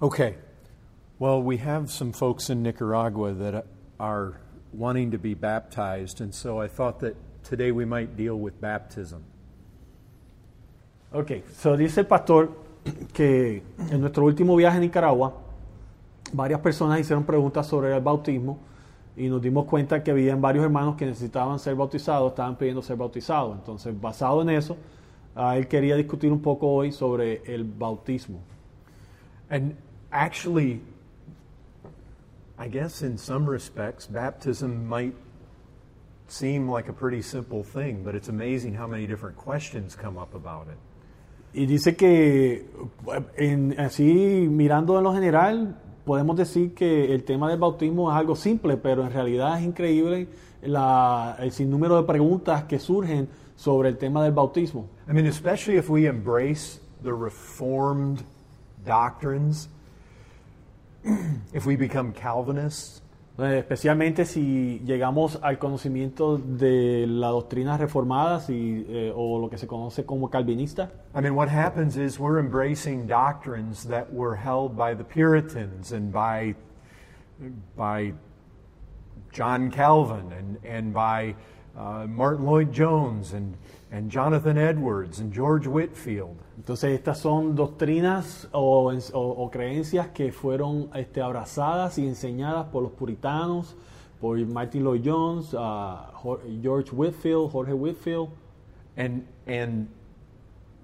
Okay. Well, we have some folks in Nicaragua that are wanting to be baptized, and so I thought that today we might deal with baptism. Ok, so dice el pastor que en nuestro último viaje a Nicaragua, varias personas hicieron preguntas sobre el bautismo y nos dimos cuenta que había varios hermanos que necesitaban ser bautizados, estaban pidiendo ser bautizados. Entonces, basado en eso, él quería discutir un poco hoy sobre el bautismo. And actually, I guess in some respects, baptism might seem like a pretty simple thing, but it's amazing how many different questions come up about it. Y dice que, en- así mirando en lo general, podemos decir que el tema del bautismo es algo simple, pero en realidad es increíble la- el sinnúmero de preguntas que surgen sobre el tema del bautismo. I mean, especially if we embrace the Reformed doctrines, if we become Calvinists, Eh, Especialmente si llegamos al conocimiento de la doctrina reformada y, eh, o lo que se conoce como calvinista. I mean, what happens is we're embracing doctrines that were held by the Puritans and by, by John Calvin and, and by Martin Lloyd Jones and, and Jonathan Edwards and George Whitfield. Entonces estas son doctrinas o, o- o creencias que fueron este, abrazadas y enseñadas por los puritanos, por Martin Lloyd Jones, Jor- George Whitfield, Jorge Whitfield. And, and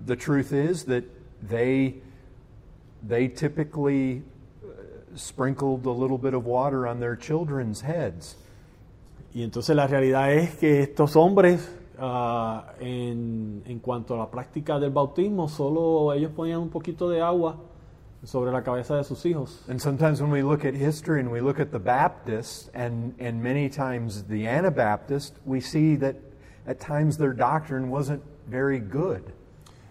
the truth is that they, they typically uh, sprinkled a little bit of water on their children's heads. Y entonces la realidad es que estos hombres, ah, en, en cuanto a la práctica del bautismo, solo ellos ponían un poquito de agua sobre la cabeza de sus hijos. And sometimes when we look at history and we look at the Baptists and, and many times the Anabaptists, we see that at times their doctrine wasn't very good.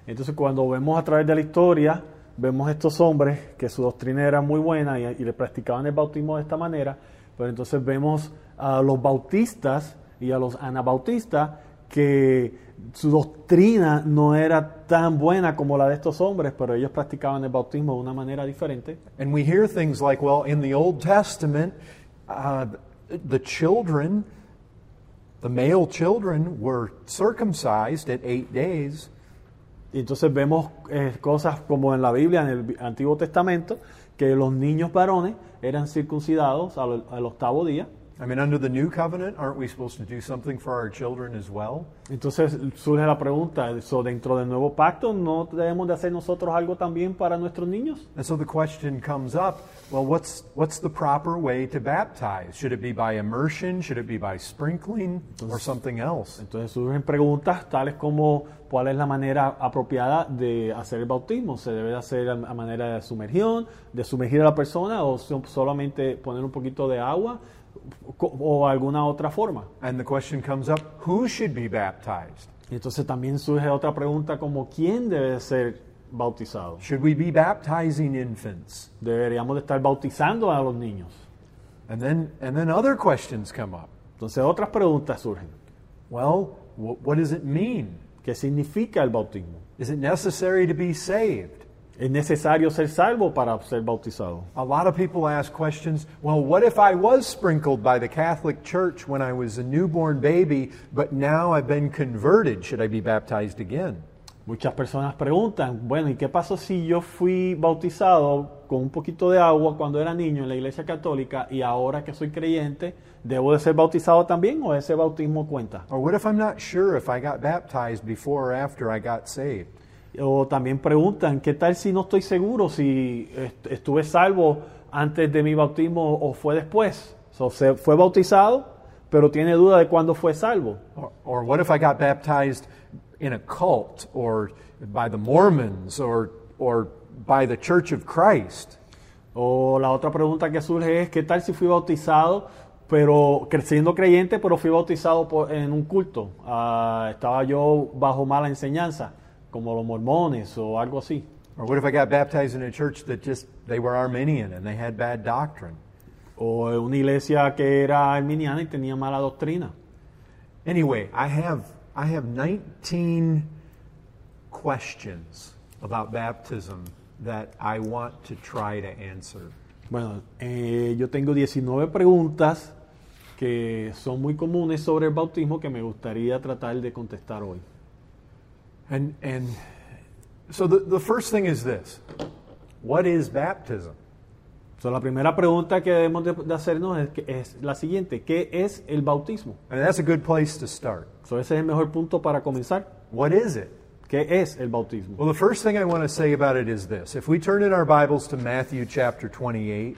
Entonces cuando vemos a través de la historia, vemos estos hombres que su doctrina era muy buena y, y le practicaban el bautismo de esta manera, pero entonces vemos a los bautistas y a los anabautistas que su doctrina no era tan buena como la de estos hombres, pero ellos practicaban el bautismo de una manera diferente. And we hear things like, well, in the Old Testament, uh, the children, the male children, were circumcised at eight days. Y entonces vemos eh, cosas como en la Biblia, en el Antiguo Testamento, que los niños varones eran circuncidados al, al octavo día. I mean, under the new covenant, aren't we supposed to do something for our children as well? Entonces surge la pregunta, ¿eso dentro del nuevo pacto no debemos de hacer nosotros algo también para nuestros niños? And so the question comes up well, what's, what's the proper way to baptize? Should it be by immersion? Should it be by sprinkling? Or something else? Entonces surgen preguntas tales como cuál es la manera apropiada de hacer el bautismo. ¿Se debe de hacer a manera de sumergión, de sumergir a la persona o so- solamente poner un poquito de agua o alguna otra forma? And the question comes up who should be baptized? Y entonces también surge otra pregunta como ¿quién debe de ser bautizado? Should we be baptizing infants? Deberíamos de estar bautizando a los niños. And then, and then other questions come up. Entonces otras preguntas surgen. Well, wh- what does it mean? ¿Qué significa el bautismo? Is it necessary to be saved? ¿Es necesario ser salvo para ser bautizado? A lot of people ask questions well, what if I was sprinkled by the Catholic Church when I was a newborn baby, but now I've been converted? Should I be baptized again? Muchas personas preguntan, bueno, ¿y qué pasó si yo fui bautizado con un poquito de agua cuando era niño en la iglesia católica y ahora que soy creyente, ¿debo de ser bautizado también o ese bautismo cuenta? Or what if I'm not sure if I got baptized before or after I got saved? O también preguntan, ¿qué tal si no estoy seguro si est- estuve salvo antes de mi bautismo o fue después? So, se fue bautizado, pero tiene duda de cuándo fue salvo. Or, or what if I got baptized in a cult or by the Mormons or, or by the Church of Christ? O la otra pregunta que surge es, ¿qué tal si fui bautizado, pero siendo creyente, pero fui bautizado por- en un culto? Ah, estaba yo bajo mala enseñanza, como los mormones o algo así. Or what if I got baptized in a church that just, they were Arminian and they had bad doctrine? O una iglesia que era arminiana y tenía mala doctrina. Anyway, I have, I have 19 questions about baptism that I want to try to answer. Bueno, eh, yo tengo 19 preguntas que son muy comunes sobre el bautismo que me gustaría tratar de contestar hoy. And, and so the, the first thing is this What is baptism? So, la primera pregunta que debemos de, hacernos es, es la siguiente, ¿qué es el bautismo? Mean, that's a good place to start. So, ese es el mejor punto para comenzar. What is it? ¿Qué es el bautismo? Well, the first thing I want to say about it is this. If we turn in our Bibles to Matthew chapter 28,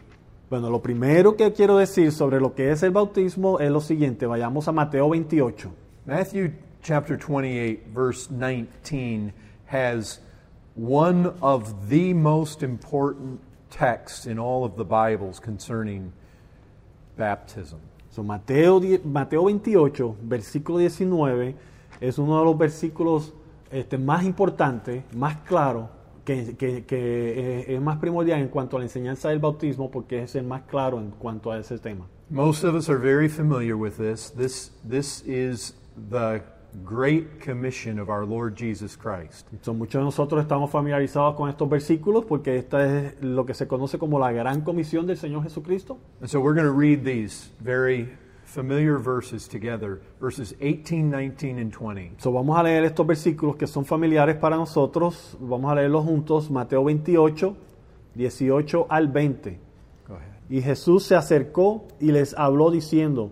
Bueno, lo primero que quiero decir sobre lo que es el bautismo es lo siguiente. Vayamos a Mateo 28. Matthew chapter 28, verse 19, has one of the most important texts in all of the Bibles concerning baptism. So, Mateo, Mateo 28, versículo 19, es uno de los versículos este, más importantes, más claros, que, que- que, es más primordial en cuanto a la enseñanza del bautismo, porque es el más claro en cuanto a ese tema. Most of us are very familiar with this. This, this is the Great Commission of our Lord Jesus Christ. So, muchos de nosotros estamos familiarizados con estos versículos porque esta es lo que se conoce como la gran comisión del Señor Jesucristo. And so we're going to read these very familiar verses together verses 18, 19, and 20. So, vamos a leer estos versículos que son familiares para nosotros. Vamos a leerlos juntos. Mateo 28, 18 al 20. Go ahead. Y Jesús se acercó y les habló diciendo,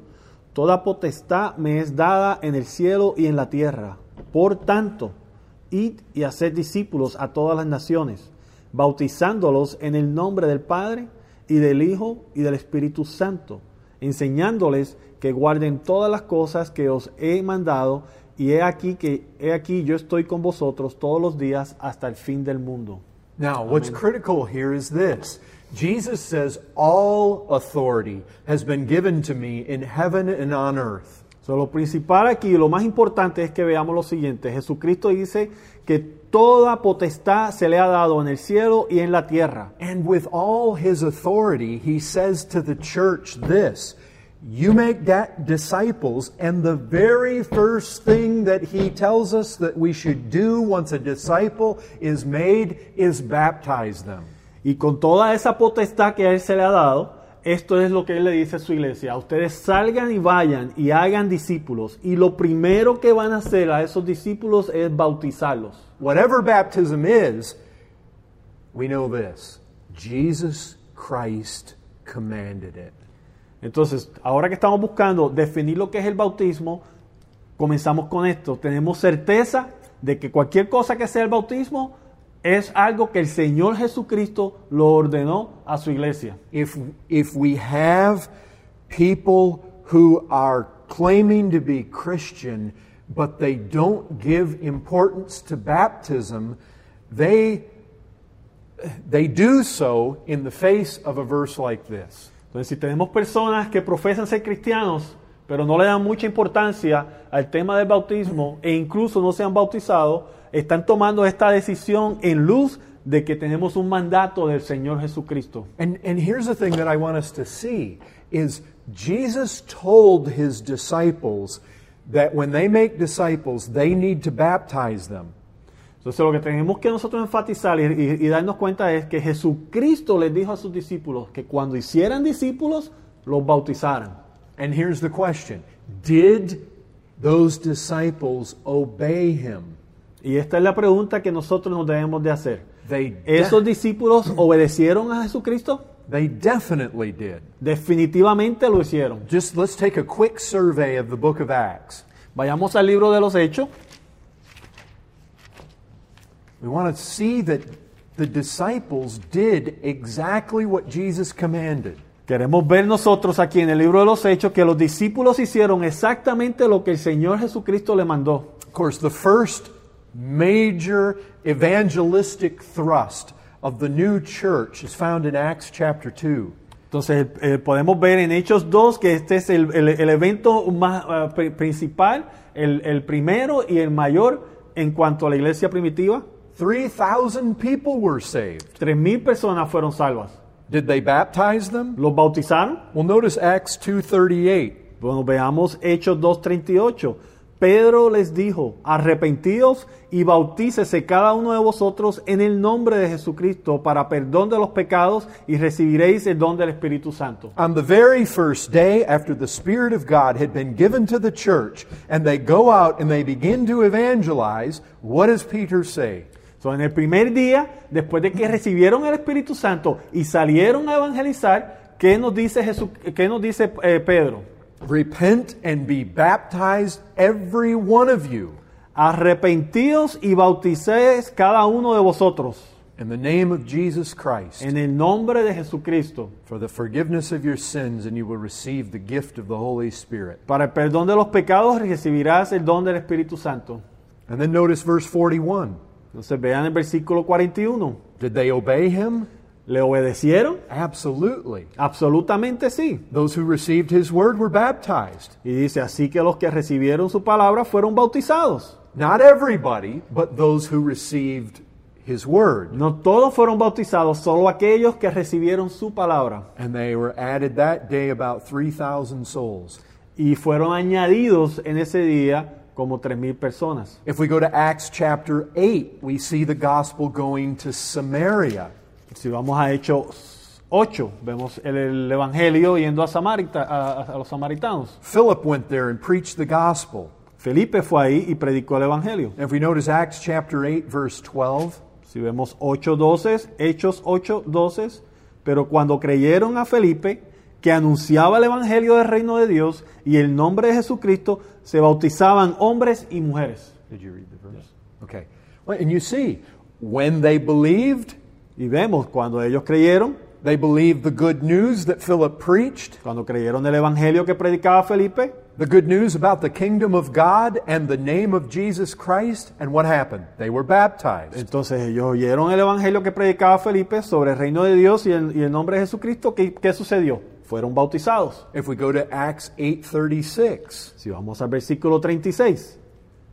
Toda potestad me es dada en el cielo y en la tierra. Por tanto, id y haced discípulos a todas las naciones, bautizándolos en el nombre del Padre y del Hijo y del Espíritu Santo, enseñándoles que guarden todas las cosas que os he mandado, y he aquí que he aquí yo estoy con vosotros todos los días hasta el fin del mundo. Now, what's critical here is this Jesus says, All authority has been given to me in heaven and on earth. So, lo principal aquí, lo más importante es que veamos lo siguiente. Jesucristo dice que toda potestad se le ha dado en el cielo y en la tierra. And with all his authority, he says to the church this You make that disciples, and the very first thing that he tells us that we should do once a disciple is made is baptize them. Y con toda esa potestad que a él se le ha dado, esto es lo que él le dice a su iglesia. Ustedes salgan y vayan y hagan discípulos. Y lo primero que van a hacer a esos discípulos es bautizarlos. Whatever baptism is, we know this Jesus Christ commanded it. Entonces, ahora que estamos buscando definir lo que es el bautismo, comenzamos con esto. Tenemos certeza de que cualquier cosa que sea el bautismo es algo que el Señor Jesucristo lo ordenó a su iglesia. If, if we have people who are claiming to be Christian, but they don't give importance to baptism, they, they do so in the face of a verse like this. Entonces, si tenemos personas que profesan ser cristianos, pero no le dan mucha importancia al tema del bautismo e incluso no se han bautizado, están tomando esta decisión en luz de que tenemos un mandato del Señor Jesucristo. And, and here's the thing that I want us to see is Jesus told his disciples that when they make disciples, they need to baptize them. Entonces lo que tenemos que nosotros enfatizar y, y- y darnos cuenta es que Jesucristo les dijo a sus discípulos que cuando hicieran discípulos, los bautizaran. And here's the question Did those disciples obey him? Y esta es la pregunta que nosotros nos debemos de hacer. They, ¿Esos discípulos obedecieron a Jesucristo? they definitely did. Definitivamente lo hicieron. Just let's take a quick survey of the book of Acts. Vayamos al libro de los Hechos. We want to see that the disciples did exactly what Jesus commanded. Queremos ver nosotros aquí en el libro de los Hechos que los discípulos hicieron exactamente lo que el Señor Jesucristo le mandó. Of course, the first major evangelistic thrust of the new church is found in Acts chapter 2. Entonces eh, podemos ver en Hechos 2 que este es el, el- el evento más eh, pri- principal, el, el primero y el mayor en cuanto a la iglesia primitiva. 3,000 people were saved. Personas fueron salvas. Did they baptize them? ¿Los bautizaron? Well, notice Acts 2:38. Bueno, veamos Hechos 2.38. Pedro les dijo, arrepentíos y bautícese cada uno de vosotros en el nombre de Jesucristo para perdón de los pecados y recibiréis el don del Espíritu Santo. On the very first day after the Spirit of God had been given to the church, and they go out and they begin to evangelize, what does Peter say? So, en el primer día, después de que recibieron el Espíritu Santo y salieron a evangelizar, ¿qué nos dice, Jesús, qué nos dice eh, Pedro? Repent and be baptized, every one of you, Arrepentíos y bauticéis cada uno de vosotros in the name of Jesus Christ, en el nombre de Jesucristo for the forgiveness of your sins, and you will receive the gift of the Holy Spirit. para el perdón de los pecados recibirás el don del Espíritu Santo. And then notice verse 41. Entonces vean el versículo 41. Did they obey him? ¿Le obedecieron? Absolutely. Absolutamente sí. Those who received his word were baptized. Y dice, así que los que recibieron su palabra fueron bautizados. Not everybody, but those who received his word. No todos fueron bautizados, solo aquellos que recibieron su palabra. And they were added that day about 3,000 souls. Y fueron añadidos en ese día como tres mil personas. If we go to Acts chapter 8, we see the gospel going to Samaria. Si vamos a Hechos 8, vemos el, el evangelio yendo a, Samarita- a- a- los samaritanos. Philip went there and preached the gospel. Felipe fue ahí y predicó el evangelio. And if we notice Acts chapter 8, verse 12, Si vemos 8.12, Hechos 8.12, pero cuando creyeron a Felipe, que anunciaba el evangelio del reino de Dios y el nombre de Jesucristo, se bautizaban hombres y mujeres. did you read the verse? Okay. Well, and you see, when they believed, Y vemos cuando ellos creyeron, they believed the good news that Philip preached, cuando creyeron el evangelio que predicaba Felipe, the good news about the kingdom of God and the name of Jesus Christ, and what happened? They were baptized. entonces ellos oyeron el evangelio que predicaba Felipe sobre el reino de Dios y el, y el nombre de Jesucristo. ¿Qué, qué sucedió? Fueron bautizados. If we go to Acts 8:36, Si vamos al versículo 36,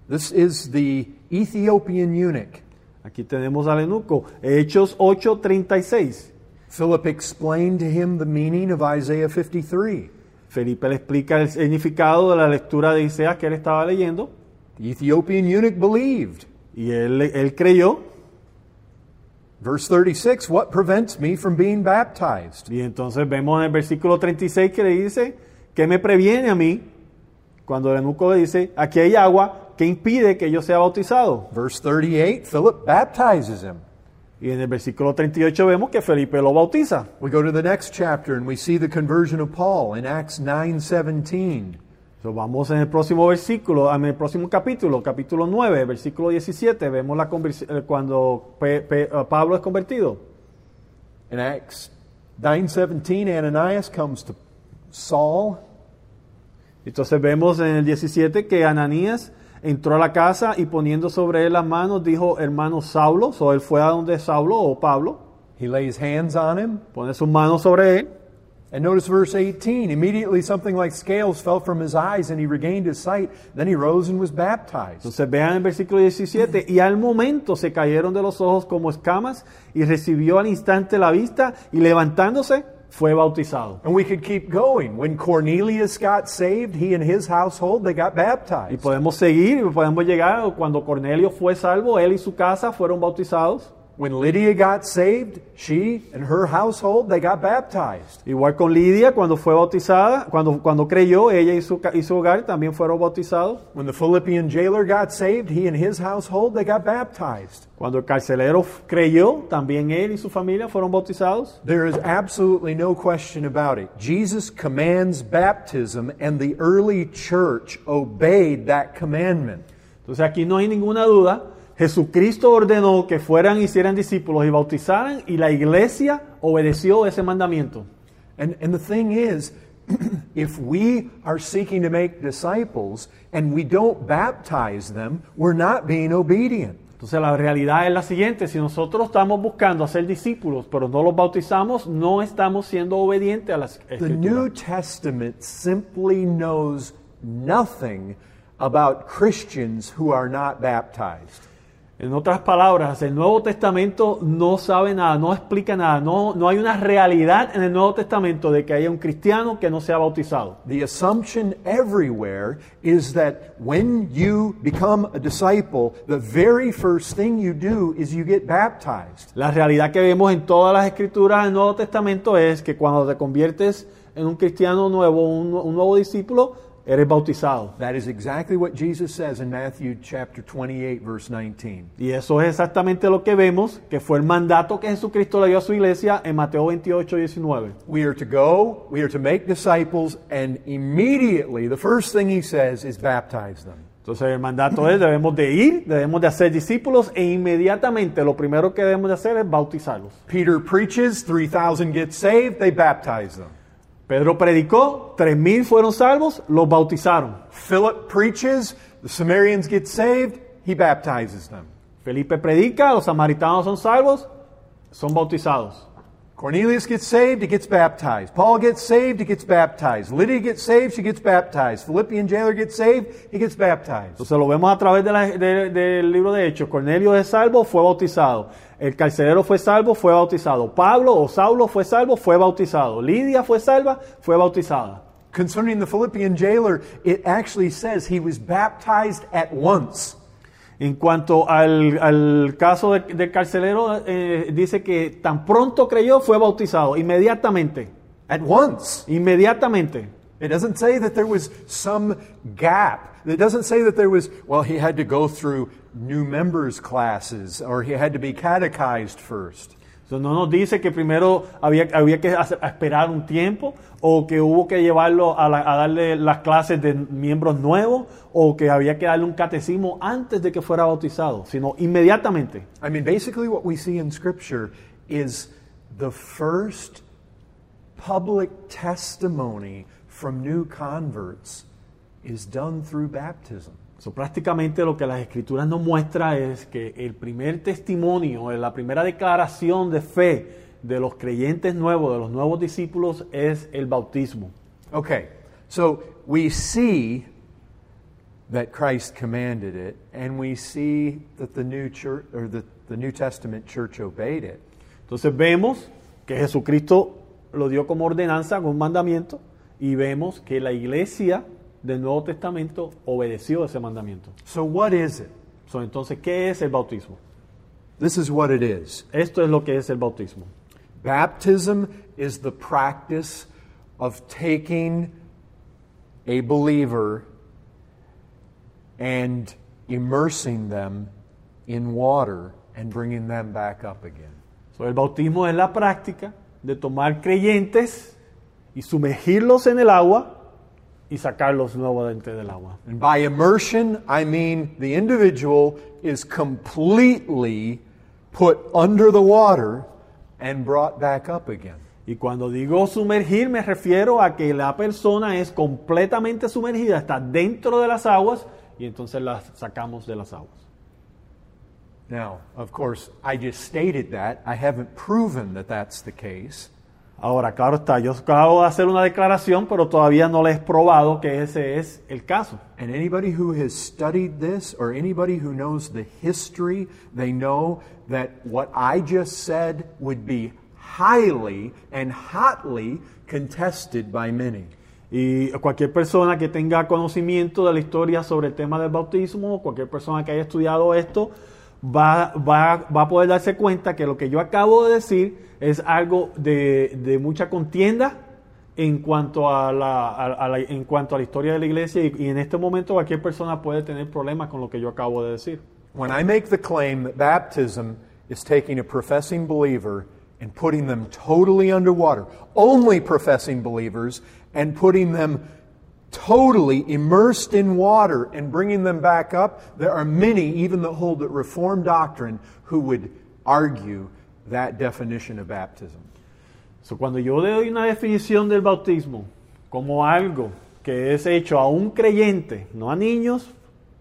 this is the Ethiopian eunuch. Aquí tenemos al eunuco, Hechos 8:36. Philip explained to him the meaning of Isaiah 53. Felipe le explica el significado de la lectura de Isaías que él estaba leyendo The Ethiopian eunuch believed. y él, él creyó. Verse 36, what prevents me from being baptized? Y entonces vemos en el versículo 36 que le dice, ¿qué me previene a mí? Cuando el eunuco le dice, aquí hay agua, ¿qué impide que yo sea bautizado? Verse 38, Philip baptizes him. Y en el versículo 38 vemos que Felipe lo bautiza. We go to the next chapter and we see the conversion of Paul in Acts 9:17. So, vamos en el próximo versículo, en el próximo capítulo, capítulo 9, versículo 17, vemos la eh, cuando Pe- Pe- eh, Pablo es convertido. In Acts 9:17, Ananias comes to Saul Entonces vemos en el 17 que Ananías entró a la casa y poniendo sobre él las manos dijo, hermano Saulo, o él fue a donde Saulo o Pablo, He lays hands on him. pone sus manos sobre él. And notice verse 18. Immediately something like scales fell from his eyes and he regained his sight. Then he rose and was baptized. Entonces vean el versículo 17, y al momento se cayeron de los ojos como escamas y recibió al instante la vista y levantándose fue bautizado. And we could keep going. When Cornelius got saved, he and his household, they got Y baptized. podemos seguir y podemos llegar cuando Cornelio fue salvo, él y su casa fueron bautizados. When Lydia got saved, she and her household, they got baptized. Igual con Lidia, cuando fue bautizada, cuando, cuando creyó, ella y su, y su hogar también fueron bautizados. When the Philippian jailer got saved, he and his household, they got baptized. Cuando el carcelero creyó, también él y su familia fueron bautizados. There is absolutely no question about it. Jesus commands baptism, and the early church obeyed that commandment. Entonces aquí no hay ninguna duda. Jesucristo ordenó que fueran y hicieran discípulos y bautizaran y la iglesia obedeció ese mandamiento. And, and the thing is, if we are seeking to make disciples and we don't baptize them, we're not being obedient. Entonces la realidad es la siguiente, si nosotros estamos buscando hacer discípulos, pero no los bautizamos, no estamos siendo obedientes a las The New. Testament simply knows nothing about Christians who are not baptized. En otras palabras, el Nuevo Testamento no sabe nada, no explica nada, no, no hay una realidad en el Nuevo Testamento de que haya un cristiano que no sea bautizado. The assumption everywhere is that when you become a disciple, the very first thing you do is you get baptized. La realidad que vemos en todas las escrituras del Nuevo Testamento es que cuando te conviertes en un cristiano nuevo, un, un nuevo discípulo, eres bautizado. That is exactly what Jesus says in Matthew chapter 28 verse 19. Y eso es exactamente lo que vemos, que fue el mandato que Jesucristo le dio a su iglesia en Mateo 28, 19. We are to go, we are to make disciples, and immediately the first thing he says is baptize them. Entonces el mandato es, debemos de ir, debemos de hacer discípulos e inmediatamente lo primero que debemos de hacer es bautizarlos. Peter preaches, 3,000 get saved, they baptize them. Pedro predicó, tres mil fueron salvos, los bautizaron. Philip preaches, the Samaritans get saved, he baptizes them. Felipe predica, los samaritanos son salvos, son bautizados. Cornelius gets saved, he gets baptized. Paul gets saved, he gets baptized. Lydia gets saved, she gets baptized. Philippian jailer gets saved, he gets baptized. Entonces lo vemos a través de la- de- del libro de Hechos. Cornelio es salvo, fue bautizado. El carcelero fue salvo, fue bautizado. Pablo o Saulo fue salvo, fue bautizado. Lidia fue salva, fue bautizada. Concerning the Philippian jailer, it actually says he was baptized at once. En cuanto al, al caso de- del carcelero, eh, dice que tan pronto creyó, fue bautizado. Inmediatamente. At once. Inmediatamente. It doesn't say that there was some gap. It doesn't say that there was, well, he had to go through new members classes or he had to be catechized first. Entonces, no nos dice que primero había, había que esperar un tiempo o que hubo que llevarlo a, la- a darle las clases de miembros nuevos o que había que darle un catecismo antes de que fuera bautizado, sino inmediatamente. I mean, basically, what we see in Scripture is the first public testimony from new converts is done through baptism. So, prácticamente lo que las escrituras nos muestra es que el primer testimonio, la primera declaración de fe de los creyentes nuevos, de los nuevos discípulos, es el bautismo. Okay, so we see that Christ commanded it, and we see that the New Church or the, the New Testament church obeyed it. Entonces vemos que Jesucristo lo dio como ordenanza, como un mandamiento, y vemos que la iglesia del Nuevo Testamento obedeció ese mandamiento. So, what is it? So, entonces, ¿qué es el bautismo? This is what it is. Esto es lo que es el bautismo. Baptism is the practice of taking a believer and immersing them in water and bringing them back up again. So, el bautismo es la práctica de tomar creyentes y sumergirlos en el agua y sacarlos nuevamente del agua. And by immersion, I mean the individual is completely put under the water and brought back up again. Y cuando digo sumergir me refiero a que la persona es completamente sumergida, está dentro de las aguas y entonces las sacamos de las aguas. Now, of course, I just stated that. I haven't proven that that's the case. Ahora, claro está, yo acabo de hacer una declaración, pero todavía no les he probado que ese es el caso. And anybody who has studied this or anybody who knows the history, they know that what I just said would be highly and hotly contested by many. Y cualquier persona que tenga conocimiento de la historia sobre el tema del bautismo, cualquier persona que haya estudiado esto, va, va, va a poder darse cuenta que lo que yo acabo de decir es algo de, de mucha contienda en cuanto a la, a- a la- en cuanto a la historia de la iglesia y, y en este momento cualquier persona puede tener problemas con lo que yo acabo de decir. When I make the claim that baptism is taking a professing believer and putting them totally underwater, only professing believers, and putting them totally immersed in water and bringing them back up, there are many, even that hold the Reformed doctrine, who would argue that definition of baptism. So, cuando yo doy una definición del bautismo como algo que es hecho a un creyente, no a niños,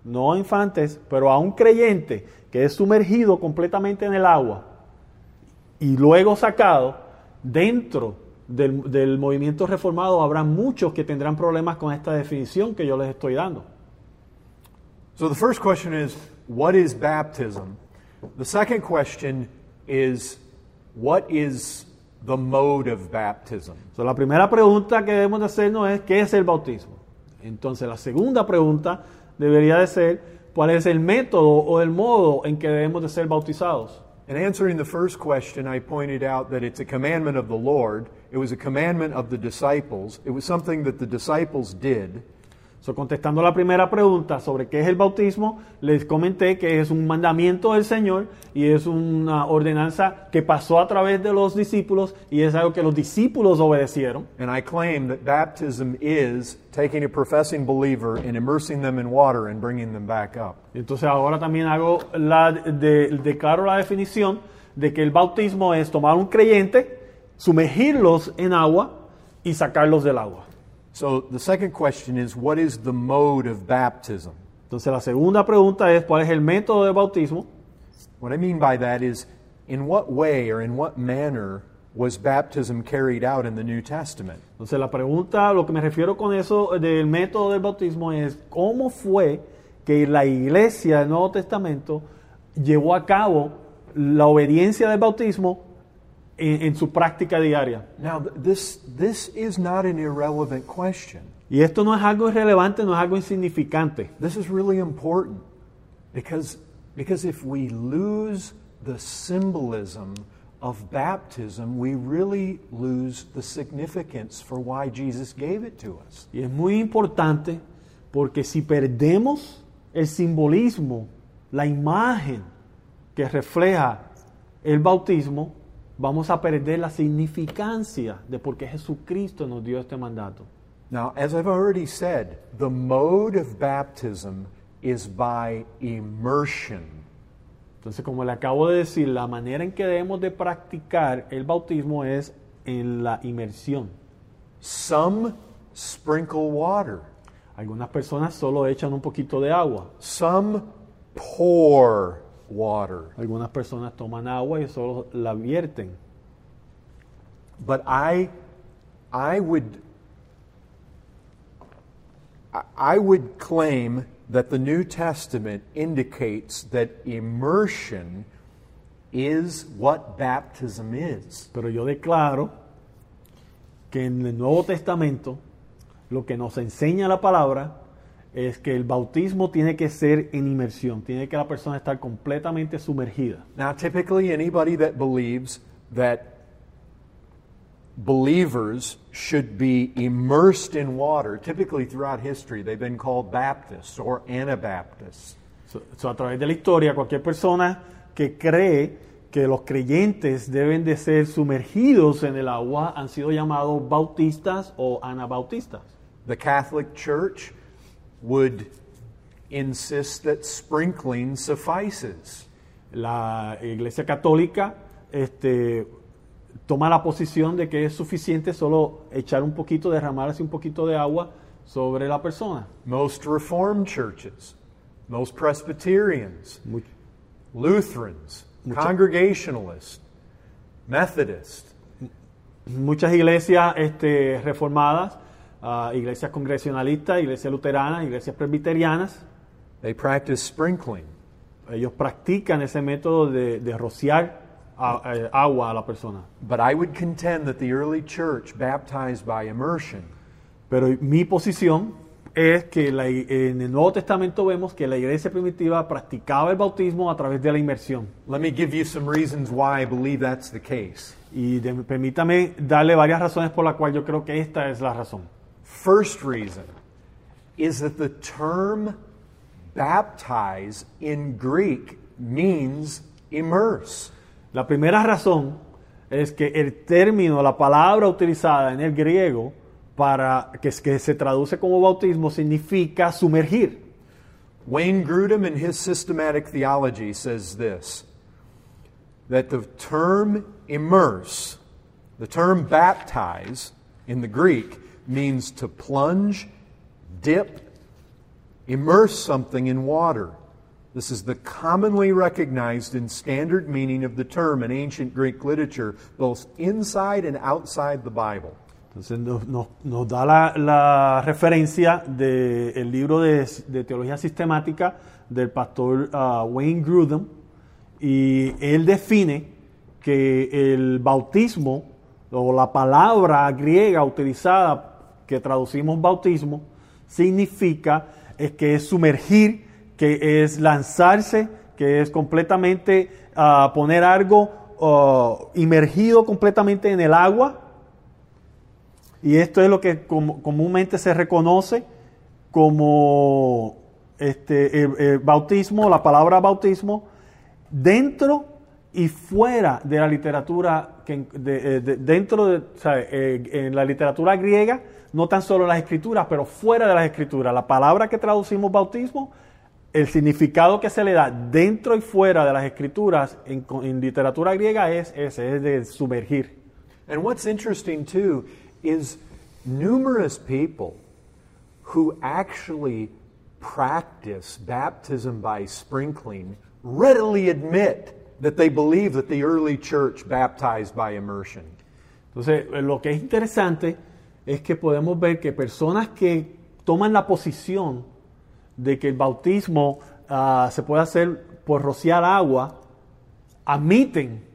no a infantes, pero a un creyente que es sumergido completamente en el agua y luego sacado dentro del, del movimiento reformado, habrá muchos que tendrán problemas con esta definición que yo les estoy dando. So the first question is what is baptism? The second question is what is the mode of baptism? So, la primera pregunta que debemos de hacernos es ¿qué es el bautismo? Entonces la segunda pregunta debería de ser ¿cuál es el método o el modo en que debemos de ser bautizados? In answering the first question, I pointed out that it's a commandment of the Lord. It was a commandment of the disciples. It was something that the disciples did. So, contestando la primera pregunta sobre qué es el bautismo, les comenté que es un mandamiento del Señor y es una ordenanza que pasó a través de los discípulos y es algo que los discípulos obedecieron. And I claim that baptism is taking a professing believer and immersing them in water and bringing them back up. Entonces ahora también hago la de- declaro la definición de que el bautismo es tomar un creyente, sumergirlos en agua y sacarlos del agua. So the second question is what is the mode of baptism? Entonces la segunda pregunta es cuál es el método de bautismo. What I mean by that is in what way or in what manner was baptism carried out in the New Testament? Entonces la pregunta, lo que me refiero con eso del método del bautismo es cómo fue que la iglesia del Nuevo Testamento llevó a cabo la obediencia del bautismo en, en su práctica diaria. Now, th- this, this is not an irrelevant question. Y esto no es algo irrelevante, no es algo insignificante. This is really important because, because if we lose the symbolism of baptism, we really lose the significance for why Jesus gave it to us. Y es muy importante porque si perdemos el simbolismo, la imagen que refleja el bautismo, vamos a perder la significancia de por qué Jesucristo nos dio este mandato. Now, as I've already said, the mode of baptism is by immersion. Entonces, como le acabo de decir, la manera en que debemos de practicar el bautismo es en la inmersión. Some sprinkle water, Algunas personas solo echan un poquito de agua. some pour water. Algunas personas toman agua y solo la vierten. But I, I would, I- I would claim that the New Testament indicates that immersion is what baptism is. Pero yo declaro que en el Nuevo Testamento lo que nos enseña la palabra es que el bautismo tiene que ser en inmersión, tiene que la persona estar completamente sumergida. Now, typically, anybody that believes that believers should be immersed in water, typically throughout history, they've been called Baptists or Anabaptists. So- so, a través de la historia, cualquier persona que cree que los creyentes deben de ser sumergidos en el agua han sido llamados bautistas o anabautistas. The Catholic Church would insist that sprinkling suffices. La Iglesia Católica este, toma la posición de que es suficiente solo echar un poquito, derramar así un poquito de agua sobre la persona. Most Reformed churches, most Presbyterians, Mu- Lutherans, Mucha- Congregationalists, Methodists, Muchas iglesias este, reformadas, ah, iglesias congresionalistas, iglesias luteranas, iglesias presbiterianas, they practice sprinkling. ellos practican ese método de, de rociar a- eh, agua a la persona. But I would contend that the early church baptized by immersion Pero mi posición es que la en el Nuevo Testamento vemos que la iglesia primitiva practicaba el bautismo a través de la inmersión. Let me give you some reasons why I believe that's the case. Y de- permítame darle varias razones por las cuales yo creo que esta es la razón. First reason is that the term baptize in Greek means immerse. La primera razón es que el término, la palabra utilizada en el griego para que, que se traduce como bautismo significa sumergir. Wayne Grudem, in his systematic theology, says this that the term immerse, the term baptize in the Greek, means to plunge, dip, immerse something in water. This is the commonly recognized and standard meaning of the term in ancient Greek literature, both inside and outside the Bible. Entonces nos, nos- nos da la, la referencia del libro de, de teología sistemática del pastor ah, Wayne Grudem Y él define que el bautismo o la palabra griega utilizada que traducimos bautismo significa es que es sumergir, que es lanzarse, que es completamente ah, poner algo ah, inmergido completamente en el agua. Y esto es lo que com- comúnmente se reconoce como este, el- bautismo, la palabra bautismo, dentro y fuera de la literatura, que, eh, de- dentro de, eh, en la literatura griega, no tan solo las escrituras, pero fuera de las escrituras. La palabra que traducimos bautismo, el significado que se le da dentro y fuera de las escrituras en, en literatura griega es ese, es de sumergir. And what's interesting too is numerous people who actually practice baptism by sprinkling readily admit that they believe that the early church baptized by immersion. Entonces, lo que es interesante es que podemos ver que personas que toman la posición de que el bautismo ah, se puede hacer por rociar agua, admiten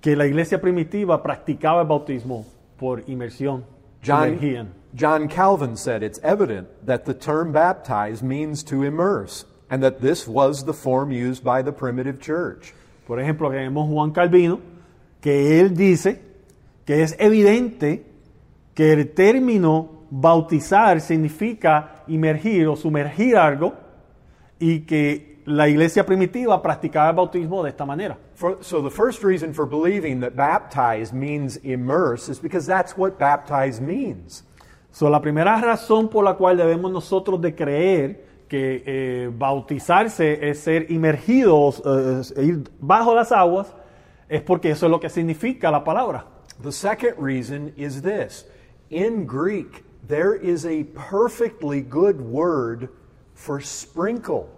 que la iglesia primitiva practicaba el bautismo por inmersión. John. John Calvin said it's evident that the term baptize means to immerse, and that this was the form used by the primitive church. Por ejemplo, tenemos Juan Calvino, que él dice que es evidente que el término bautizar significa inmergir o sumergir algo y que la iglesia primitiva practicaba el bautismo de esta manera. For, so the first reason for believing that baptize means immerse is because that's what baptize means. So, la primera razón por la cual debemos nosotros de creer que eh, bautizarse es ser inmergidos, eh, es ir bajo las aguas, es porque eso es lo que significa la palabra. The second reason is this in Greek, there is a perfectly good word for sprinkle,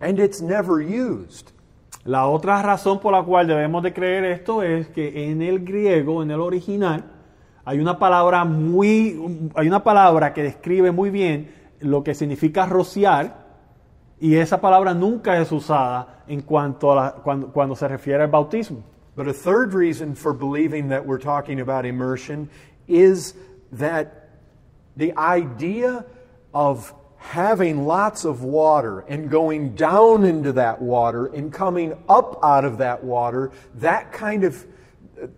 and it's never used. La otra razón por la cual debemos de creer esto es que en el griego, en el original, hay una palabra muy, hay una palabra que describe muy bien lo que significa rociar y esa palabra nunca es usada en cuanto a la- cuando, cuando se refiere al bautismo. But a third reason for believing that we're talking about immersion is that the idea of having lots of water and going down into that water and coming up out of that water, that kind of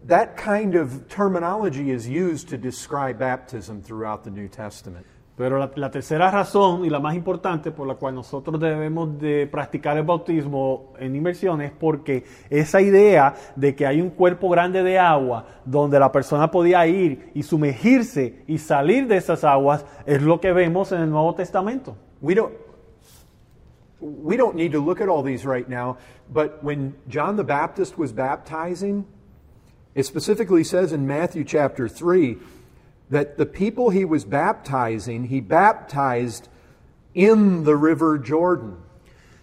that kind of terminology is used to describe baptism throughout the New Testament. Pero la, tercera razón y la más importante por la cual nosotros debemos de practicar el bautismo en inmersión es porque esa idea de que hay un cuerpo grande de agua donde la persona podía ir y sumergirse y salir de esas aguas es lo que vemos en el Nuevo Testamento. We don't we don't need to look at all these right now, but when John the Baptist was baptizing, it specifically says in Matthew chapter 3 that the people he was baptizing, he baptized in the river Jordan.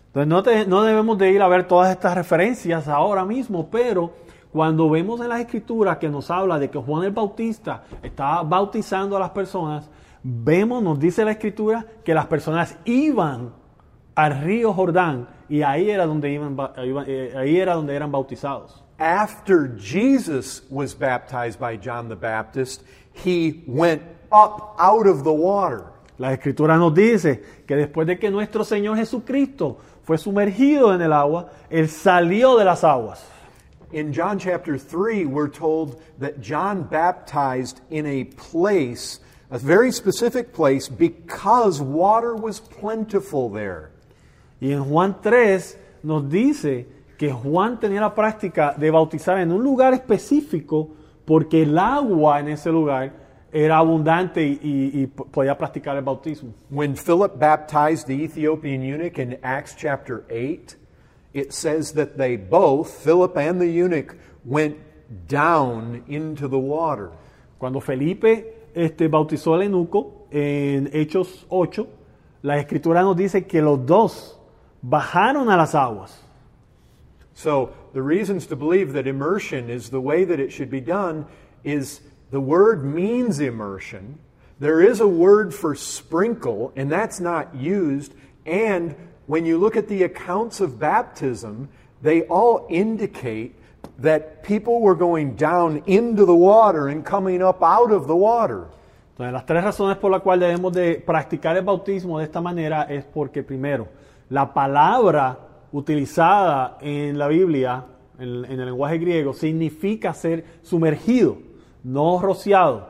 Entonces no, te- no debemos de ir a ver todas estas referencias ahora mismo, pero cuando vemos en las escrituras que nos habla de que Juan el Bautista estaba bautizando a las personas, vemos, nos dice la escritura, que las personas iban al río Jordán y ahí era donde, iban, ba- iban- eh, ahí era donde eran bautizados. After Jesus was baptized by John the Baptist, he went up out of the water. La escritura nos dice que después de que nuestro Señor Jesucristo fue sumergido en el agua, Él salió de las aguas. In John chapter 3, we're told that John baptized in a place, a very specific place, because water was plentiful there. Y en Juan 3 nos dice que Juan tenía la práctica de bautizar en un lugar específico porque el agua en ese lugar era abundante y, y- podía practicar el bautismo. When Philip baptized the Ethiopian eunuch in Acts chapter 8, it says that they both, Philip and the eunuch, went down into the water. Cuando Felipe este, bautizó al eunuco en Hechos 8, la escritura nos dice que los dos bajaron a las aguas. So, the reasons to believe that immersion is the way that it should be done is the word means immersion. There is a word for sprinkle, and that's not used. And when you look at the accounts of baptism, they all indicate that people were going down into the water and coming up out of the water. Entonces, las tres razones por las cuales debemos de practicar el bautismo de esta manera es porque, primero, la palabra utilizada en la Biblia, en, el lenguaje griego, significa ser sumergido, no rociado.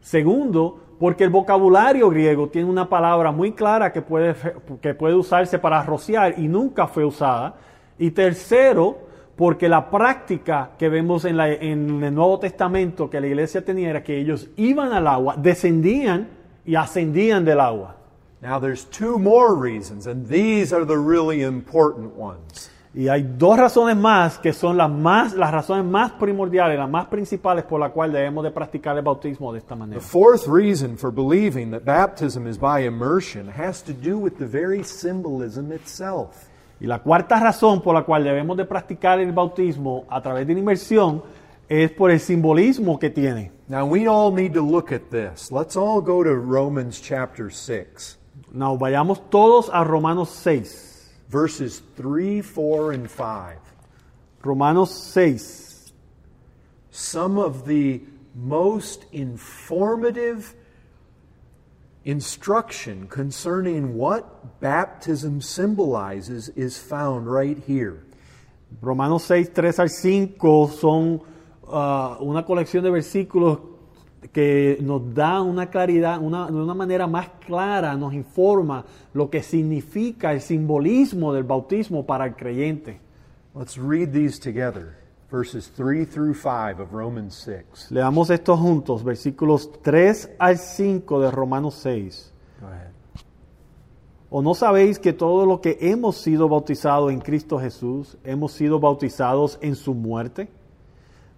Segundo, porque el vocabulario griego tiene una palabra muy clara que puede, que puede usarse para rociar y nunca fue usada. Y tercero, porque la práctica que vemos en el Nuevo Testamento que la iglesia tenía era que ellos iban al agua, descendían y ascendían del agua. Now, there's two more reasons, and these are the really important ones. Y hay dos razones más que son las, más, las razones más primordiales, las más principales por las cuales debemos de practicar el bautismo de esta manera. The fourth reason for believing that baptism is by immersion has to do with the very symbolism itself. Y la cuarta razón por la cual debemos de practicar el bautismo a través de la inmersión es por el simbolismo que tiene. Now, we all need to look at this. Let's all go to Romans chapter 6, Nos vayamos todos a Romanos 6. verses 3, 4, and 5. Romanos 6. Some of the most informative instruction concerning what baptism symbolizes is found right here. Romanos 6, 3 al 5 son ah, una colección de versículos que nos da una claridad, una, de una manera más clara, nos informa lo que significa el simbolismo del bautismo para el creyente. Let's read these together. Verses 3 through 5 of Romans 6. Leamos estos juntos, versículos 3 al 5 de Romanos 6. Go ahead. ¿O no sabéis que todo lo que hemos sido bautizados en Cristo Jesús, hemos sido bautizados en su muerte?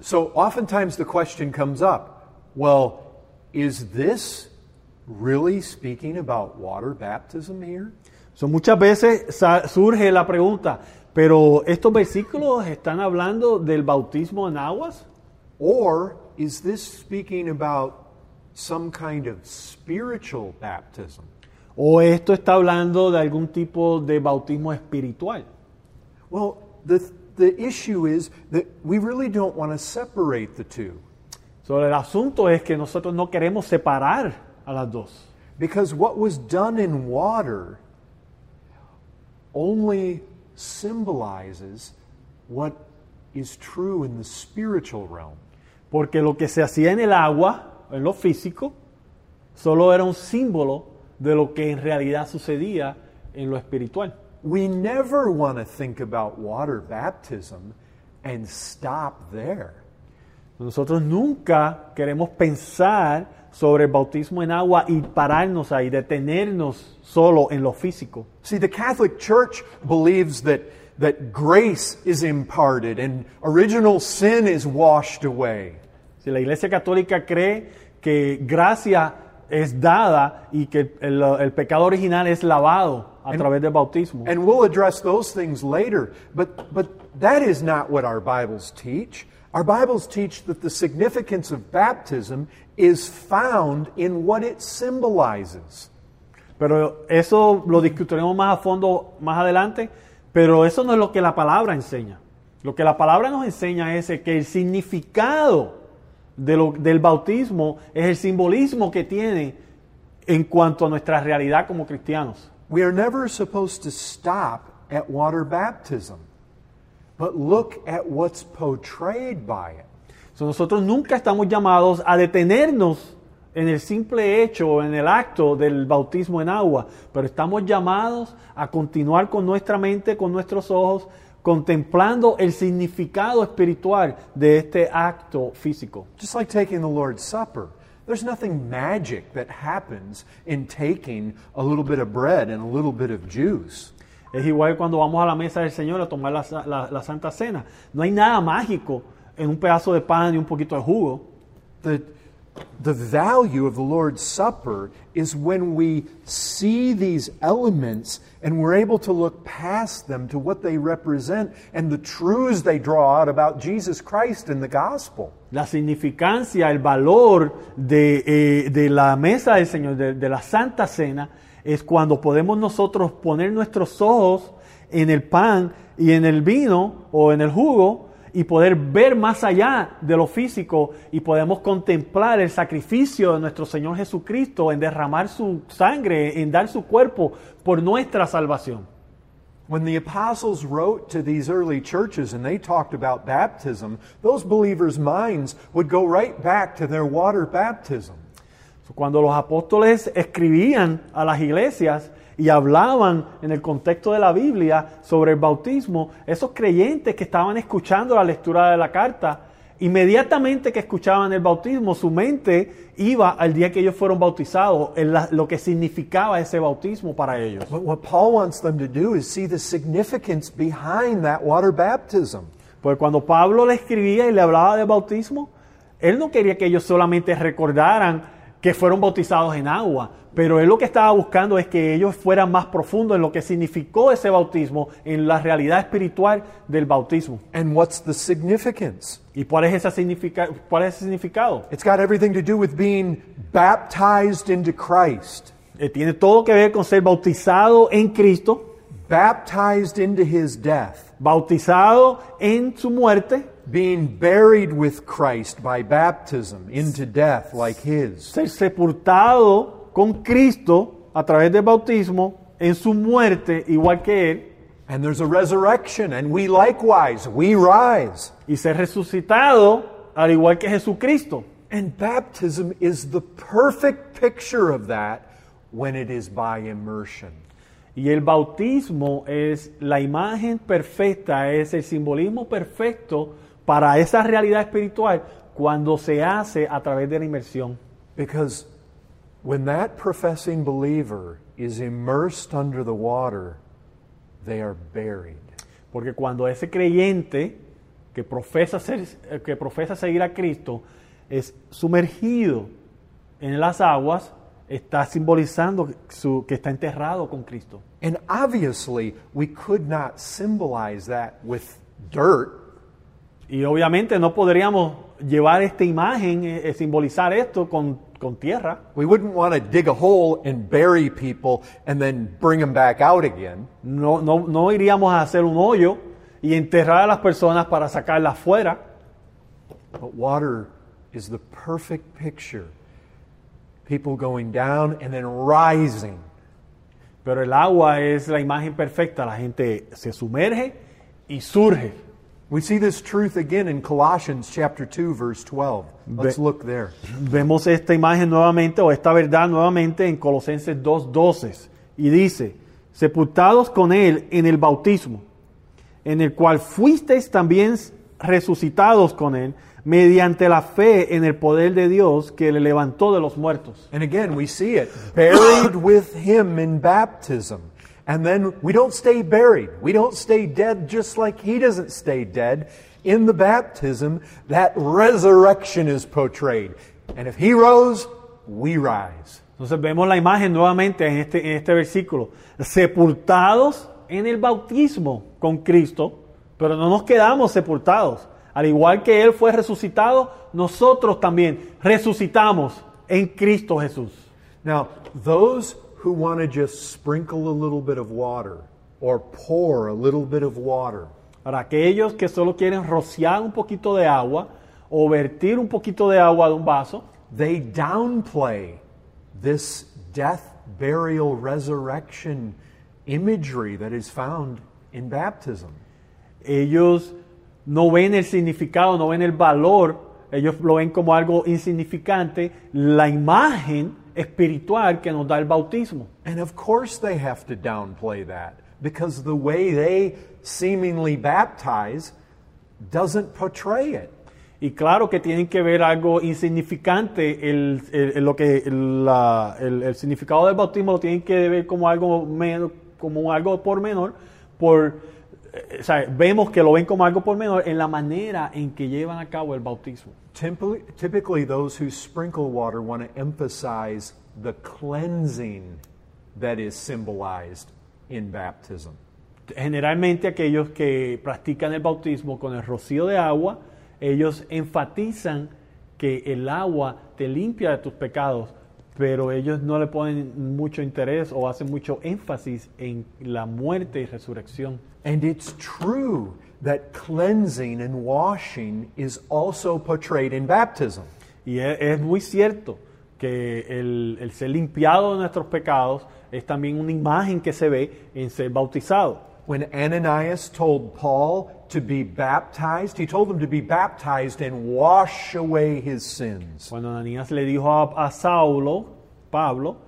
So oftentimes the question comes up well, is this really speaking about water baptism here? So, muchas veces surge la pregunta, pero estos versículos están hablando del bautismo en aguas Or is this speaking about some kind of spiritual baptism? o esto está hablando de algún tipo de bautismo espiritual. Well, the, the issue is that we really don't want to separate the two So, el asunto es que nosotros no queremos separar a las dos. because what was done in water only symbolizes what is true in the spiritual realm. Porque lo que se hacía en el agua, en lo físico, solo era un símbolo de lo que en realidad sucedía en lo espiritual. We never want to think about water baptism and stop there. Nosotros nunca queremos pensar sobre el bautismo en agua y pararnos ahí, detenernos solo en lo físico. See, the Catholic Church believes that, that grace is imparted and original sin is washed away. Si la Iglesia Católica cree que gracia es dada y que el, el pecado original es lavado a través del bautismo. And we'll address those things later, but, but that is not what our Bibles teach. Our Bibles teach that the significance of baptism is found in what it symbolizes. Pero eso lo discutiremos más a fondo más adelante, pero eso no es lo que la palabra enseña. Lo que la palabra nos enseña es que el significado de lo- del bautismo es el simbolismo que tiene en cuanto a nuestra realidad como cristianos. We are never supposed to stop at water baptism, but look at what's portrayed by it. So, nosotros nunca estamos llamados a detenernos en el simple hecho o en el acto del bautismo en agua, pero estamos llamados a continuar con nuestra mente, con nuestros ojos, contemplando el significado espiritual de este acto físico. Just like taking the Lord's Supper. There's nothing magic that happens in taking a little bit of bread and a little bit of juice. Es igual cuando vamos a la mesa del Señor a tomar la, la- la Santa Cena. No hay nada mágico en un pedazo de pan y un poquito de jugo. The, the value of the Lord's Supper is when we see these elements and we're able to look past them to what they represent and the truths they draw out about Jesus Christ and the gospel. La significancia, el valor de, eh, de la mesa del Señor, de, de la Santa Cena, es cuando podemos nosotros poner nuestros ojos en el pan y en el vino o en el jugo y poder ver más allá de lo físico y podemos contemplar el sacrificio de nuestro Señor Jesucristo en derramar su sangre, en dar su cuerpo por nuestra salvación. When the apostles wrote to these early churches and they talked about baptism, those believers' minds would go right back to their water baptism. Cuando los apóstoles escribían a las iglesias y hablaban en el contexto de la Biblia sobre el bautismo, esos creyentes que estaban escuchando la lectura de la carta, inmediatamente que escuchaban el bautismo, su mente iba al día que ellos fueron bautizados, en la- lo que significaba ese bautismo para ellos. What Paul wants them to do is see the significance behind that water baptism. Porque cuando Pablo le escribía y le hablaba de bautismo, él no quería que ellos solamente recordaran que fueron bautizados en agua, pero él lo que estaba buscando es que ellos fueran más profundos en lo que significó ese bautismo, en la realidad espiritual del bautismo. And what's the significance? ¿Y cuál es, esa significa- cuál es ese significado? It's got everything to do with being baptized into Christ, Eh, tiene todo que ver con ser bautizado en Cristo, baptized into his death, bautizado en su muerte, being buried with Christ by baptism into death like his. ser sepultado con Cristo a través del bautismo en su muerte igual que Él And there's a resurrection, and we likewise, we rise. y ser resucitado al igual que Jesucristo. And baptism is the perfect picture of that when it is by immersion. Y el bautismo es la imagen perfecta, es el simbolismo perfecto para esa realidad espiritual cuando se hace a través de la inmersión. Because when that professing believer is immersed under the water, they are buried. Porque cuando ese creyente que profesa, ser- eh, que profesa seguir a Cristo es sumergido en las aguas, está simbolizando su- que está enterrado con Cristo. And obviously, we could not symbolize that with dirt. Y obviamente no podríamos llevar esta imagen, eh, eh, simbolizar esto con, con tierra. We wouldn't want to dig a hole and bury people and then bring them back out again. No, no, no iríamos a hacer un hoyo y enterrar a las personas para sacarlas fuera. But water is the perfect picture. People going down and then rising. Pero el agua es la imagen perfecta. La gente se sumerge y surge. We see this truth again in Colossians chapter 2 verse 12. Let's look there. Vemos esta imagen nuevamente o esta verdad nuevamente en Colosenses 2.12 y dice, sepultados con él en el bautismo, en el cual fuisteis también resucitados con él mediante la fe en el poder de Dios que le levantó de los muertos. And again, we see it buried with him in baptism. And then we don't stay buried. We don't stay dead just like he doesn't stay dead. In the baptism, that resurrection is portrayed. And if he rose, we rise. Entonces vemos la imagen nuevamente en este, en este versículo, sepultados en el bautismo con Cristo, pero no nos quedamos sepultados. Al igual que Él fue resucitado, nosotros también resucitamos en Cristo Jesús. Now, those who want to just sprinkle a little bit of water or pour a little bit of water, Para aquellos que solo quieren rociar un poquito de agua o vertir un poquito de agua de un vaso, they downplay this death, burial, resurrection imagery that is found in baptism. ellos no ven el significado, no ven el valor, ellos lo ven como algo insignificante, la imagen espiritual que nos da el bautismo. And of course, they have to downplay that because the way they seemingly baptize doesn't portray it. Y claro que tienen que ver algo insignificante, el, el- el- lo que, el, la- el- significado del bautismo lo tienen que ver como algo menos como algo por menor, por, eh, o sea, vemos que lo ven como algo por menor en la manera en que llevan a cabo el bautismo. Typically, those who sprinkle water want to emphasize the cleansing that is symbolized in baptism. Generalmente aquellos que practican el bautismo con el rocío de agua, ellos enfatizan que el agua te limpia de tus pecados, pero ellos no le ponen mucho interés o hacen mucho énfasis en la muerte y resurrección. And it's true that cleansing and washing is also portrayed in baptism. Y es, muy cierto que el, el ser limpiado de nuestros pecados es también una imagen que se ve en ser bautizado. When Ananias told Paul to be baptized, he told him to be baptized and wash away his sins. Cuando Ananías le dijo a, a Saulo, Pablo,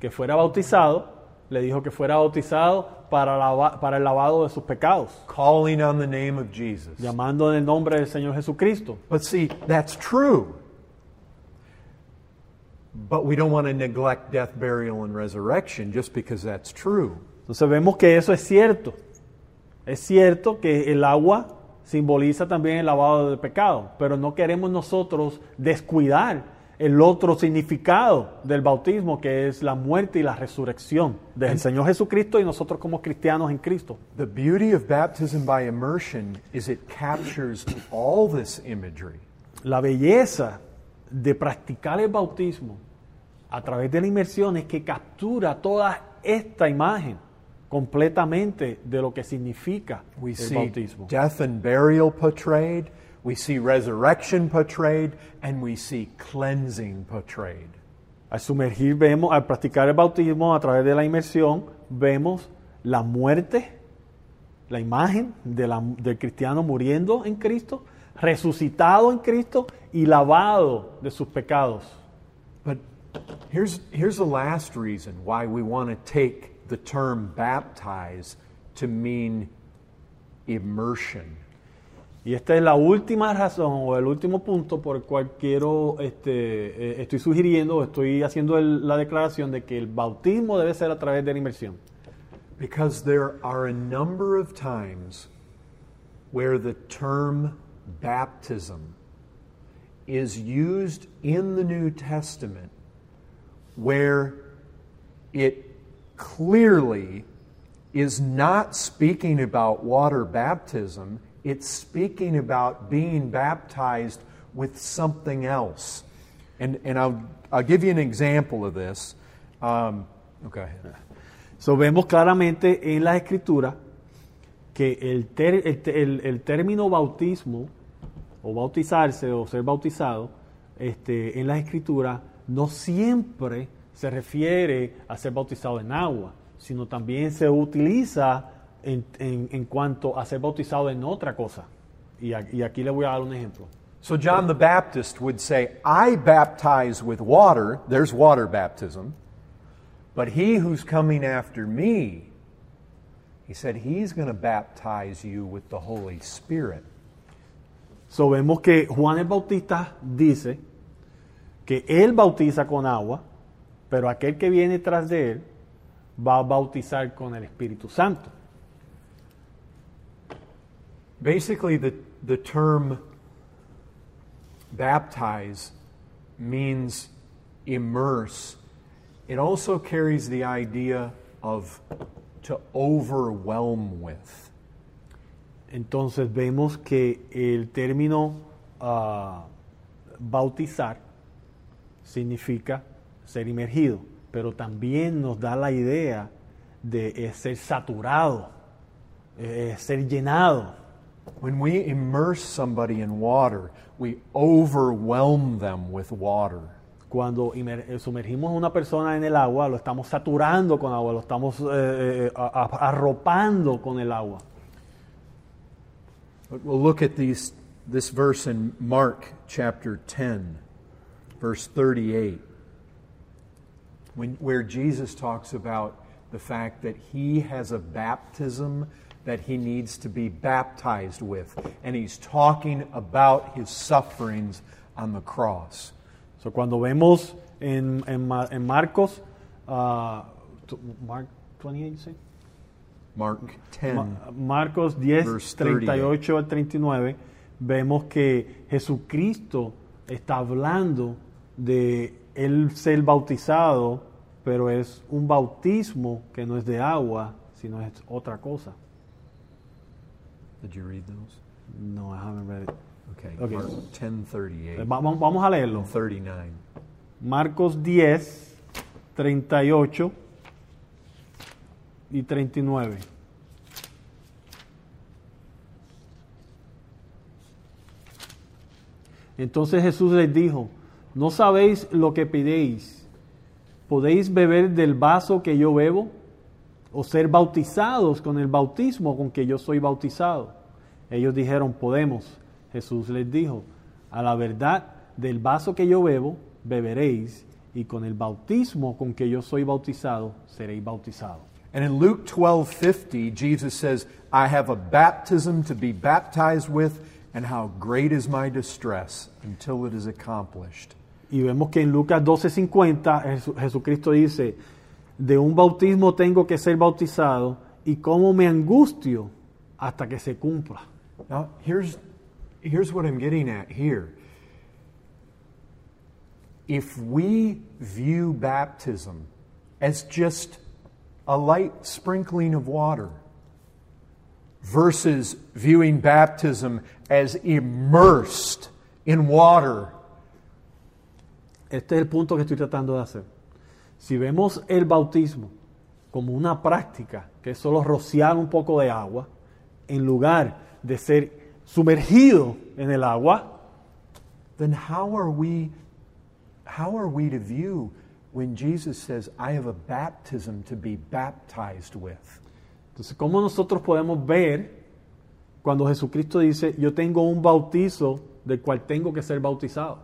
que fuera bautizado, le dijo que fuera bautizado para, lava- para el lavado de sus pecados, calling on the name of Jesus. llamando en el nombre del Señor Jesucristo. But see, that's true. But we don't want to neglect death, burial, and resurrection just because that's true. Entonces vemos que eso es cierto. Es cierto que el agua simboliza también el lavado de pecado, pero no queremos nosotros descuidar el otro significado del bautismo, que es la muerte y la resurrección del Señor Jesucristo y nosotros como cristianos en Cristo. The beauty of baptism by immersion is it captures all this imagery. La belleza de practicar el bautismo a través de la inmersión es que captura toda esta imagen completamente de lo que significa We el see bautismo. death and burial portrayed, we see resurrection portrayed, and we see cleansing portrayed. Al sumergir vemos, al practicar el bautismo a través de la inmersión, vemos la muerte, la imagen de la- del cristiano muriendo en Cristo, resucitado en Cristo y lavado de sus pecados. But here's, here's the last reason why we want to take the term baptize to mean immersion. Y esta es la última razón o el último punto por el cual quiero, este, eh, estoy sugiriendo, estoy haciendo la declaración de que el bautismo debe ser a través de la inmersión. Because there are a number of times where the term baptism is used in the New Testament where it clearly is not speaking about water baptism, it's speaking about being baptized with something else. And, and I'll, I'll give you an example of this. Um. So, vemos claramente en la escritura que el, ter- el el- el término bautismo o bautizarse o ser bautizado este, en la escritura no siempre se refiere a ser bautizado en agua, sino también se utiliza en, en- en cuanto a ser bautizado en otra cosa. Y, a- y aquí le voy a dar un ejemplo. So John the Baptist would say, I baptize with water, there's water baptism, but he who's coming after me, he said, he's going to baptize you with the Holy Spirit. So, vemos que Juan el Bautista dice que él bautiza con agua, pero aquel que viene tras de él va a bautizar con el Espíritu Santo. Basically, the, the term baptize means immerse. It also carries the idea of to overwhelm with. Entonces vemos que el término ah, bautizar significa ser inmergido, pero también nos da la idea de eh, ser saturado, eh, ser llenado. When we immerse somebody in water, we overwhelm them with water. Cuando eh, sumergimos a una persona en el agua, lo estamos saturando con agua, lo estamos eh, eh, a- arropando con el agua. But we'll look at these, this verse in Mark chapter 10, verse 38, when, where Jesus talks about the fact that he has a baptism that he needs to be baptized with. And he's talking about his sufferings on the cross. So, cuando vemos en, en en Marcos, tu- Mark 28, you say? Mark 10. Ma- Marcos 10, Verse 38 al 39, vemos que Jesucristo está hablando de él ser bautizado, pero es un bautismo que no es de agua, sino es otra cosa. Did you read those? No, I haven't read it. Okay. Okay. Mark 10:38 Vamos, vamos a leerlo. and 39. Marcos 10, 38 y 39. Entonces Jesús les dijo, ¿no sabéis lo que pedéis? ¿Podéis beber del vaso que yo bebo? ¿O ser bautizados con el bautismo con que yo soy bautizado? Ellos dijeron, podemos. Jesús les dijo, a la verdad, del vaso que yo bebo, beberéis, y con el bautismo con que yo soy bautizado, seréis bautizados. And in Luke 12:50, Jesus says, "I have a baptism to be baptized with, and how great is my distress until it is accomplished." Y vemos que en Lucas 12:50 Jesu- Jesucristo dice, de un bautismo tengo que ser bautizado, y cómo me angustio hasta que se cumpla. Now, here's here's what I'm getting at here. If we view baptism as just a light sprinkling of water versus viewing baptism as immersed in water, Este es el punto que estoy tratando de hacer. Si vemos el bautismo como una práctica que es solo rociar un poco de agua, en lugar de ser sumergido en el agua, then how are we how are we to view when Jesus says I have a baptism to be baptized with? entonces ¿cómo nosotros podemos ver cuando Jesucristo dice, yo tengo un bautizo del cual tengo que ser bautizado?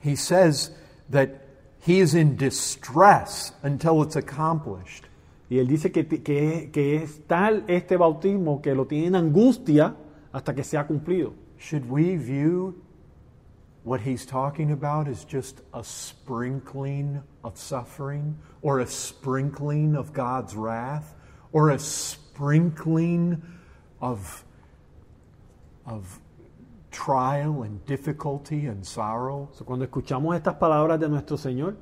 He says that he is in distress until it's accomplished. Y él dice que, que, que es tal este bautismo que lo tiene en angustia hasta que sea cumplido. Should we view what he's talking about as just a sprinkling of suffering or a sprinkling of God's wrath or a sprinkling of of trial and difficulty and sorrow? So, cuando escuchamos estas palabras de nuestro Señor,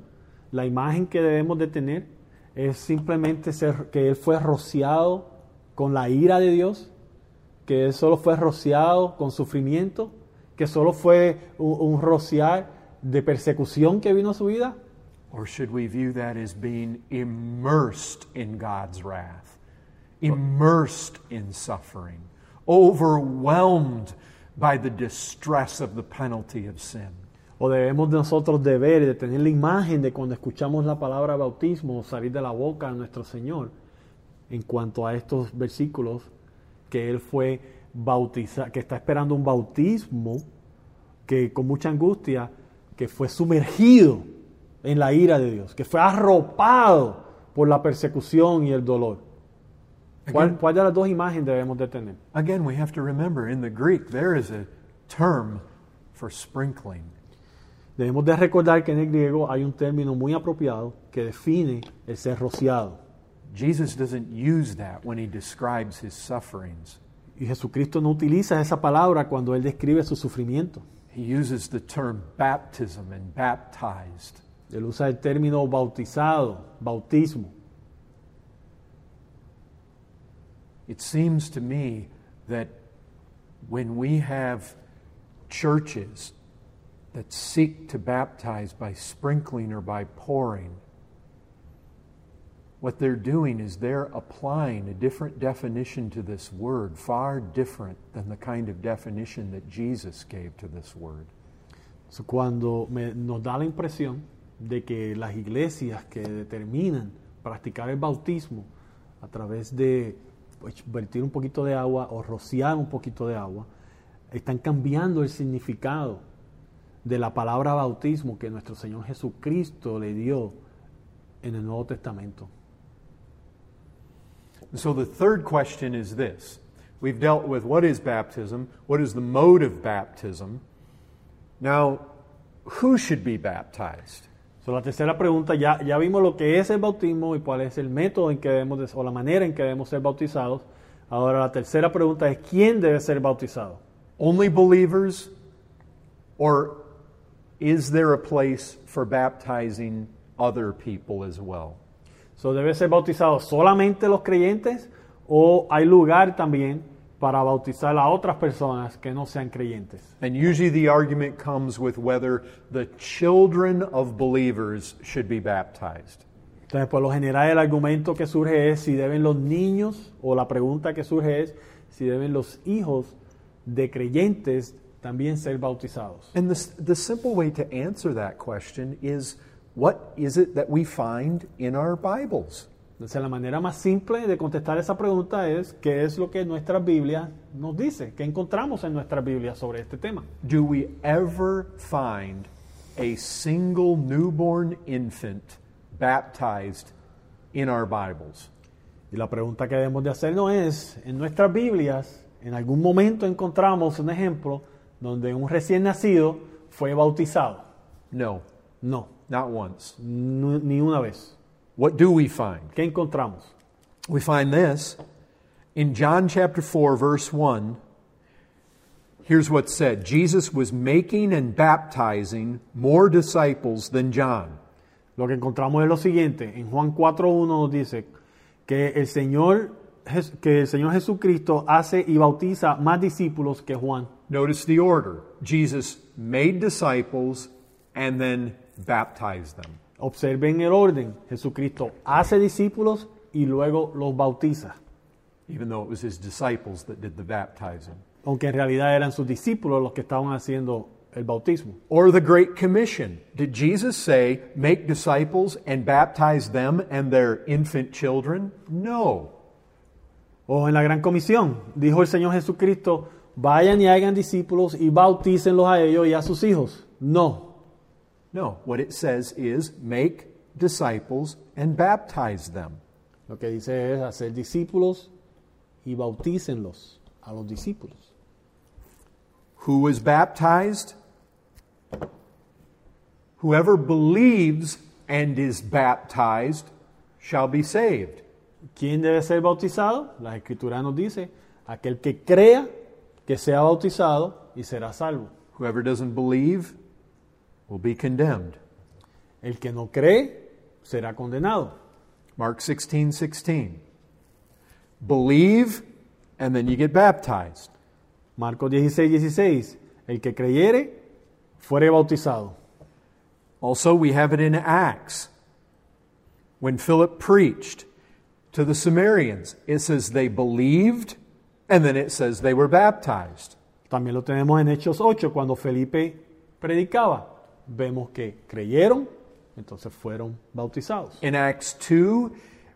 la imagen que debemos de tener es simplemente ser, que Él fue rociado con la ira de Dios, que Él solo fue rociado con sufrimiento, que solo fue un, un rociar de persecución que vino a su vida, Or should we view that as being immersed in God's wrath, immersed in suffering, overwhelmed by the distress of the penalty of sin? o debemos de nosotros de ver y de tener la imagen de cuando escuchamos la palabra bautismo salir de la boca de nuestro Señor en cuanto a estos versículos que Él fue bautizado, que está esperando un bautismo que con mucha angustia, que fue sumergido en la ira de Dios, que fue arropado por la persecución y el dolor. ¿Cuál, Again, cuál de las dos imágenes debemos de tener? again, we have to remember in the Greek there is a term for sprinkling. Debemos de recordar que en el griego hay un término muy apropiado que define el ser rociado. Jesus doesn't use that when he describes his sufferings. Y Jesucristo no utiliza esa palabra cuando Él describe su sufrimiento. He uses the term baptism and baptized. Él usa el término bautizado, bautismo. It seems to me that when we have churches that seek to baptize by sprinkling or by pouring, what they're doing is they're applying a different definition to this word, far different than the kind of definition that Jesus gave to this word. So, Cuando me- nos da la impresión de que las iglesias que determinan practicar el bautismo a través de vertir un poquito de agua o rociar un poquito de agua, están cambiando el significado de la palabra bautismo que nuestro Señor Jesucristo le dio en el Nuevo Testamento. So the third question is this We've dealt with what is baptism, what is the mode of baptism. Now, who should be baptized? So, la tercera pregunta, ya, ya vimos lo que es el bautismo y cuál es el método en que debemos, de- o la manera en que debemos ser bautizados. Ahora la tercera pregunta es, ¿quién debe ser bautizado? Only believers? Or is there a place for baptizing other people as well? So, ¿Debe ser bautizado solamente los creyentes o hay lugar también para bautizar a otras personas que no sean creyentes? And usually the argument comes with whether the children of believers should be baptized. Entonces, por lo general, el argumento que surge es si deben los niños, o la pregunta que surge es si deben los hijos de creyentes también ser bautizados. And the, the simple way to answer that question is what is it that we find in our Bibles? Entonces, la manera más simple de contestar esa pregunta es qué es lo que nuestra Biblia nos dice, qué encontramos en nuestra Biblia sobre este tema. Do we ever find a single newborn infant baptized in our Bibles? Y la pregunta que debemos de hacernos es, en nuestras Biblias, en algún momento encontramos un ejemplo donde un recién nacido fue bautizado. No, No, not once. nu- ni una vez. What do we find? ¿Qué encontramos? We find this in John chapter 4, verse 1. Here's what's said Jesus was making and baptizing more disciples than John. Lo que encontramos es lo siguiente. En Juan 4.1 nos dice que el, Señor, que el Señor Jesucristo hace y bautiza más discípulos que Juan. Notice the order Jesus made disciples and then baptized them. Observen el orden. Jesucristo hace discípulos y luego los bautiza. even though it was his disciples that did the baptizing. Aunque en realidad eran sus discípulos los que estaban haciendo el bautismo. Or the Great Commission. Did Jesus say, make disciples and baptize them and their infant children? No. O en la gran comisión, dijo el Señor Jesucristo, vayan y hagan discípulos y bautícenlos a ellos y a sus hijos. No. No. What it says is, make disciples and baptize them. Lo que dice es hacer discípulos y bautícenlos a los discípulos. Who was baptized? Whoever believes and is baptized shall be saved. ¿Quién debe ser bautizado? La escritura nos dice, aquel que crea que sea bautizado y será salvo. Whoever doesn't believe will be condemned. El que no cree será condenado. Mark 16, 16. Believe, and then you get baptized. Marcos 16, 16. El que creyere, fuere bautizado. Also, we have it in Acts. When Philip preached to the Samaritans, it says they believed, and then it says they were baptized. También lo tenemos en Hechos 8, cuando Felipe predicaba. Vemos que creyeron, entonces fueron bautizados. In Acts 2,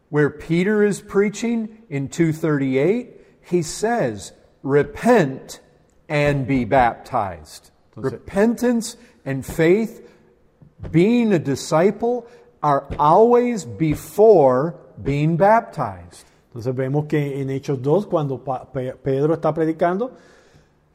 where Peter is preaching in 238, he says, Repent and be baptized. Entonces- Repentance and faith, being a disciple, are always before being baptized. Entonces vemos que en Hechos 2, cuando Pedro está predicando,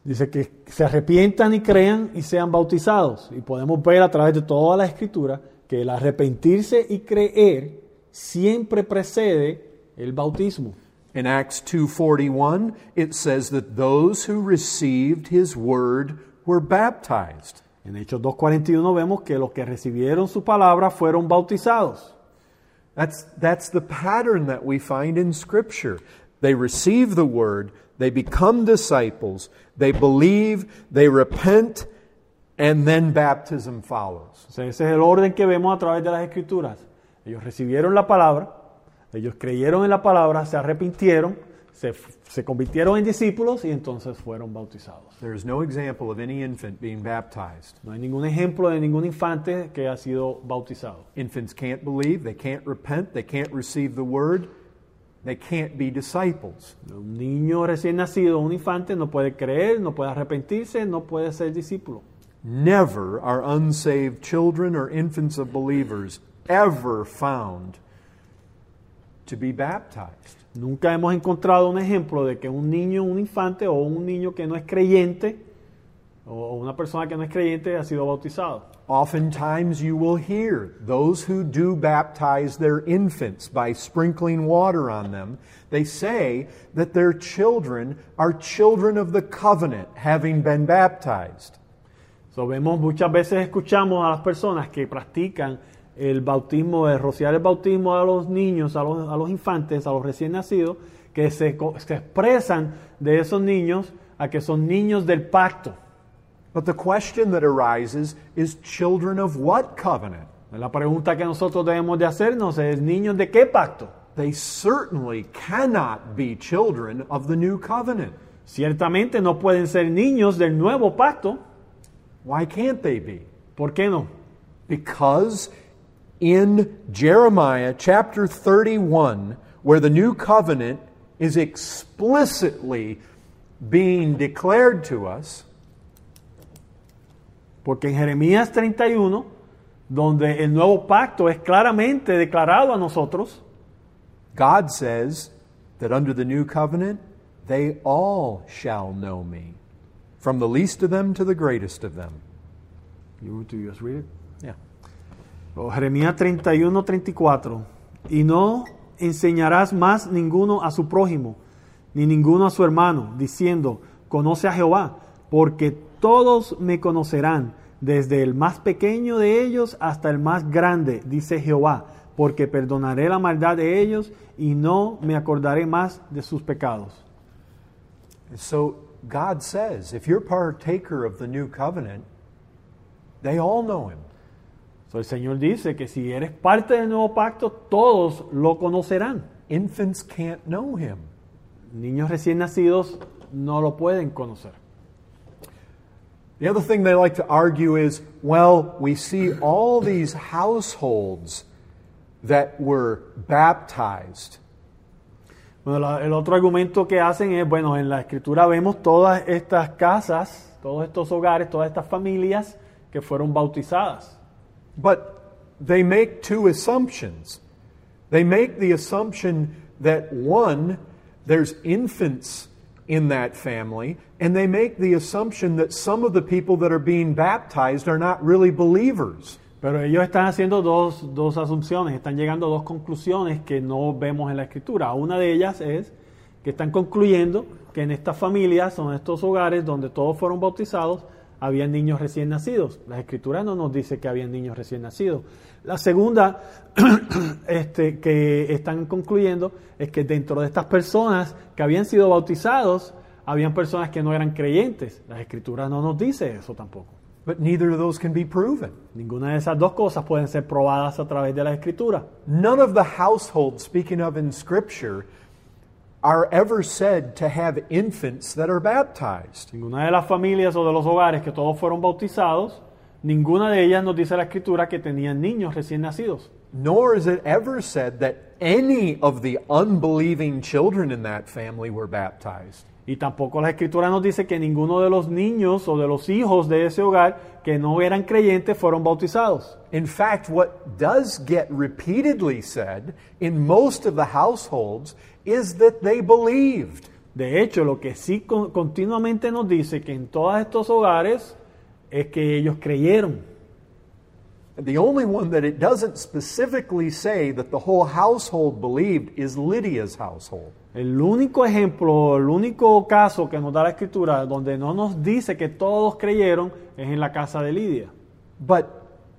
dice que se arrepientan y crean y sean bautizados. Y podemos ver a través de toda la escritura que el arrepentirse y creer siempre precede el bautismo. In Acts 2:41, it says that those who received his word were baptized. En Hechos 2.41 vemos que los que recibieron su palabra fueron bautizados. That's, that's the pattern that we find in Scripture. They receive the word, they become disciples, they believe, they repent, and then baptism follows. O sea, ese es el orden que vemos a través de las escrituras. Ellos recibieron la palabra, ellos creyeron en la palabra, se arrepintieron, se, se convirtieron en discípulos y entonces fueron bautizados. There is no example of any infant being baptized. No hay ningún ejemplo de ningún infante que ha sido bautizado. Infants can't believe, they can't repent, they can't receive the word, they can't be disciples. Un niño recién nacido, un infante, no puede creer, no puede arrepentirse, no puede ser discípulo. Never are unsaved children or infants of believers ever found to be baptized. Nunca hemos encontrado un ejemplo de que un niño, un infante o un niño que no es creyente o una persona que no es creyente ha sido bautizado. Oftentimes, you will hear those who do baptize their infants by sprinkling water on them. They say that their children are children of the covenant, having been baptized. So, vemos muchas veces escuchamos a las personas que practican el bautismo, el rociar el bautismo a los niños, a los, a los infantes, a los recién nacidos, que se, se expresan de esos niños a que son niños del pacto. But the question that arises is children of what covenant? La pregunta que nosotros debemos de hacernos es, ¿niños de qué pacto? They certainly cannot be children of the new covenant. Ciertamente no pueden ser niños del nuevo pacto. Why can't they be? ¿Por qué no? Because in Jeremiah chapter 31, where the new covenant is explicitly being declared to us, Porque en Jeremías 31, donde el nuevo pacto es claramente declarado a nosotros, God says that under the new covenant, they all shall know me, from the least of them to the greatest of them. You want to just read it? Yeah. O Jeremías 31, 34. Y no enseñarás más ninguno a su prójimo, ni ninguno a su hermano, diciendo, conoce a Jehová, porque todos me conocerán, desde el más pequeño de ellos hasta el más grande, dice Jehová, porque perdonaré la maldad de ellos y no me acordaré más de sus pecados. So God says, if you're partaker of the new covenant, they all know him. So, el Señor dice que si eres parte del nuevo pacto, todos lo conocerán. Infants can't know him. Niños recién nacidos no lo pueden conocer. The other thing they like to argue is well, we see all these households that were baptized. Bueno, la- el otro argumento que hacen es, bueno, en la escritura vemos todas estas casas, todos estos hogares, todas estas familias que fueron bautizadas. But they make two assumptions. They make the assumption that one, there's infants in that family, and they make the assumption that some of the people that are being baptized are not really believers. Pero ellos están haciendo dos, dos asunciones, están llegando a dos conclusiones que no vemos en la escritura. Una de ellas es que están concluyendo que en estas familias, en estos hogares donde todos fueron bautizados, habían niños recién nacidos. La escritura no nos dice que habían niños recién nacidos. La segunda este, que están concluyendo es que dentro de estas personas que habían sido bautizados, habían personas que no eran creyentes. La escritura no nos dice eso tampoco. But neither of those can be proven. Ninguna de esas dos cosas pueden ser probadas a través de la escritura. None of the households speaking of in Scripture are ever said to have infants that are baptized. Ninguna de las familias o de los hogares que todos fueron bautizados, ninguna de ellas nos dice la escritura que tenían niños recién nacidos. Nor is it ever said that any of the unbelieving children in that family were baptized. Y tampoco la escritura nos dice que ninguno de los niños o de los hijos de ese hogar que no eran creyentes fueron bautizados. In fact, what does get repeatedly said in most of the households is that they believed. De hecho, lo que sí con- continuamente nos dice que en todos estos hogares es que ellos creyeron. The only one that it doesn't specifically say that the whole household believed is Lydia's household. El único ejemplo, el único caso que nos da la escritura donde no nos dice que todos creyeron es en la casa de Lidia. But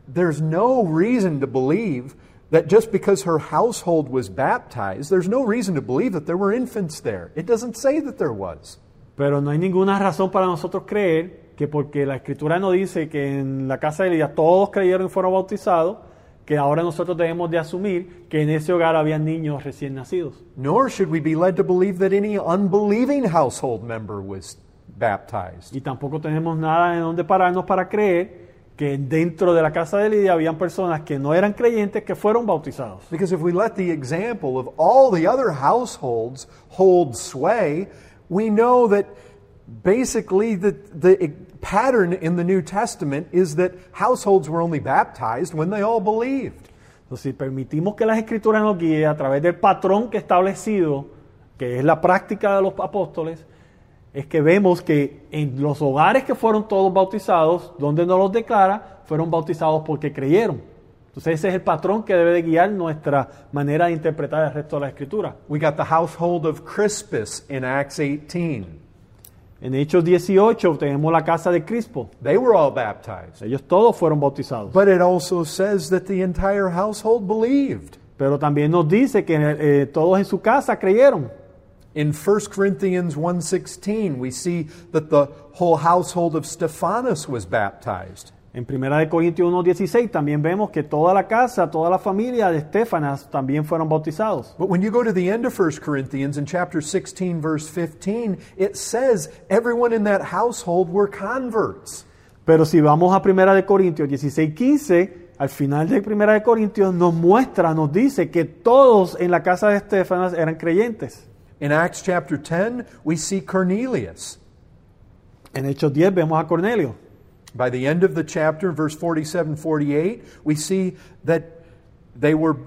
there's no reason to believe that just because her household was baptized, there's no reason to believe that there were infants there. It doesn't say that there was. Pero no hay ninguna razón para nosotros creer que porque la escritura nos dice que en la casa de Lidia todos creyeron y fueron bautizados, que ahora nosotros debemos de asumir que en ese hogar había niños recién nacidos. Nor should we be led to believe that any unbelieving household member was baptized. Y tampoco tenemos nada en donde pararnos para creer que dentro de la casa de Lidia habían personas que no eran creyentes que fueron bautizados. Because if we let the example of all the other households hold sway, we know that basically the, the pattern in the New Testament is that households were only baptized when they all believed. Entonces, si permitimos que las escrituras nos guíen a través del patrón que establecido, que es la práctica de los apóstoles, es que vemos que en los hogares que fueron todos bautizados, donde nos los declara, fueron bautizados porque creyeron. Entonces ese es el patrón que debe de guiar nuestra manera de interpretar el resto de la escritura. We got the household of Crispus in Acts 18. En Hechos 18 tenemos la casa de Crispo. They were all baptized. Ellos todos fueron bautizados. But it also says that the entire household believed. Pero también nos dice que eh, todos en su casa creyeron. In 1 Corinthians 1:16, we see that the whole household of Stephanus was baptized. En 1 Corintios 1.16 también vemos que toda la casa, toda la familia de Estefanas también fueron bautizados. But when you go to the end of 1 Corinthians in chapter 16 verse 15, it says everyone in that household were converts. Pero si vamos a 1 de Corintios 16.15, al final de 1 de Corintios nos muestra, nos dice que todos en la casa de Estefanas eran creyentes. In Acts chapter 10, we see Cornelius. En Hechos 10 vemos a Cornelio. By the end of the chapter, verse 47 48, we see that they were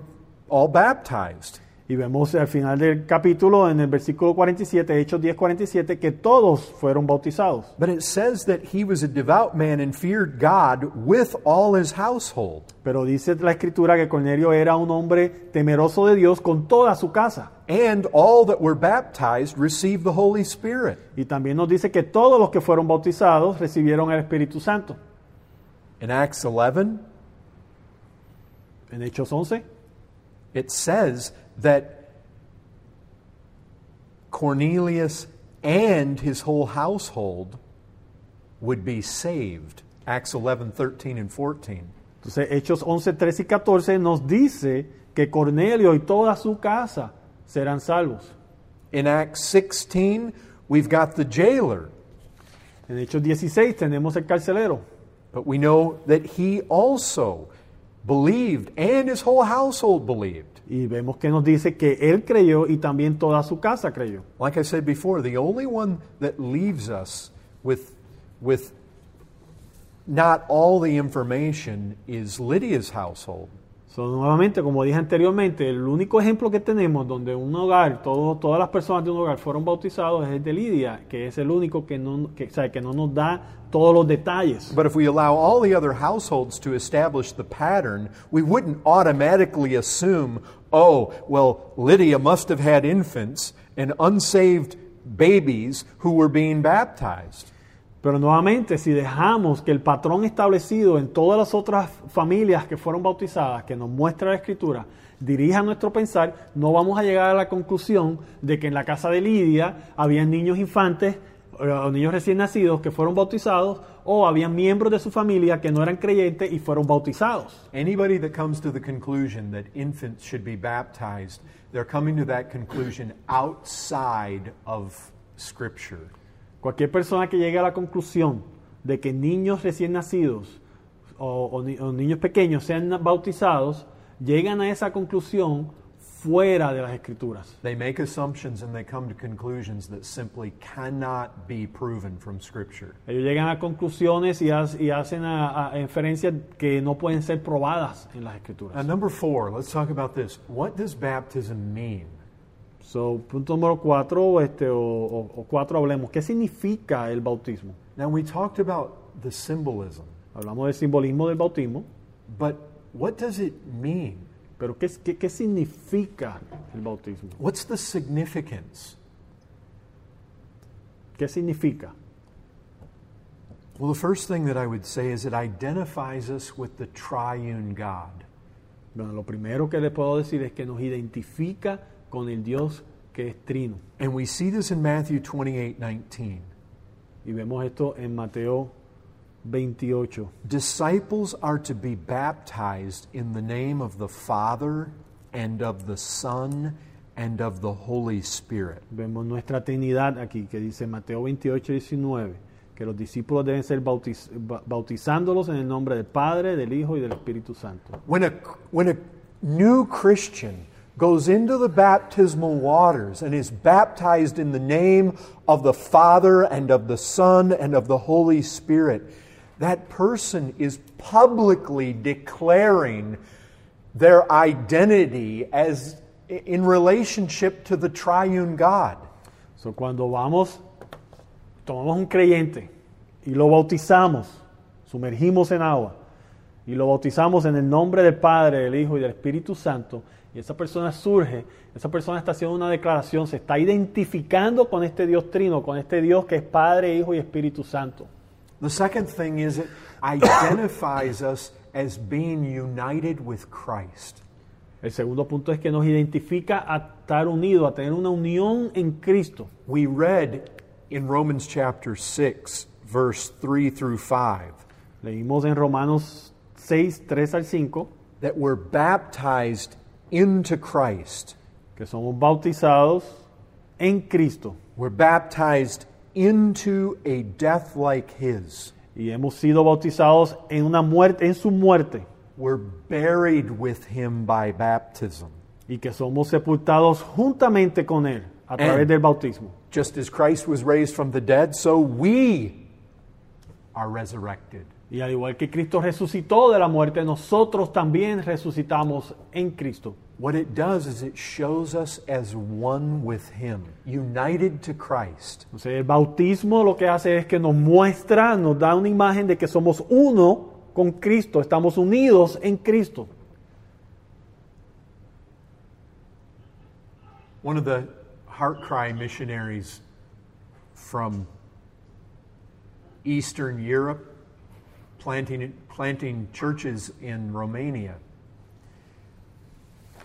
all baptized. Y vemos al final del capítulo, en el versículo 47, Hechos 10, 47, que todos fueron bautizados. But it says that he was a devout man and feared God with all his household. Pero dice la escritura que Cornelio era un hombre temeroso de Dios con toda su casa. And all that were baptized received the Holy Spirit. Y también nos dice que todos los que fueron bautizados recibieron el Espíritu Santo. In Acts 11, En Hechos 11 it says that Cornelius and his whole household would be saved. Acts 11, 13, and 14. Entonces, Hechos 11, 13 y 14 nos dice que Cornelio y toda su casa serán salvos. In Acts 16, we've got the jailer, En Hechos 16 tenemos el carcelero, but we know that he also believed and his whole household believed. y vemos que nos dice que él creyó y también toda su casa creyó. Like I said before, the only one that leaves us with, with not all the information is Lydia's household. So, nuevamente, como dije anteriormente, el único ejemplo que tenemos donde un hogar, todo- todas las personas de un hogar fueron bautizados es el de Lidia, que es el único que no, que, o sea, que no nos da todos los detalles. But if we allow all the other households to establish the pattern, we wouldn't automatically assume, oh, well, Lydia must have had infants and unsaved babies who were being baptized. Pero nuevamente, si dejamos que el patrón establecido en todas las otras familias que fueron bautizadas, que nos muestra la Escritura, dirija nuestro pensar, no vamos a llegar a la conclusión de que en la casa de Lidia habían niños infantes eh, o niños recién nacidos que fueron bautizados o habían miembros de su familia que no eran creyentes y fueron bautizados. Anybody that comes to the conclusion that infants should be baptized, they're coming to that conclusion outside of Scripture. Cualquier persona que llegue a la conclusión de que niños recién nacidos o, o o niños pequeños sean bautizados, llegan a esa conclusión fuera de las escrituras. They make assumptions and they come to conclusions that simply cannot be proven from Scripture. Ellos llegan a conclusiones y, ha- y hacen a- a inferencias que no pueden ser probadas en las escrituras. Now, number four, let's talk about this. What does baptism mean? So, punto número cuatro, este, o, o- o cuatro, hablemos. ¿Qué significa el bautismo? Now, we talked about the symbolism, Hablamos del simbolismo del bautismo, but what does it mean? pero ¿qué, qué, qué significa el bautismo? What's the significance? ¿Qué significa? Well, the first thing that I would say is it identifies us with the triune God. Bueno, lo primero que le puedo decir es que nos identifica con el Dios que es trino. And we see this in Matthew 28 19. Y vemos esto en Mateo 28. Disciples are to be baptized in the name of the Father and of the Son and of the Holy Spirit. Vemos nuestra Trinidad aquí, que dice Mateo 28, 19, que los discípulos deben ser bautiz- bautizándolos en el nombre del Padre, del Hijo y del Espíritu Santo. When a, when a new Christian goes into the baptismal waters and is baptized in the name of the Father and of the Son and of the Holy Spirit, that person is publicly declaring their identity as in relationship to the triune God. So, cuando vamos tomamos un creyente y lo bautizamos, sumergimos en agua y lo bautizamos en el nombre del Padre, del Hijo y del Espíritu Santo, y esa persona surge, esa persona está haciendo una declaración, se está identificando con este Dios trino, con este Dios que es Padre, Hijo y Espíritu Santo. The second thing is it identifies us as being united with Christ. El segundo punto es que nos identifica a estar unidos, a tener una unión en Cristo. We read in Romans chapter 6, verse 3 through 5, Leímos en Romanos 6, 3 al 5, that we're baptized into Christ. que somos bautizados en Cristo We're baptized into a death like his. y hemos sido bautizados en una muerte, en su muerte, We're buried with him by baptism. y que somos sepultados juntamente con él a través And- del bautismo. Just as Christ was raised from the dead, so we are resurrected. Y al igual que Cristo resucitó de la muerte, nosotros también resucitamos en Cristo. What it does is it shows us as one with him, united to Christ. Entonces, el bautismo lo que hace es que nos muestra, nos da una imagen de que somos uno con Cristo, estamos unidos en Cristo. One of the heart cry missionaries from Eastern Europe, planting, planting churches in Romania,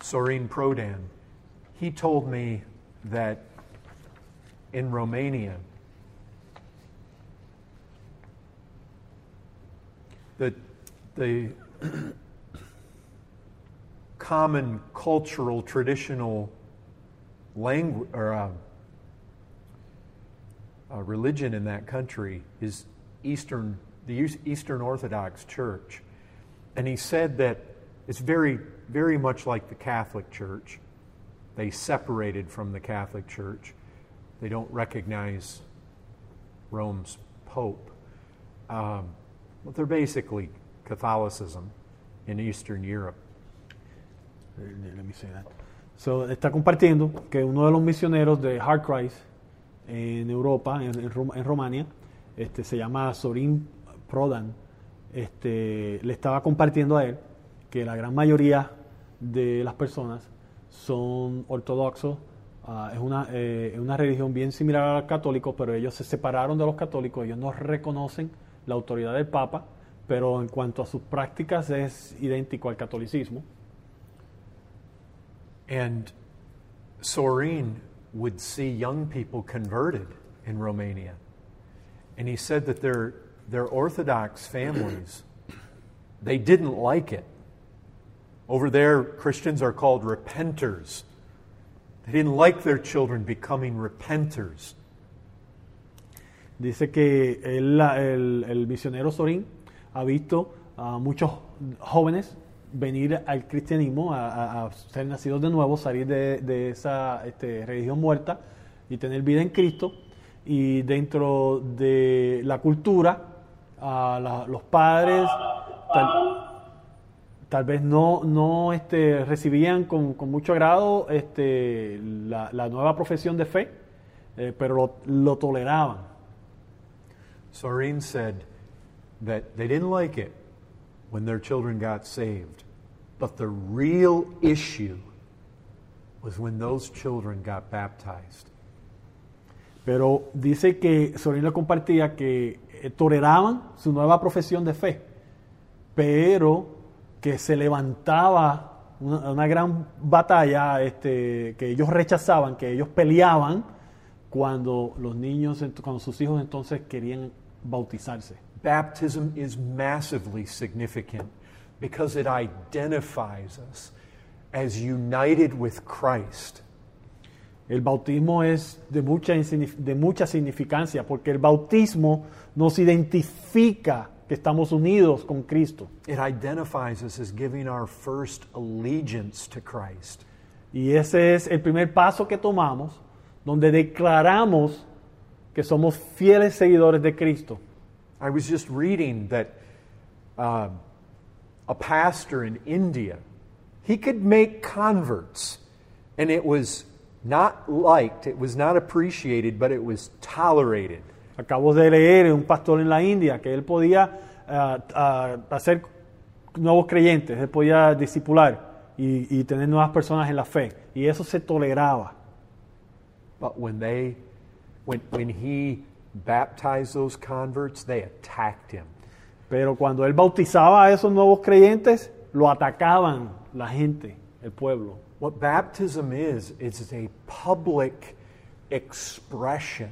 Sorin Prodan, he told me that in Romania, that the common cultural traditional language or uh, uh, religion in that country is Eastern, the Eastern Orthodox Church, and he said that it's very, very much like the Catholic Church. They separated from the Catholic Church. They don't recognize Rome's Pope. Um, but they're basically Catholicism in Eastern Europe. Let me say that. So, está compartiendo que uno de los misioneros de Hard Christ en Europa, en, en Rom- en Romania, este, se llama Sorin Prodan, este, le estaba compartiendo a él que la gran mayoría de las personas son ortodoxos. ah, es, una, eh, una religión bien similar al católico, pero ellos se separaron de los católicos, ellos no reconocen la autoridad del Papa, pero en cuanto a sus prácticas es idéntico al catolicismo. And Sorin would see young people converted in Romania. And he said that their, their Orthodox families, they didn't like it. Over there, Christians are called repenters. They didn't like their children becoming repenters. Dice que la- el, el misionero Sorín ha visto a muchos jóvenes venir al cristianismo, a, a- a ser nacidos de nuevo, salir de, de esa este, religión muerta y tener vida en Cristo. Y dentro de la cultura, a la- los padres tal, tal vez no, no este, recibían con, con mucho agrado este, la, la nueva profesión de fe, eh, pero lo, lo toleraban. Sorin said that they didn't like it when their children got saved, but the real issue was when those children got baptized. Pero dice que Sorín le compartía que eh, toleraban su nueva profesión de fe, pero que se levantaba una, una gran batalla este, que ellos rechazaban, que ellos peleaban cuando los niños, cuando sus hijos entonces querían bautizarse. Baptism is massively significant because it identifies us as united with Christ. El bautismo es de mucha, de mucha significancia porque el bautismo nos identifica que estamos unidos con Cristo. It identifies us as giving our first allegiance to Christ. Y ese es el primer paso que tomamos, donde declaramos que somos fieles seguidores de Cristo. I was just reading that um, a pastor in India, he could make converts, and it was not liked, it was not appreciated, but it was tolerated. Acabo de leer un pastor en la India que él podía ah, hacer nuevos creyentes, él podía discipular y, y tener nuevas personas en la fe. Y eso se toleraba. But when they, when, when he baptized those converts, they attacked him. Pero cuando él bautizaba a esos nuevos creyentes, lo atacaban la gente, el pueblo. What baptism is, is a public expression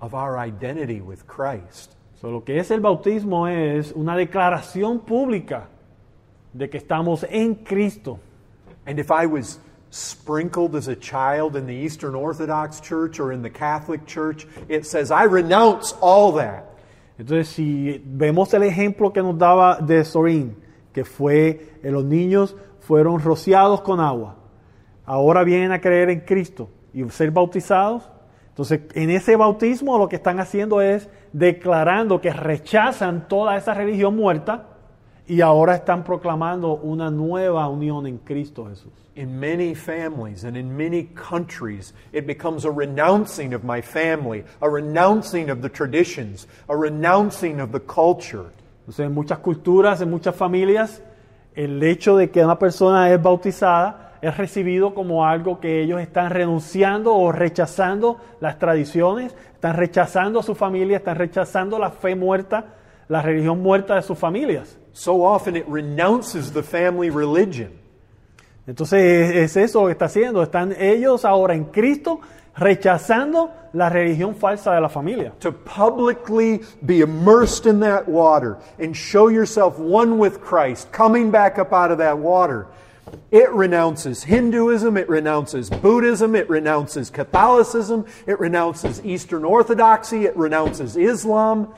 of our identity with Christ. So, lo que es el bautismo es una declaración pública de que estamos en Cristo. And if I was sprinkled as a child in the Eastern Orthodox Church or in the Catholic Church, it says, I renounce all that. Entonces, si vemos el ejemplo que nos daba de Sorín, que fue eh, los niños fueron rociados con agua, ahora vienen a creer en Cristo y ser bautizados. Entonces, en ese bautismo lo que están haciendo es declarando que rechazan toda esa religión muerta y ahora están proclamando una nueva unión en Cristo Jesús. In many families and in many countries, it becomes a renouncing of my family, a renouncing of the traditions, a renouncing of the culture. Entonces, en muchas culturas, en muchas familias, el hecho de que una persona es bautizada es recibido como algo que ellos están renunciando o rechazando las tradiciones, están rechazando a su familia, están rechazando la fe muerta, la religión muerta de sus familias. So often it renounces the family religion. Entonces es, es eso que está haciendo. Están ellos ahora en Cristo rechazando la religión falsa de la familia. To publicly be immersed in that water and show yourself one with Christ, coming back up out of that water. It renounces Hinduism, it renounces Buddhism, it renounces Catholicism, it renounces Eastern Orthodoxy, it renounces Islam.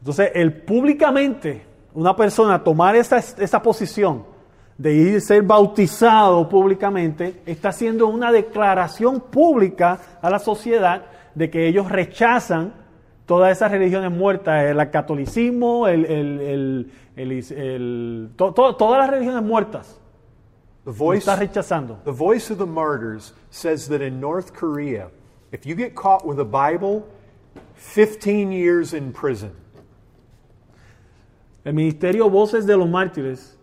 Entonces, el públicamente, una persona tomar esa, esa posición de ir a ser bautizado públicamente, está haciendo una declaración pública a la sociedad de que ellos rechazan todas esas religiones muertas, el catolicismo, el, el, el, to- to- todas las religiones muertas. The Lo voice, está rechazando. the voice of the martyrs says that in North Korea, if you get caught with a Bible, 15 years in prison. El ministerio Voces de los Mártires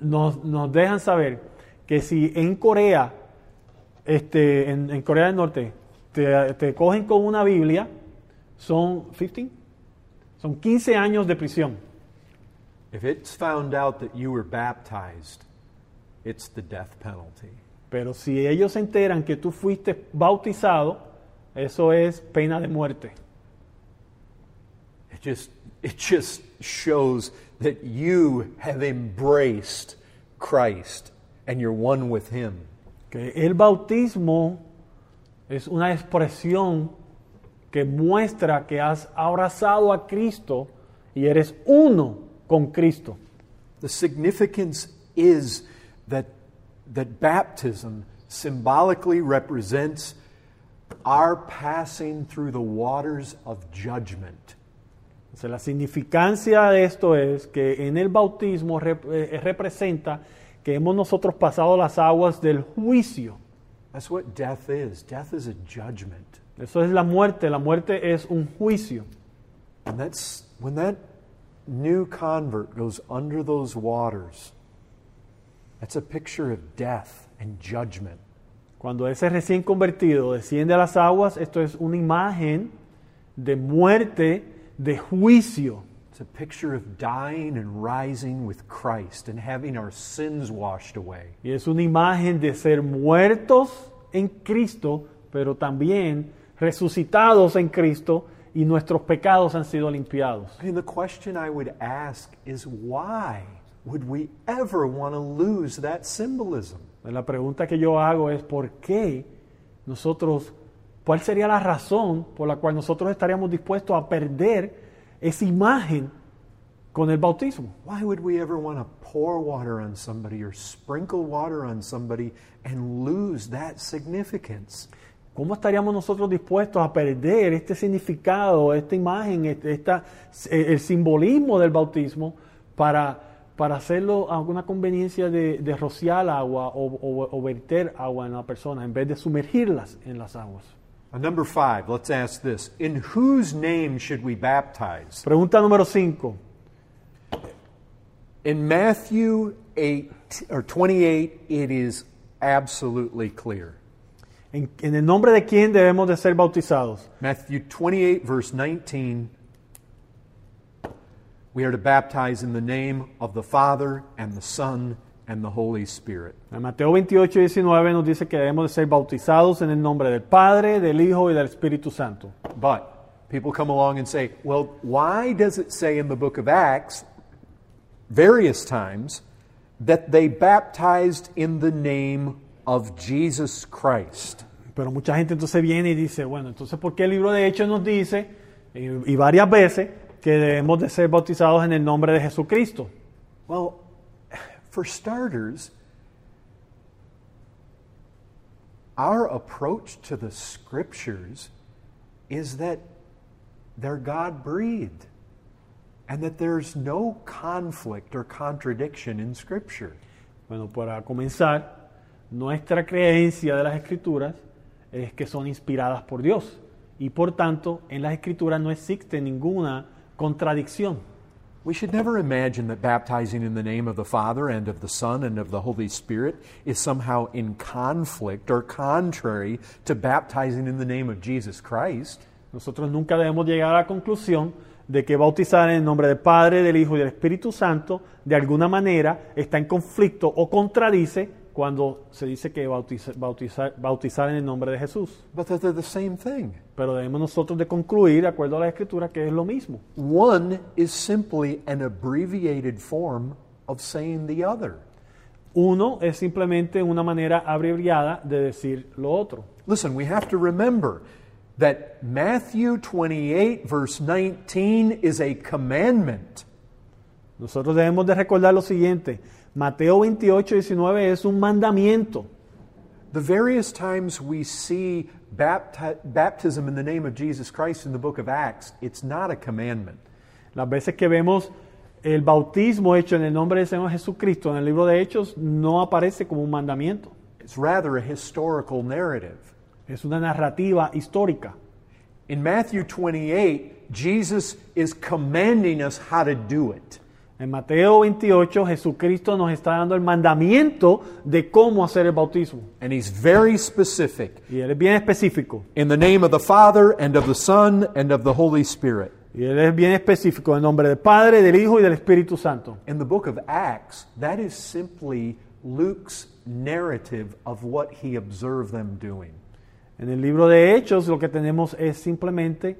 nos, nos dejan saber que si en Corea, este, en, en Corea del Norte, te, te cogen con una Biblia, son 15, son 15 años de prisión. If it's found out that you were baptized, it's the death penalty. Pero si ellos se enteran que tú fuiste bautizado, eso es pena de muerte. It just, it just shows that you have embraced Christ and you're one with Him. Que el bautismo es una expresión que muestra que has abrazado a Cristo y eres uno con Cristo. The significance is that, that baptism symbolically represents our passing through the waters of judgment. Sea, la significancia de esto es que en el bautismo rep- eh, representa que hemos nosotros pasado las aguas del juicio. That's what death is. Death is a judgment. Eso es la muerte. La muerte es un juicio. And that's when that new convert goes under those waters, that's a picture of death and judgment. Cuando ese recién convertido desciende a las aguas, esto es una imagen de muerte, de juicio. It's a picture of dying and rising with Christ and having our sins washed away. Y es una imagen de ser muertos en Cristo, pero también resucitados en Cristo y nuestros pecados han sido limpiados. I mean, the question I would ask is why would we ever want to lose that symbolism? La pregunta que yo hago es ¿por qué nosotros, cuál sería la razón por la cual nosotros estaríamos dispuestos a perder esa imagen con el bautismo? Why would we ever want to pour water on somebody or sprinkle water on somebody and lose that significance? ¿Cómo estaríamos nosotros dispuestos a perder este significado, esta imagen, este- esta, el simbolismo del bautismo para, para hacerlo a una conveniencia de, de rociar agua o, o- o verter agua en la persona en vez de sumergirlas en las aguas? Number five, let's ask this In whose name should we baptize? Pregunta número 5. In Matthew 8 or 28, it is absolutely clear. ¿En, en el nombre de quién debemos de ser bautizados? Matthew 28, verse 19. We are to baptize in the name of the Father and the Son and the Holy Spirit. En Mateo 28, 19 nos dice que debemos de ser bautizados en el nombre del Padre, del Hijo y del Espíritu Santo. But people come along and say, well, why does it say in the book of Acts, various times, that they baptized in the name of Jesus Christ? Pero mucha gente entonces viene y dice, bueno, entonces ¿por qué el libro de Hechos nos dice, y, y varias veces, que debemos de ser bautizados en el nombre de Jesucristo? Well, for starters, our approach to the scriptures is that they're God breathed and that there's no conflict or contradiction in scripture. Bueno, para comenzar, nuestra creencia de las escrituras es que son inspiradas por Dios y por tanto en las escrituras no existe ninguna contradicción. We should never imagine that baptizing in the name of the Father and of the Son and of the Holy Spirit is somehow in conflict or contrary to baptizing in the name of Jesus Christ. Nosotros nunca debemos llegar a la conclusión de que bautizar en el nombre del Padre, del Hijo y del Espíritu Santo de alguna manera está en conflicto o contradice cuando se dice que bautiza- bautizar, bautizar en el nombre de Jesús. But they're the same thing. Pero debemos nosotros de concluir, de acuerdo a la Escritura, que es lo mismo. One is simply an abbreviated form of saying the other. Uno es simplemente una manera abreviada de decir lo otro. Listen, we have to remember that Matthew 28, verse 19, is a commandment. Nosotros debemos de recordar lo siguiente. Mateo 28, 19 es un mandamiento. The various times we see bapti- baptism in the name of Jesus Christ in the book of Acts, it's not a commandment. Las veces que vemos el bautismo hecho en el nombre del Señor Jesucristo en el libro de Hechos no aparece como un mandamiento. It's rather a historical narrative. Es una narrativa histórica. In Matthew 28, Jesus is commanding us how to do it. En Mateo 28 Jesucristo nos está dando el mandamiento de cómo hacer el bautismo. And he's very specific. Y él es bien específico. In the name of the Father, and of the Son, and of the Holy Spirit. Y él es bien específico en nombre del Padre, del Hijo y del Espíritu Santo. In the book of Acts, that is simply Luke's narrative of what he observed them doing. En el libro de Hechos lo que tenemos es simplemente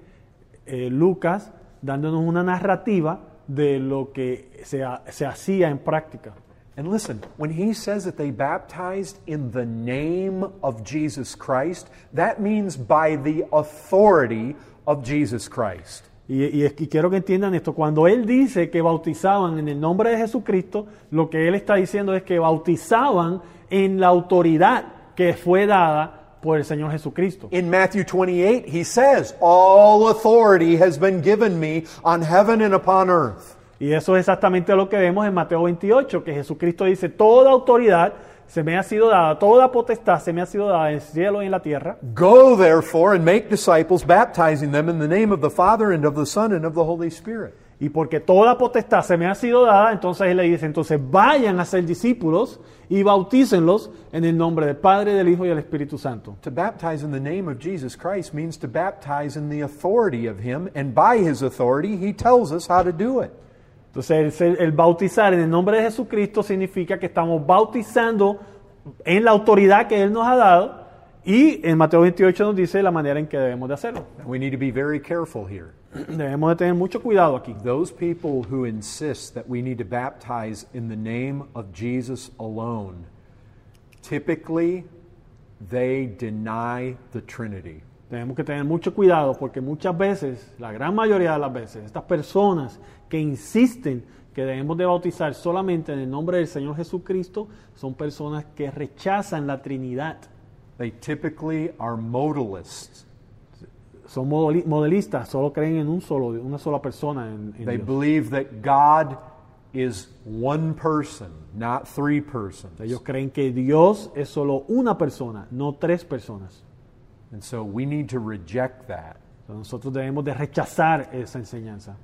eh, Lucas dándonos una narrativa de lo que se, se hacía en práctica. And listen, when he says that they baptized in the name of Jesus Christ, that means by the authority of Jesus Christ. Y, y- y quiero que entiendan esto, cuando él dice que bautizaban en el nombre de Jesucristo, lo que él está diciendo es que bautizaban en la autoridad que fue dada por el Señor Jesucristo. In Matthew 28, he says, All authority has been given me on heaven and upon earth. Y eso es exactamente lo que vemos en Mateo 28, que Jesucristo dice, toda autoridad se me ha sido dada, toda potestad se me ha sido dada en el cielo y en la tierra. Go therefore and make disciples, baptizing them in the name of the Father and of the Son and of the Holy Spirit. Y porque toda potestad se me ha sido dada, entonces él le dice, entonces vayan a ser discípulos y bautícenlos en el nombre del Padre, del Hijo y del Espíritu Santo. To baptize in the name of Jesus Christ means to baptize in the authority of Him, and by His authority, He tells us how to do it. Entonces el, el bautizar en el nombre de Jesucristo significa que estamos bautizando en la autoridad que Él nos ha dado y en Mateo 28 nos dice la manera en que debemos de hacerlo. We need to be very careful here. Debemos de tener mucho cuidado aquí. Those people who insist that we need to baptize in the name of Jesus alone, typically they deny the Trinity. Tenemos que tener mucho cuidado porque muchas veces, la gran mayoría de las veces, estas personas que insisten que debemos de bautizar solamente en el nombre del Señor Jesucristo son personas que rechazan la Trinidad. They typically are modalists. Son modelistas, solo creen en un solo, una sola persona. En, en They Dios. believe that God is one person, not three persons. Ellos creen que Dios es solo una persona, no tres personas. And so we need to reject that. Nosotros debemos de rechazar esa enseñanza.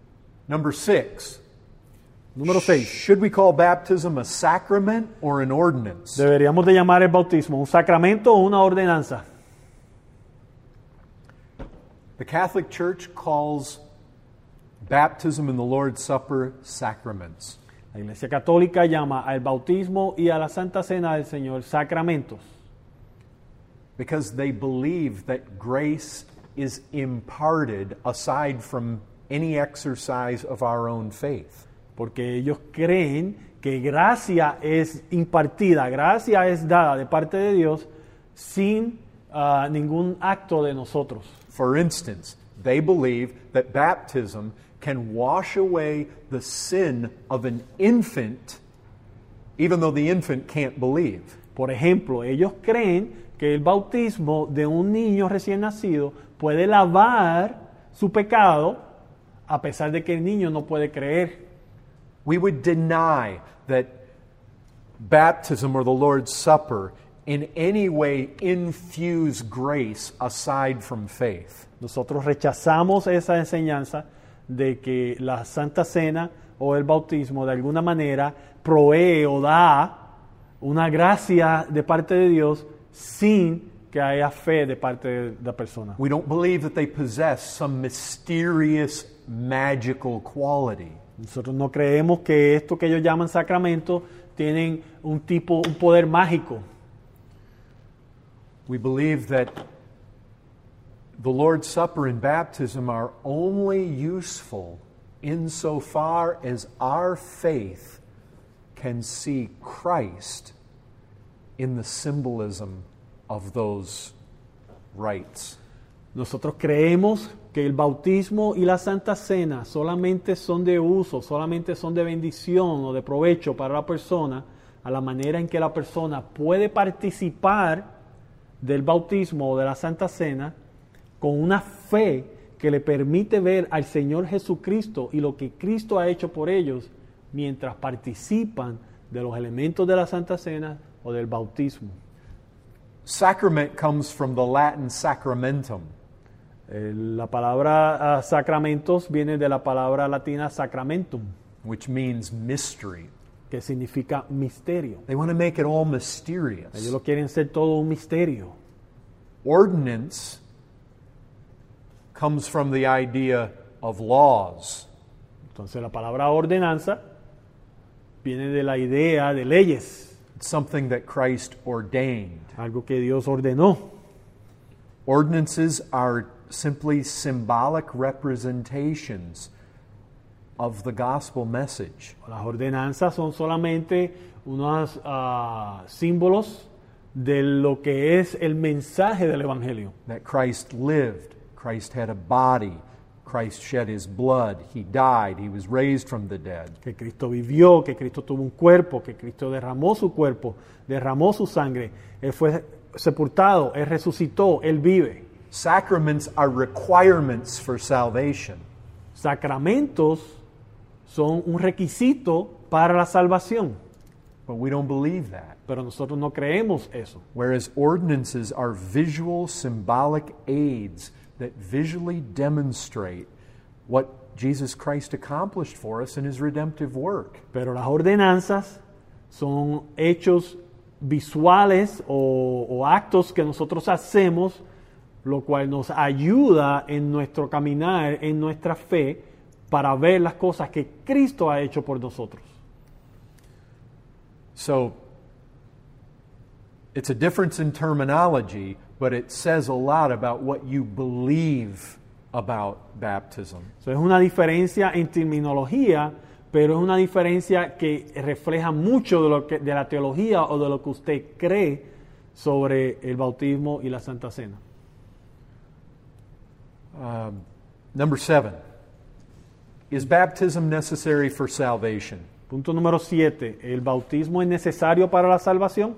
Number six. Número 6. Should we call baptism a sacrament or an ordinance? Deberíamos de llamar el bautismo un sacramento o una ordenanza. The Catholic Church calls baptism and the Lord's Supper sacraments. La Iglesia Católica llama al bautismo y a la Santa Cena del Señor sacramentos, because they believe that grace is imparted aside from any exercise of our own faith. Porque ellos creen que gracia es impartida, gracia es dada de parte de Dios sin ah, ningún acto de nosotros. For instance, they believe that baptism can wash away the sin of an infant, even though the infant can't believe. Por ejemplo, ellos creen que el bautismo de un niño recién nacido puede lavar su pecado a pesar de que el niño no puede creer. We would deny that baptism or the Lord's Supper in any way infuse grace aside from faith. Nosotros rechazamos esa enseñanza de que la Santa Cena o el bautismo de alguna manera provee o da una gracia de parte de Dios sin que haya fe de parte de la persona. We don't believe that they possess some mysterious magical quality. Nosotros no creemos que esto que ellos llaman sacramento tienen un tipo, un poder mágico. We believe that the Lord's Supper and baptism are only useful insofar as our faith can see Christ in the symbolism of those rites. Nosotros creemos que el bautismo y la Santa Cena solamente son de uso, solamente son de bendición o de provecho para la persona, a la manera en que la persona puede participar del bautismo o de la Santa Cena con una fe que le permite ver al Señor Jesucristo y lo que Cristo ha hecho por ellos mientras participan de los elementos de la Santa Cena o del bautismo. Sacrament comes from the Latin sacramentum, Eh, La palabra ah, sacramentos viene de la palabra latina sacramentum, which means mystery. que significa misterio. They want to make it all Ellos mysterious. lo quieren ser todo un misterio. Ordinance comes from the idea of laws. Entonces la palabra ordenanza viene de la idea de leyes, It's something that Christ ordained. algo que Dios ordenó. Ordinances are simply symbolic representations of the gospel message. Las ordenanzas son solamente unos ah, símbolos de lo que es el mensaje del Evangelio. That Christ lived, Christ had a body, Christ shed his blood, he died, he was raised from the dead. Que Cristo vivió, que Cristo tuvo un cuerpo, que Cristo derramó su cuerpo, derramó su sangre, Él fue sepultado, Él resucitó, Él vive. Sacraments are requirements for salvation. Sacramentos son un requisito para la salvación, But we don't believe that. pero nosotros no creemos eso. Whereas ordinances are visual, symbolic aids that visually demonstrate what Jesus Christ accomplished for us in his redemptive work. Pero las ordenanzas son hechos visuales o, o actos que nosotros hacemos, lo cual nos ayuda en nuestro caminar, en nuestra fe, para ver las cosas que Cristo ha hecho por nosotros. So it's a difference in terminology, but it says a lot about what you believe about baptism. Eso es una diferencia en terminología, pero es una diferencia que refleja mucho de, lo que, de la teología o de lo que usted cree sobre el bautismo y la Santa Cena. Um, number seven Is baptism necessary for salvation? Punto número 7. ¿El bautismo es necesario para la salvación?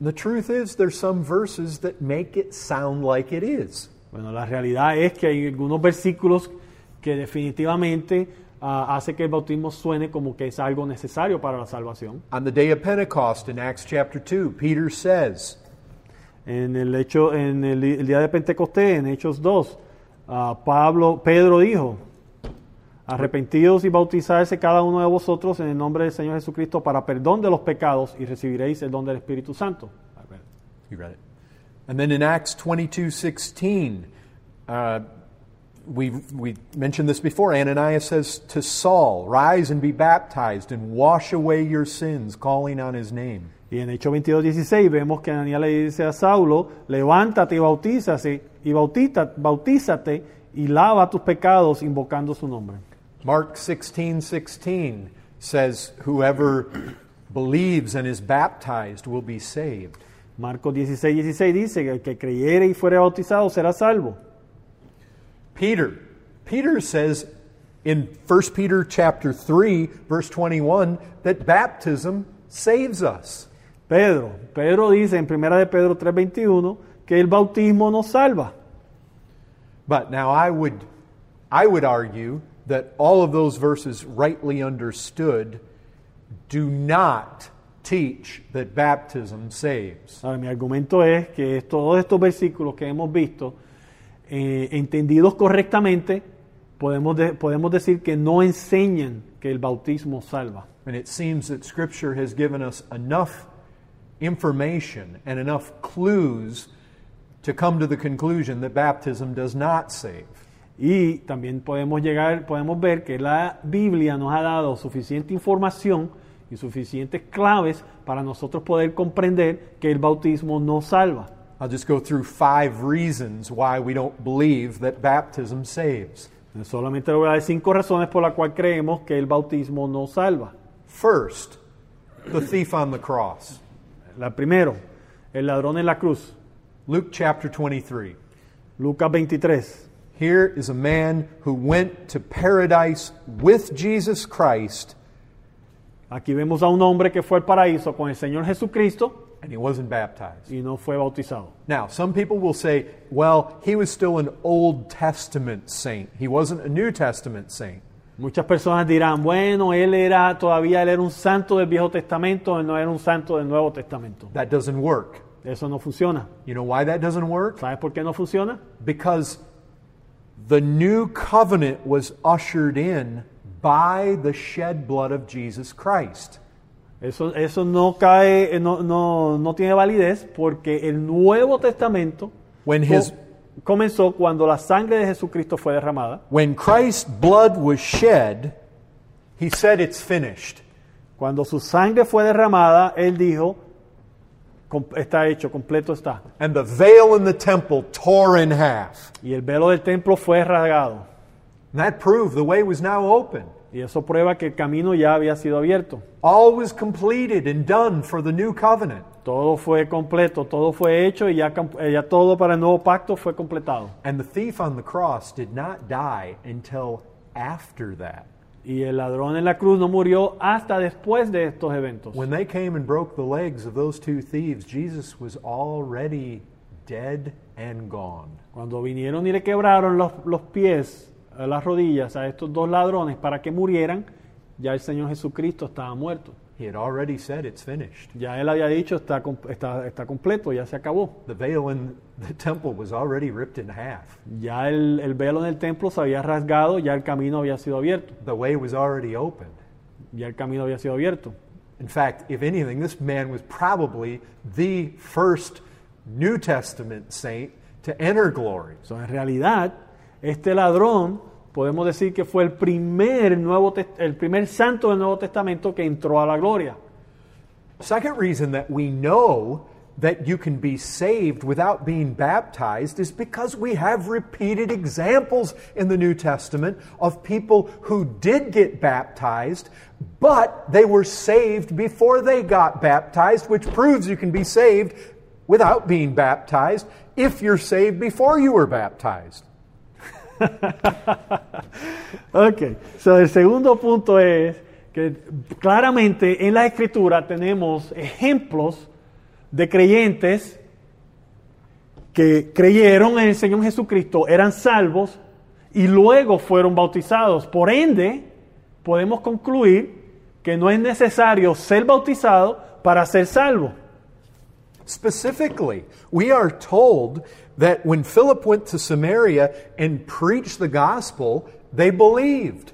The truth is, there's some verses that make it sound like it is. Bueno, la realidad es que hay algunos versículos que definitivamente ah, hace que el bautismo suene como que es algo necesario para la salvación. On the day of Pentecost in Acts chapter 2, Peter says, En el hecho, en el, el día de Pentecostés, en Hechos 2, ah, Pablo, Pedro dijo, arrepentidos y bautizarse cada uno de vosotros en el nombre del Señor Jesucristo para perdón de los pecados y recibiréis el don del Espíritu Santo. You read it. And then in Acts 22 16, uh, we, we mentioned this before. Ananias says to Saul, Rise and be baptized and wash away your sins, calling on his name. Y en Hechos 22, 16 vemos que Ananías le dice a Saulo, levántate y bautízate, y bautízate y lava tus pecados invocando su nombre. Mark 16 16 says, Whoever believes and is baptized will be saved. Marcos 16, 16 dice que el que creyere y fuere bautizado será salvo. Peter. Peter says in 1 Peter chapter 3 verse 21 that baptism saves us. Pedro, Pedro dice en 1 de Pedro 3:21 que el bautismo nos salva. But now I would I would argue that all of those verses rightly understood do not teach that baptism saves. Ahora, mi argumento es que todos estos versículos que hemos visto, eh, entendidos correctamente, podemos, de- podemos decir que no enseñan que el bautismo salva. And it seems that Scripture has given us enough information and enough clues to come to the conclusion that baptism does not save. Y también podemos llegar, podemos ver que la Biblia nos ha dado suficiente información y suficientes claves para nosotros poder comprender que el bautismo no salva. I'll just go through five reasons why we don't believe that baptism saves. Solamente voy a dar cinco razones por las cuales creemos que el bautismo no salva. First, the thief on the cross. La primero, el ladrón en la cruz. Luke chapter 23. Lucas 23. Here is a man who went to paradise with Jesus Christ Aquí vemos a un hombre que fue al paraíso con el Señor Jesucristo and he wasn't baptized. y no fue bautizado. Now, some people will say, well, he was still an Old Testament saint. He wasn't a New Testament saint. Muchas personas dirán, bueno, él era todavía él era un santo del Viejo Testamento, él no era un santo del Nuevo Testamento. That doesn't work. Eso no funciona. You know why that doesn't work? ¿Sabes por qué no funciona? Because the new covenant was ushered in by the shed blood of Jesus Christ. Eso, eso no cae, eh, no, no, no tiene validez porque el Nuevo Testamento When his comenzó cuando la sangre de Jesucristo fue derramada. when Christ's blood was shed, he said it's finished. Cuando su sangre fue derramada, él dijo, "Com- está hecho, completo está. And the veil in the temple tore in half. Y el velo del templo fue rasgado. And that proved the way was now open. Y eso prueba que el camino ya había sido abierto. All was completed and done for the new covenant. Todo fue completo, todo fue hecho y ya, eh, ya todo para el nuevo pacto fue completado. And the thief on the cross did not die until after that. Y el ladrón en la cruz no murió hasta después de estos eventos. When they came and broke the legs of those two thieves, Jesus was already dead and gone. Cuando vinieron y le quebraron los, los pies, eh, las rodillas a estos dos ladrones para que murieran, ya el Señor Jesucristo estaba muerto. He had already said it's finished. Ya él había dicho está, está, está completo, ya se acabó. The veil in the temple was already ripped in half. Ya el, el velo en el templo se había rasgado, ya el camino había sido abierto. The way was already opened. Ya el camino había sido abierto. In fact, if anything, this man was probably the first New Testament saint to enter glory. So, en realidad, este ladrón podemos decir que fue el primer, nuevo, el primer santo del Nuevo Testamento que entró a la gloria. Second reason that we know that you can be saved without being baptized is because we have repeated examples in the New Testament of people who did get baptized, but they were saved before they got baptized, which proves you can be saved without being baptized if you're saved before you were baptized. Ok, so, el segundo punto es que claramente en la Escritura tenemos ejemplos de creyentes que creyeron en el Señor Jesucristo, eran salvos y luego fueron bautizados. Por ende, podemos concluir que no es necesario ser bautizado para ser salvo. Specifically, we are told that when Philip went to Samaria and preached the gospel, they believed.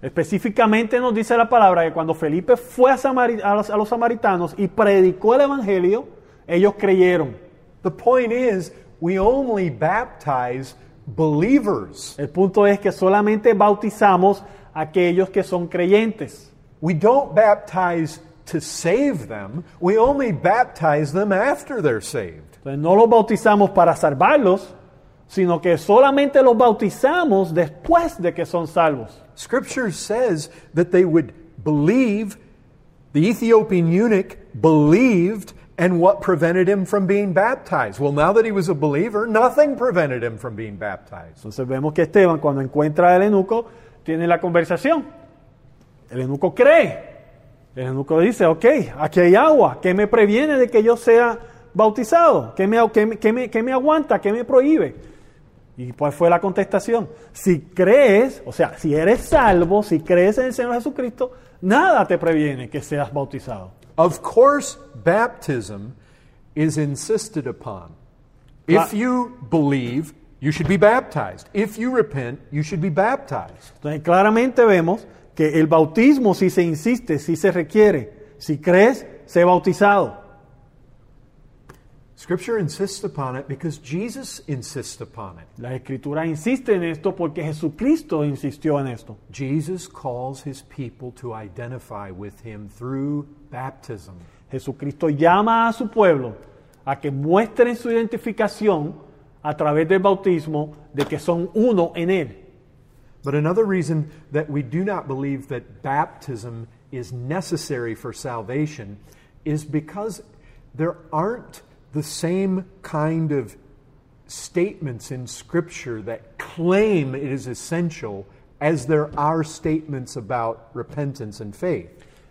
Específicamente nos dice la palabra que cuando Felipe fue a, Samari- a los, a los samaritanos y predicó el evangelio, ellos creyeron. The point is, we only baptize believers. El punto es que solamente bautizamos a aquellos que son creyentes. We don't baptize to save them, we only baptize them after they're saved. Entonces no los bautizamos para salvarlos, sino que solamente los bautizamos después de que son salvos. Scripture says that they would believe, the Ethiopian eunuch believed, and what prevented him from being baptized? Well, now that he was a believer, nothing prevented him from being baptized. Entonces vemos que Esteban cuando encuentra al eunuco tiene la conversación. El eunuco cree. El eunuco dice, ok, aquí hay agua. ¿Qué me previene de que yo sea bautizado? ¿Qué me, qué qué me- qué me aguanta? ¿Qué me prohíbe? Y pues fue la contestación. Si crees, o sea, si eres salvo, si crees en el Señor Jesucristo, nada te previene que seas bautizado. Of course, baptism is insisted upon. If you believe, you should be baptized. If you repent, you should be baptized. Entonces claramente vemos que el bautismo si se insiste, si se requiere. Si crees, sé bautizado. Scripture insists upon it because Jesus insists upon it. La escritura insiste en esto porque Jesucristo insistió en esto. Jesus calls his people to identify with him through baptism. Jesucristo llama a su pueblo a que muestren su identificación a través del bautismo de que son uno en Él. But another reason that we do not believe that baptism is necessary for salvation is because there aren't the same kind of statements in Scripture that claim it is essential as there are statements about repentance and faith.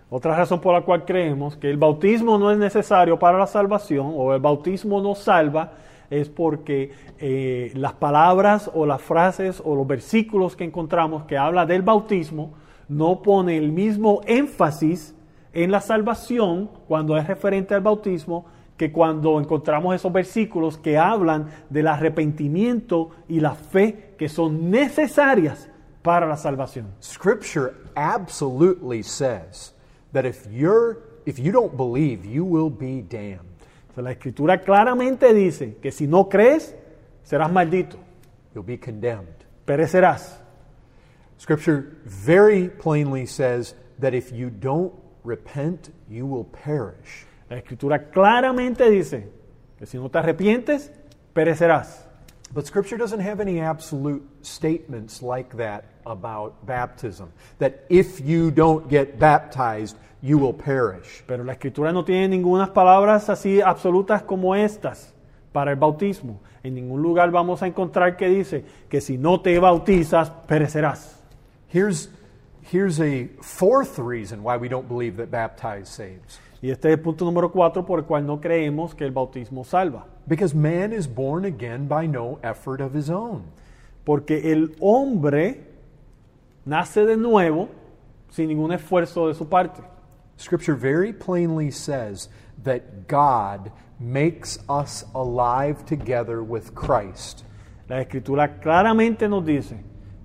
Otra razón por la cual creemos que el bautismo no es necesario para la salvación o el bautismo no salva es porque eh, las palabras o las frases o los versículos que encontramos que habla del bautismo no pone el mismo énfasis en la salvación cuando es referente al bautismo que cuando encontramos esos versículos que hablan del arrepentimiento y la fe que son necesarias para la salvación. Scripture absolutely says that if you're if you don't believe, you will be damned. O sea, la escritura claramente dice que si no crees, serás maldito, You'll be condemned. perecerás. Scripture very plainly says that if you don't repent, you will perish. La escritura claramente dice que si no te arrepientes, perecerás. But Scripture doesn't have any absolute statements like that about baptism. That if you don't get baptized, you will perish. Pero la escritura no tiene ninguna palabras así absolutas como estas para el bautismo. En ningún lugar vamos a encontrar que dice que si no te bautizas, perecerás. Here's, here's a fourth reason why we don't believe that baptized saves. Y este es el punto número cuatro por el cual no creemos que el bautismo salva. Because man is born again by no effort of his own. Porque el hombre nace de nuevo sin ningún esfuerzo de su parte. Scripture very plainly says that God makes us alive together with Christ. La escritura claramente nos dice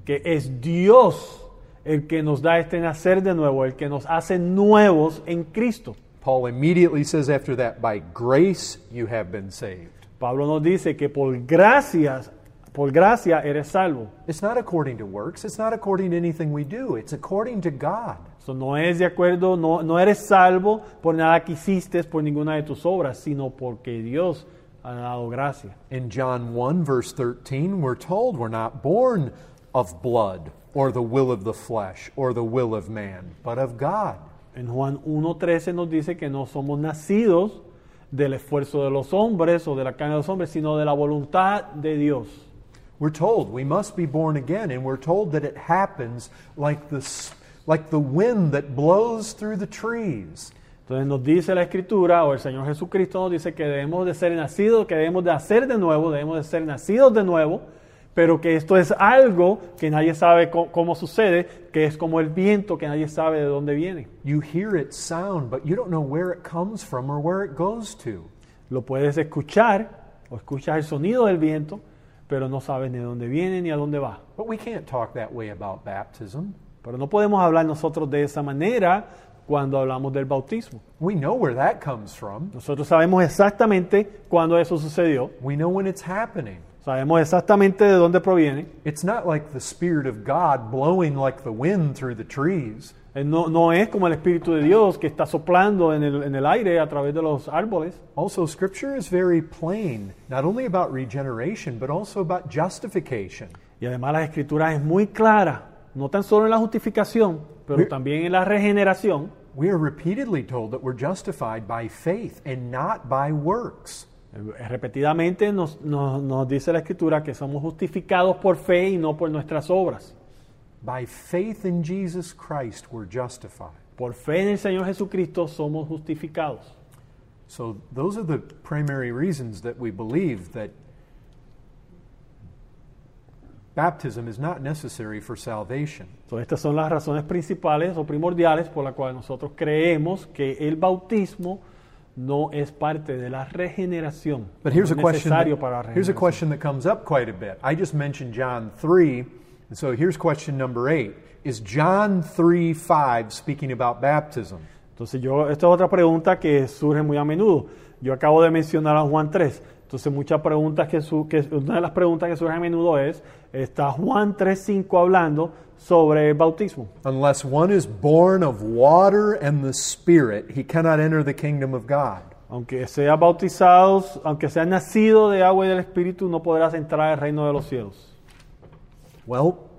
que es Dios el que nos da este nacer de nuevo, el que nos hace nuevos en Cristo. Paul immediately says after that, by grace you have been saved. Pablo nos dice que por gracias, por gracia eres salvo. It's not according to works, it's not according to anything we do, it's according to God. So no es de acuerdo, no, no eres salvo por nada que hiciste, por ninguna de tus obras, sino porque Dios ha dado gracia. In John 1, verse 13, we're told we're not born of blood or the will of the flesh or the will of man, but of God. En Juan 1.13 nos dice que no somos nacidos del esfuerzo de los hombres o de la carne de los hombres, sino de la voluntad de Dios. We're told we must be born again, and we're told that it happens like the, like the wind that blows through the trees. Entonces nos dice la Escritura, o el Señor Jesucristo nos dice que debemos de ser nacidos, que debemos de hacer de nuevo, debemos de ser nacidos de nuevo, pero que esto es algo que nadie sabe cómo sucede, que es como el viento que nadie sabe de dónde viene. You hear its sound, but you don't know where it comes from or where it goes to. Lo puedes escuchar o escuchas el sonido del viento, pero no sabes ni de dónde viene ni a dónde va. But we can't talk that way about baptism. Pero no podemos hablar nosotros de esa manera cuando hablamos del bautismo. We know where that comes from. Nosotros sabemos exactamente cuándo eso sucedió, We know when it's happening. Sabemos exactamente de dónde proviene. It's not like the Spirit of God blowing like the wind through the trees. Eh, No, no es como el Espíritu de Dios que está soplando en el, en el aire a través de los árboles. Also, Scripture is very plain, not only about regeneration, but also about justification. Y además la Escritura es muy clara, no tan solo en la justificación, pero We- también en la regeneración. We are repeatedly told that we're justified by faith and not by works. Eh, Repetidamente nos, nos- nos dice la Escritura que somos justificados por fe y no por nuestras obras. By faith in Jesus Christ, we're justified. Por fe en el Señor Jesucristo somos justificados. So, those are the primary reasons that we believe that baptism is not necessary for salvation. So, estas son las razones principales o primordiales por las cuales nosotros creemos que el bautismo no es parte de la regeneración. But here's a es question. That, para la here's a question that comes up quite a bit. I just mentioned John three, and so here's question number eight: Is John three five speaking about baptism? Entonces, yo, esta es otra pregunta que surge muy a menudo. Yo acabo de mencionar a Juan 3. Entonces, muchas preguntas que, su- que una de las preguntas que surge a menudo es, ¿está Juan 3.5 hablando sobre el bautismo? Unless one is born of water and the Spirit, he cannot enter the kingdom of God. Aunque seas bautizados, aunque seas nacido de agua y del Espíritu, no podrás entrar al reino de los cielos. Well,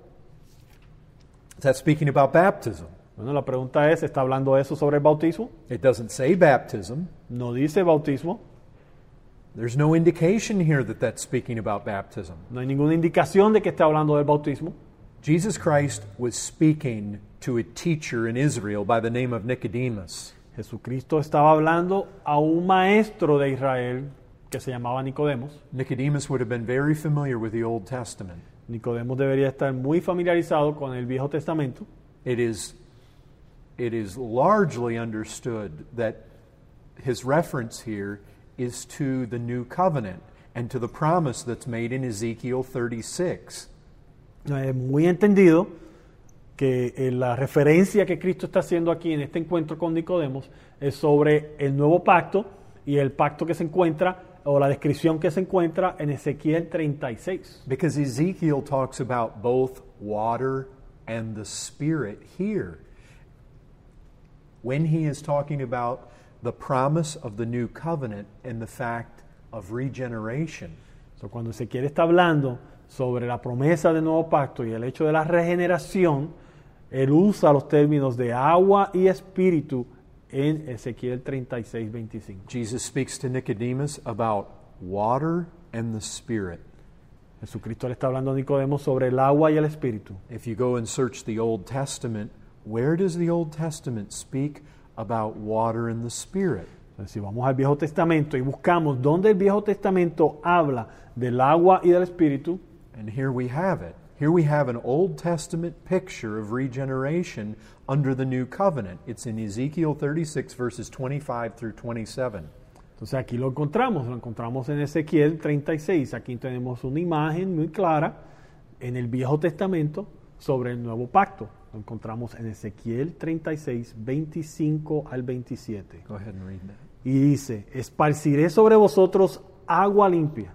that's speaking about baptism. Bueno, la pregunta es, ¿está hablando eso sobre el bautismo? It doesn't say baptism. No dice bautismo. There's no indication here that that's speaking about baptism. No hay ninguna indicación de que esté hablando del bautismo. Jesus Christ was speaking to a teacher in Israel by the name of Nicodemus. Jesucristo estaba hablando a un maestro de Israel que se llamaba Nicodemos. Nicodemus would have been very familiar with the Old Testament. Nicodemos debería estar muy familiarizado con el Viejo Testamento. It is, it is largely understood that his reference here is to the new covenant and to the promise that's made in Ezekiel 36. Muy entendido que eh, la referencia que Cristo está haciendo aquí en este encuentro con Nicodemos es sobre el nuevo pacto y el pacto que se encuentra o la descripción que se encuentra en Ezequiel 36. Because Ezekiel talks about both water and the Spirit here. When he is talking about the promise of the new covenant and the fact of regeneration. So, cuando Ezequiel está hablando sobre la promesa del nuevo pacto y el hecho de la regeneración, él usa los términos de agua y espíritu en Ezequiel 36, 25. Jesus speaks to Nicodemus about water and the Spirit. Jesucristo le está hablando a Nicodemo sobre el agua y el espíritu. If you go and search the Old Testament, where does the Old Testament speak about water and the Spirit? Entonces, si vamos al Viejo Testamento y buscamos dónde el Viejo Testamento habla del agua y del espíritu, And here we have it. Here we have an Old Testament picture of regeneration under the new covenant. It's in Ezekiel 36, verses 25 through 27. entonces aquí lo encontramos, lo encontramos en Ezequiel 36. Aquí tenemos una imagen muy clara en el Viejo Testamento sobre el nuevo pacto. Lo encontramos en Ezequiel 36, 25 al 27. Go ahead and read that. Y dice, esparciré sobre vosotros agua limpia,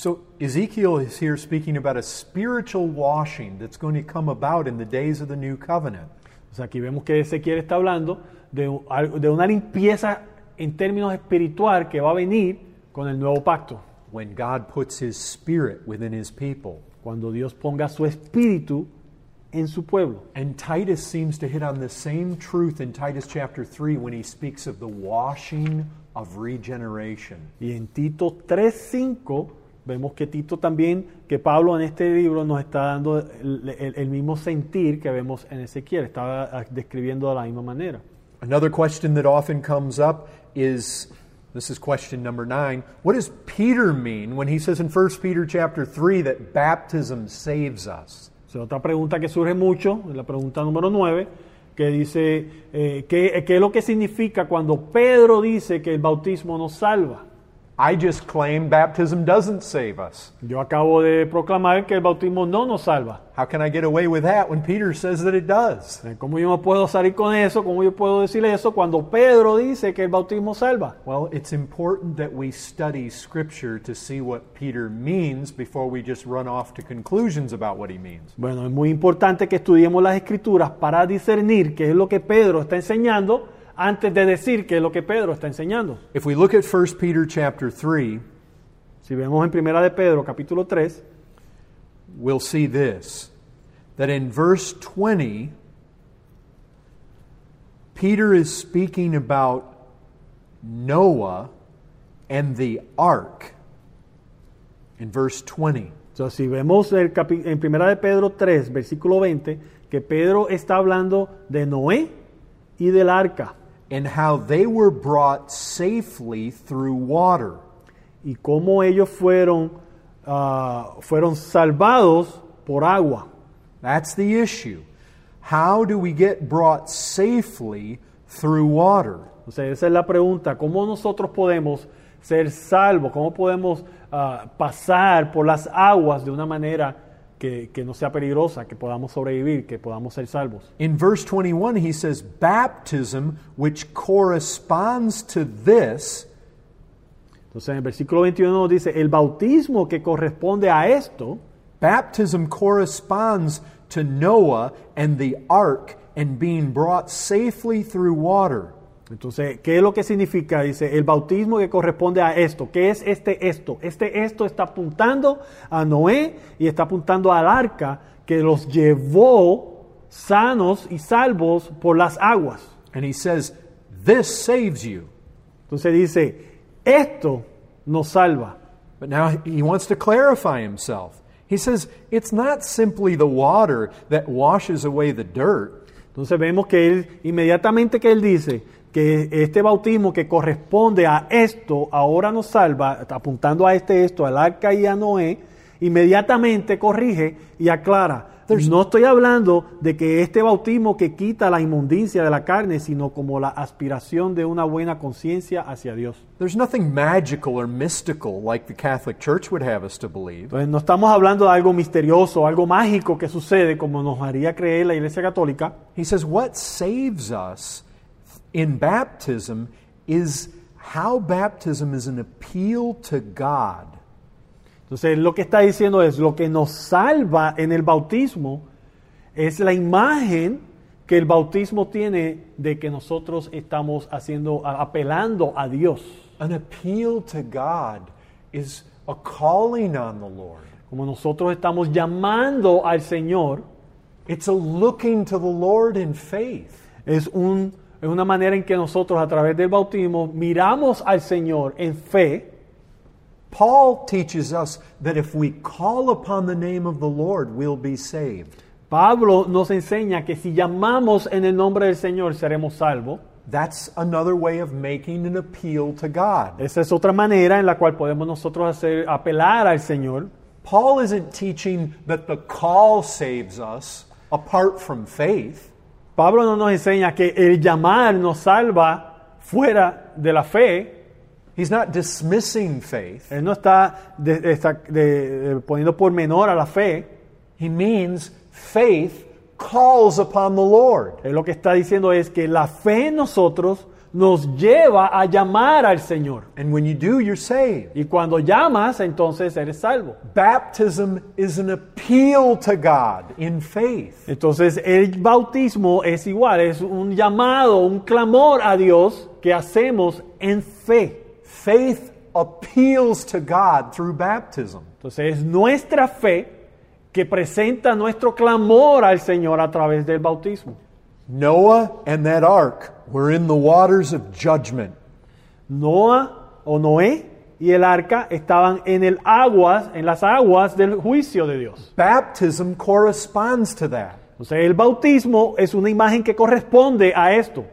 So, Ezekiel is here speaking about a spiritual washing that's going to come about in the days of the new covenant. O sea, aquí vemos que Ezequiel está hablando de, de una limpieza en términos espiritual que va a venir con el nuevo pacto. when God puts His Spirit within His people. Cuando Dios ponga su espíritu en su pueblo. And Titus seems to hit on the same truth in Titus chapter 3 when he speaks of the washing of regeneration. Y en Tito 3.5 Vemos que Tito también, que Pablo en este libro nos está dando el, el- el mismo sentir que vemos en Ezequiel, ah, describiendo de la misma manera. Another question that often comes up is this is question number 9. What does Peter mean when he says in 1 Peter chapter 3 that baptism saves us? O sea, otra pregunta que surge mucho, la pregunta número 9, que dice, eh, ¿qué, qué es lo que significa cuando Pedro dice que el bautismo nos salva? I just claim baptism doesn't save us. Yo acabo de proclamar que el bautismo no nos salva. How can I get away with that when Peter says that it does? Eh, ¿Cómo yo puedo salir con eso? ¿Cómo yo puedo decir eso cuando Pedro dice que el bautismo salva? Well, it's important that we study Scripture to see what Peter means before we just run off to conclusions about what he means. Bueno, es muy importante que estudiemos las escrituras para discernir qué es lo que Pedro está enseñando antes de decir qué es lo que Pedro está enseñando. If we look at 1 Peter chapter 3, Si vemos en Primera de Pedro, capítulo 3, we'll see this that in verse 20, Peter is speaking about Noah and the ark. In verse 20. Entonces, si vemos el en Primera de Pedro 3, versículo 20, que Pedro está hablando de Noé y del arca And how they were brought safely through water. y cómo ellos fueron, ah, fueron salvados por agua. That's the issue. How do we get brought safely through water? O sea, esa es la pregunta, ¿cómo nosotros podemos ser salvos? ¿Cómo podemos ah, pasar por las aguas de una manera que, que no sea peligrosa, que podamos sobrevivir, que podamos ser salvos? In verse 21, he says, Baptism, which corresponds to this, Entonces en el versículo 21 nos dice, el bautismo que corresponde a esto, baptism corresponds to Noah and the ark and being brought safely through water. Entonces, ¿qué es lo que significa? Dice, el bautismo que corresponde a esto. ¿Qué es este esto? Este esto está apuntando a Noé y está apuntando al arca que los llevó sanos y salvos por las aguas. And he says, This saves you. Entonces dice, esto nos salva. But now he wants to clarify himself. He says, It's not simply the water that washes away the dirt. Entonces vemos que él, inmediatamente que él dice que este bautismo que corresponde a esto ahora nos salva, apuntando a este esto, al arca y a Noé, inmediatamente corrige y aclara. No estoy hablando de que este bautismo que quita la inmundicia de la carne, sino como la aspiración de una buena conciencia hacia Dios. There's nothing magical or mystical like the Catholic Church would have us to believe. Entonces no estamos hablando de algo misterioso, algo mágico que sucede como nos haría creer la Iglesia Católica. He says, What saves us in baptism is how baptism is an appeal to God. Entonces, lo que está diciendo es, lo que nos salva en el bautismo es la imagen que el bautismo tiene de que nosotros estamos haciendo, apelando a Dios. An appeal to God is a calling on the Lord. Como nosotros estamos llamando al Señor, It's a looking to the Lord in faith. es, un, es una manera en que nosotros a través del bautismo miramos al Señor en fe. Paul teaches us that if we call upon the name of the Lord, we'll be saved. Pablo nos enseña que si llamamos en el nombre del Señor seremos salvos. That's another way of making an appeal to God. Esa es otra manera en la cual podemos nosotros hacer, apelar al Señor. Paul isn't teaching that the call saves us apart from faith. Pablo no nos enseña que el llamar nos salva fuera de la fe. He's not dismissing faith. Él no está, de- está de- de- poniendo por menor a la fe. He means faith calls upon the Lord. Él lo que está diciendo es que la fe en nosotros nos lleva a llamar al Señor. And when you do, you're saved. Y cuando llamas, entonces eres salvo. Baptism is an appeal to God in faith. Entonces el bautismo es igual, es un llamado, un clamor a Dios que hacemos en fe. Faith appeals to God through baptism. Entonces es nuestra fe que presenta nuestro clamor al Señor a través del bautismo. Noah and that ark were in the waters of judgment. Noah o Noé y el arca estaban en el aguas, en las aguas del juicio de Dios. Baptism corresponds to that. Entonces el bautismo es una imagen que corresponde a esto.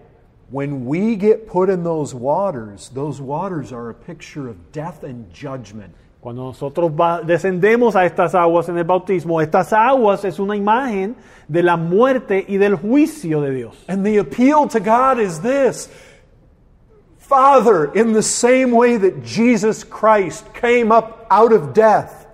When we get put in those waters, those waters are a picture of death and judgment. Cuando nosotros descendemos a estas aguas en el bautismo, estas aguas es una imagen de la muerte y del juicio de Dios. And the appeal to God is this Father, in the same way that Jesus Christ came up out of death,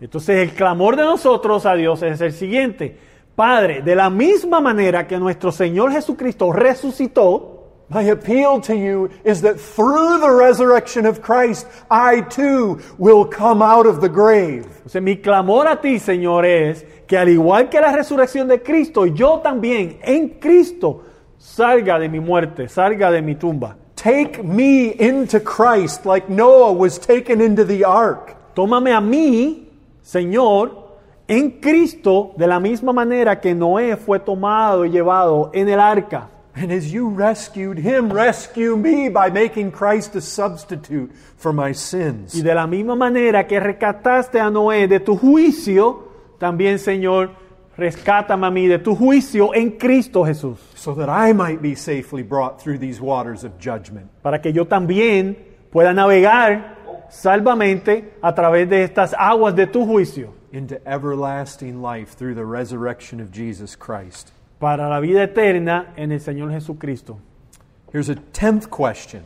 Entonces el clamor de nosotros a Dios es el siguiente. Padre, de la misma manera que nuestro Señor Jesucristo resucitó, my appeal to you is that through the resurrection of Christ, I too will come out of the grave. entonces mi clamor a ti, Señor, es que al igual que la resurrección de Cristo, yo también en Cristo salga de mi muerte, salga de mi tumba. Take me into Christ like Noah was taken into the ark. Tómame a mí, Señor, en Cristo, de la misma manera que Noé fue tomado y llevado en el arca. And as you rescued him, rescue me by making Christ a substitute for my sins. Y de la misma manera que rescataste a Noé de tu juicio, también, Señor, rescátame a mí de tu juicio en Cristo Jesús. so that I might be safely brought through these waters of judgment. Para que yo también pueda navegar salvamente a través de estas aguas de tu juicio. into everlasting life through the resurrection of Jesus Christ. Para la vida eterna en el Señor Jesucristo. Here's a tenth question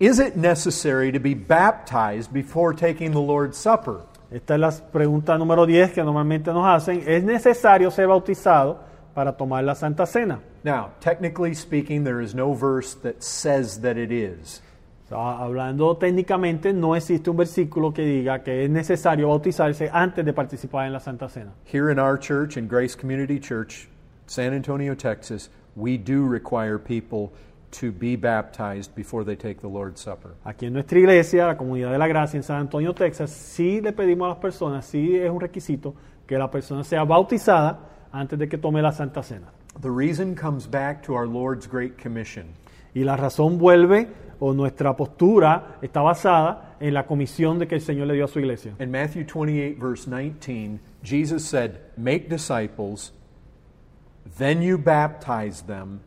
Is it necessary to be baptized before taking the Lord's Supper? Esta es la pregunta número 10 que normalmente nos hacen. ¿Es necesario ser bautizado para tomar la Santa Cena? Now, technically speaking, there is no verse that says that it is. O sea, hablando técnicamente, no existe un versículo que diga que es necesario bautizarse antes de participar en la Santa Cena. Here in our church, in Grace Community Church, San Antonio, Texas, we do require people to be baptized before they take the Lord's Supper. Aquí en nuestra iglesia, la Comunidad de la Gracia en San Antonio, Texas, sí le pedimos a las personas, sí es un requisito que la persona sea bautizada antes de que tome la Santa Cena. The reason comes back to our Lord's Great Commission. Y la razón vuelve, o nuestra postura está basada en la comisión de que el Señor le dio a su iglesia. In Matthew 28, verse 19, Jesus said, Make disciples, then you baptize them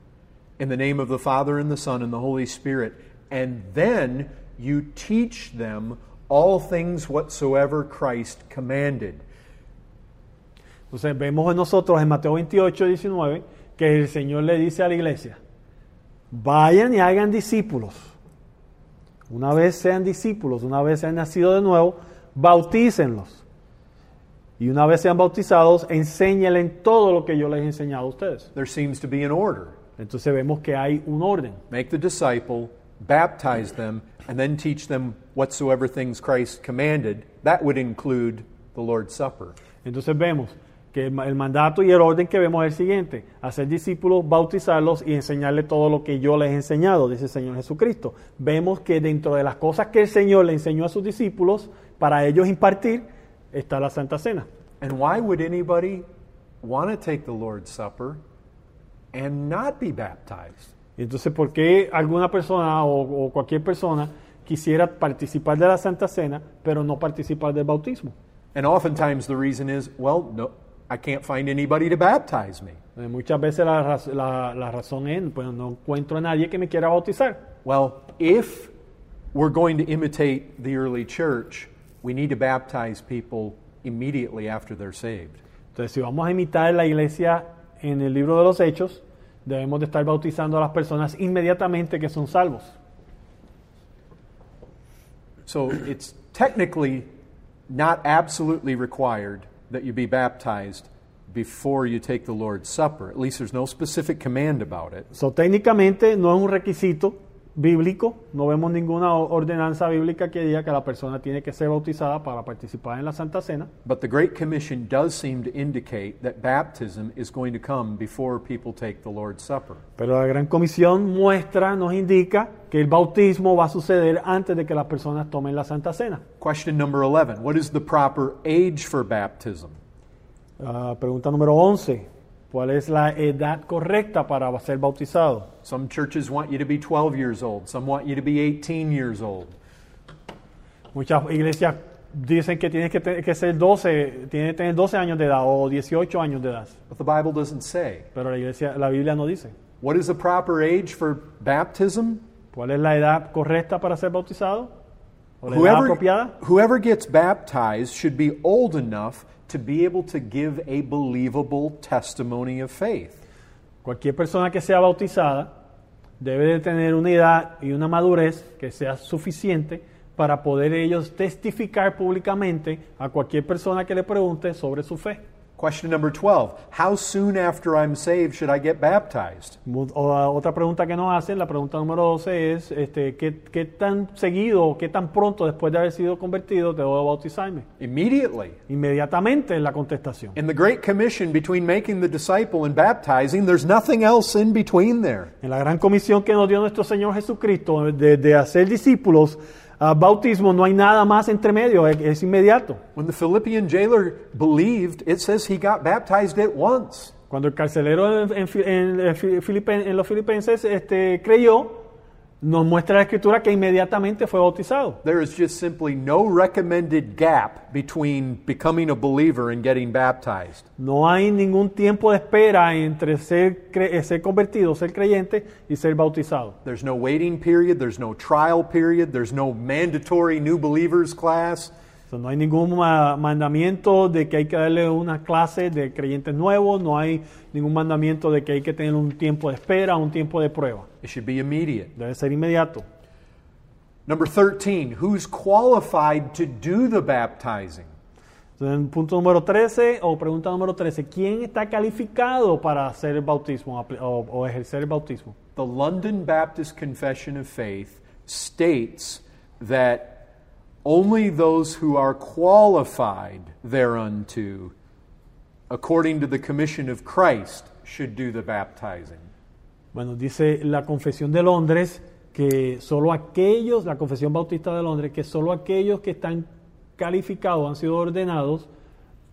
in the name of the Father and the Son and the Holy Spirit, and then you teach them all things whatsoever Christ commanded. Entonces vemos en nosotros en Mateo 28, 19, que el Señor le dice a la iglesia, vayan y hagan discípulos. Una vez sean discípulos, una vez sean nacido de nuevo, bautícenlos. Y una vez sean bautizados, enséñenle todo lo que yo les he enseñado a ustedes. There seems to be an order. Entonces vemos que hay un orden. Make the disciple, baptize them, and then teach them whatsoever things Christ commanded. That would include the Lord's Supper. Entonces vemos que el el mandato y el orden que vemos es el siguiente, hacer discípulos, bautizarlos y enseñarles todo lo que yo les he enseñado, dice el Señor Jesucristo. Vemos que dentro de las cosas que el Señor le enseñó a sus discípulos, para ellos impartir, está la Santa Cena. And why would anybody want to take the Lord's Supper and not be baptized? Entonces, ¿por qué alguna persona o, o cualquier persona quisiera participar de la Santa Cena, pero no participar del bautismo? And oftentimes the reason is, well, no, I can't find anybody to baptize me. Eh, muchas veces la, la- la razón es, pues no encuentro a nadie que me quiera bautizar. Well, if we're going to imitate the early church, we need to baptize people immediately after they're saved. Entonces, si vamos a imitar la iglesia en el libro de los Hechos, debemos de estar bautizando a las personas inmediatamente que son salvos. So it's technically not absolutely required that you be baptized before you take the Lord's Supper. At least there's no specific command about it. So, técnicamente no es un requisito bíblico, no vemos ninguna ordenanza bíblica que diga que la persona tiene que ser bautizada para participar en la Santa Cena, But the Great Commission does seem to indicate that baptism is going to come before people take the Lord's Supper. pero la Gran Comisión muestra, nos indica que el bautismo va a suceder antes de que las personas tomen la Santa Cena. Question number 11 What is the proper age for baptism? Ah, pregunta número 11. ¿Cuál es la edad correcta para ser bautizado? Some churches want you to be 12 years old, some want you to be 18 years old. Muchas iglesias dicen que tienes que, te- que ser 12, tienes que tener 12 años de edad o 18 años de edad. But the Bible doesn't say. Pero la, iglesia, la Biblia no dice. What is the proper age for baptism? ¿Cuál es la edad correcta para ser bautizado? ¿O la edad Whoever, apropiada? whoever gets baptized should be old enough to be able to give a believable testimony of faith. Cualquier persona que sea bautizada debe de tener una edad y una madurez que sea suficiente para poder ellos testificar públicamente a cualquier persona que le pregunte sobre su fe. Question number 12 How soon after I'm saved should I get baptized? Mu- o- a- Otra pregunta que nos hacen, la pregunta número 12 es, este, ¿qué, qué tan seguido o qué tan pronto después de haber sido convertido debo bautizarme? Immediately. Inmediatamente es la contestación. In the Great Commission between making the disciple and baptizing, there's nothing else in between there. En la gran comisión que nos dio nuestro Señor Jesucristo de, de hacer discípulos, ah, bautismo, no hay nada más entre medio, es, es inmediato. When the Philippian jailer believed, it says he got baptized at once. Cuando el carcelero en, en en- en los filipenses este, creyó, nos muestra la escritura que inmediatamente fue bautizado. There is just simply no recommended gap between becoming a believer and getting baptized. No hay ningún tiempo de espera entre ser, eh, ser convertido, ser creyente y ser bautizado. There's no waiting period, there's no trial period, there's no mandatory new believers class. O sea, no hay ningún ma- mandamiento de que hay que darle una clase de creyentes nuevos, no hay ningún mandamiento de que hay que tener un tiempo de espera, un tiempo de prueba. It should be immediate. Debe ser inmediato. Number 13, who's qualified to do the baptizing? Entonces, punto número 13 o pregunta número 13, ¿quién está calificado para hacer el bautismo o ejercer el bautismo? The London Baptist Confession of Faith states that only those who are qualified thereunto, according to the commission of Christ, should do the baptizing. Bueno, dice la Confesión de Londres que solo aquellos, la Confesión Bautista de Londres, que solo aquellos que están calificados, han sido ordenados,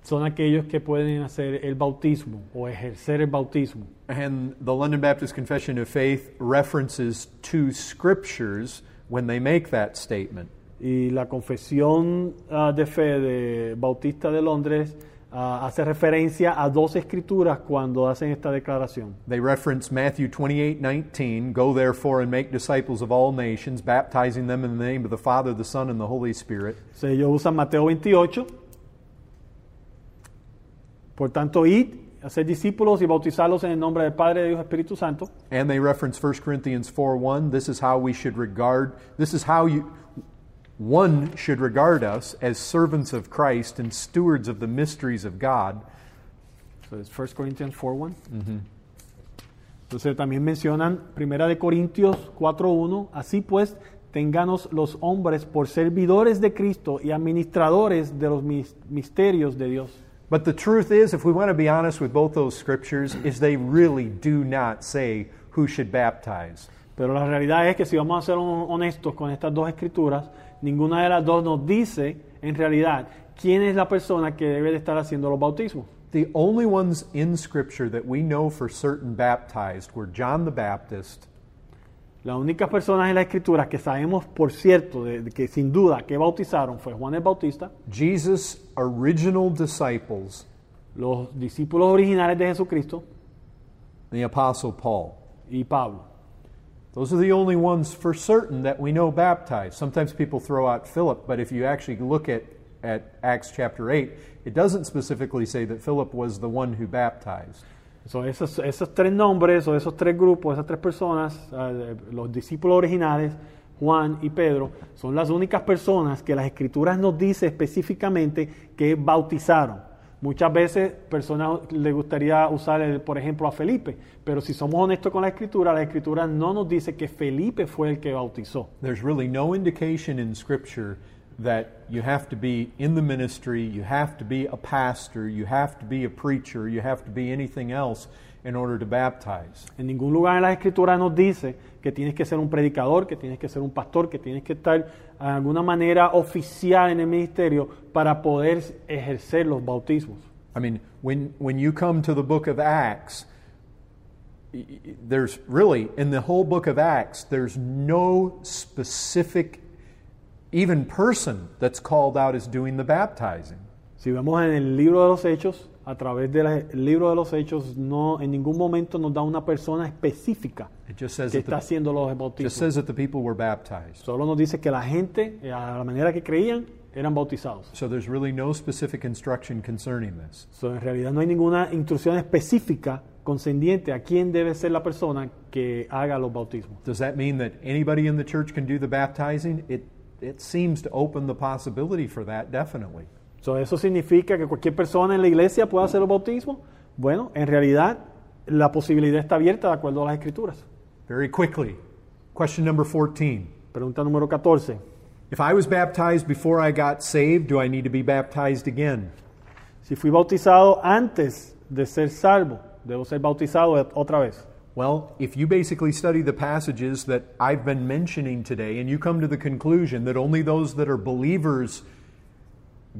son aquellos que pueden hacer el bautismo o ejercer el bautismo. And the London Baptist Confession of Faith references two scriptures when they make that statement. Y la Confesión ah, de Fe de Bautista de Londres ah, hace referencia a dos escrituras cuando hacen esta declaración. They reference Matthew 28 19, Go therefore and make disciples of all nations, baptizing them in the name of the Father, the Son, and the Holy Spirit. O sea, ellos usan Mateo 28. Por tanto, id, hacer discípulos y bautizarlos en el nombre del Padre, de Dios Espíritu Santo. And they reference 1 Corinthians 4 1. This is how we should regard, this is how you, one should regard us as servants of Christ and stewards of the mysteries of God. So it's 1 Corinthians 4.1. Entonces también mencionan Primera de Corintios 4.1. Así pues, tenganos los hombres por servidores de Cristo y administradores de los mis- misterios de Dios. But the truth is, if we want to be honest with both those scriptures, is they really do not say who should baptize. Pero la realidad es que si vamos a ser hon- honestos con estas dos escrituras, ninguna de las dos nos dice en realidad quién es la persona que debe de estar haciendo los bautismos. The only ones in Scripture that we know for certain baptized were John the Baptist, Las únicas personas en la escritura que sabemos por cierto de, de que sin duda que bautizaron fue Juan el Bautista, Jesus' original disciples, los discípulos originales de Jesucristo the Apostle Paul. y Pablo. Those are the only ones for certain that we know baptized. Sometimes people throw out Philip, but if you actually look at, at Acts chapter 8, it doesn't specifically say that Philip was the one who baptized. So, esos, esos tres nombres o esos tres grupos, esas tres personas, eh, los discípulos originales, Juan y Pedro, son las únicas personas que las escrituras nos dice específicamente que bautizaron. Muchas veces personas les gustaría usar, el, por ejemplo, a Felipe, pero si somos honestos con la escritura, la escritura no nos dice que Felipe fue el que bautizó. There's really no indication in Scripture that you have to be in the ministry, you have to be a pastor, you have to be a preacher, you have to be anything else in order to baptize. En ningún lugar en la escritura nos dice que tienes que ser un predicador, que tienes que ser un pastor, que tienes que estar de alguna manera oficial en el ministerio para poder ejercer los bautismos. I mean, when, when you come to the book of Acts, there's really, in the whole book of Acts, there's no specific even person that's called out as doing the baptizing. Si vemos en el libro de los Hechos, a través del libro de los Hechos, no en ningún momento nos da una persona específica que está haciendo los bautismos. Solo nos dice que la gente, eh, a la manera que creían, eran bautizados. So there's really no specific instruction concerning this. So, en realidad no hay ninguna instrucción específica concendiente a quién debe ser la persona que haga los bautismos. Does that mean that anybody in the church can do the baptizing? It it seems to open the possibility for that definitely. So, ¿Eso significa que cualquier persona en la iglesia pueda hacer los bautismos? Bueno, en realidad la posibilidad está abierta de acuerdo a las escrituras. Very quickly. Question number 14. Pregunta número 14. If I was baptized before I got saved, do I need to be baptized again? Si fui bautizado antes de ser salvo, debo ser bautizado otra vez. Well, if you basically study the passages that I've been mentioning today and you come to the conclusion that only those that are believers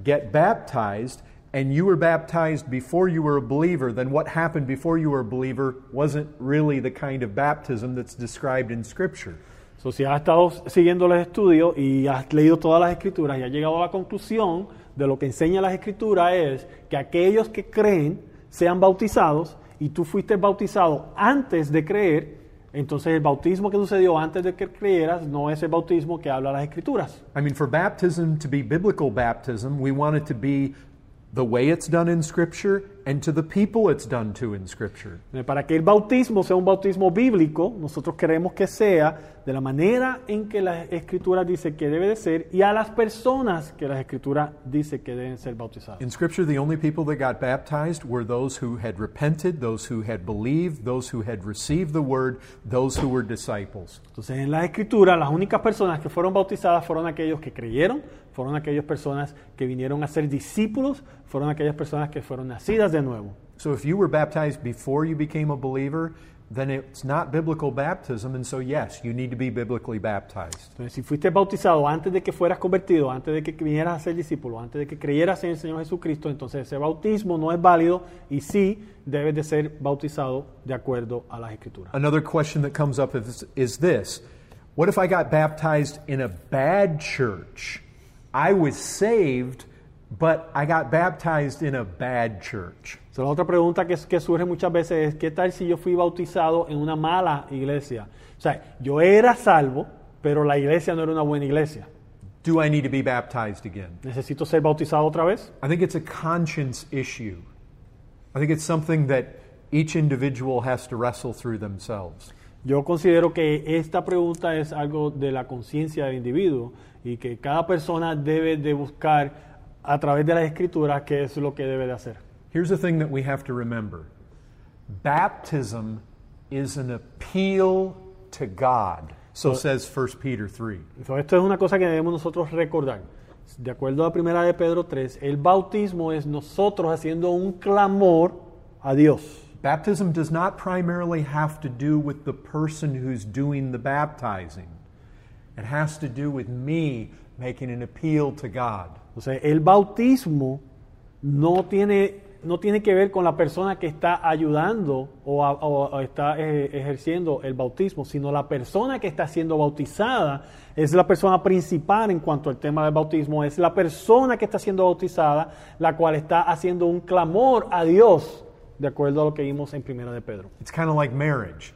get baptized and you were baptized before you were a believer, then what happened before you were a believer wasn't really the kind of baptism that's described in Scripture. So, si has estado siguiendo los estudios y has leído todas las escrituras y has llegado a la conclusión de lo que enseña las escrituras es que aquellos que creen sean bautizados y tú fuiste bautizado antes de creer, entonces el bautismo que sucedió antes de que creyeras no es el bautismo que habla las escrituras. I mean, for baptism to be biblical baptism, we want it to be the way it's done in Scripture and to the people it's done to in Scripture. Eh, Para que el bautismo sea un bautismo bíblico, nosotros queremos que sea de la manera en que la escritura dice que debe de ser y a las personas que la escritura dice que deben ser bautizadas. In Scripture, the only people that got baptized were those who had repented, those who had believed, those who had received the word, those who were disciples. Entonces en la escritura las únicas personas que fueron bautizadas fueron aquellos que creyeron, fueron aquellas personas que vinieron a ser discípulos, fueron aquellas personas que fueron nacidas de nuevo. So if you were baptized before you became a believer, then it's not biblical baptism, and so yes, you need to be biblically baptized. Entonces si fuiste bautizado antes de que fueras convertido, antes de que vinieras a ser discípulo, antes de que creyeras en el Señor Jesucristo, entonces ese bautismo no es válido y sí debes de ser bautizado de acuerdo a las escrituras. Another question that comes up is, is this What if I got baptized in a bad church? I was saved, but I got baptized in a bad church. So, la otra pregunta que, que surge muchas veces es, ¿qué tal si yo fui bautizado en una mala iglesia? O sea, yo era salvo, pero la iglesia no era una buena iglesia. Do I need to be baptized again? ¿Necesito ser bautizado otra vez? I think it's a conscience issue. I think it's something that each individual has to wrestle through themselves. Yo considero que esta pregunta es algo de la conciencia del individuo y que cada persona debe de buscar a través de las escrituras qué es lo que debe de hacer. Here's the thing that we have to remember baptism is an appeal to God. So says 1 Peter 3. So, esto es una cosa que debemos nosotros recordar. De acuerdo a primera de Pedro 3, el bautismo es nosotros haciendo un clamor a Dios. Baptism does not primarily have to do with the person who's doing the baptizing. It has to do with me making an appeal to God. El bautismo no tiene, no tiene que ver con la persona que está ayudando o está eh, ejerciendo el bautismo, sino la persona que está siendo bautizada es la persona principal en cuanto al tema del bautismo, es la persona que está siendo bautizada, la cual está haciendo un clamor a Dios, de acuerdo a lo que vimos en Primera de Pedro. It's kind of like marriage.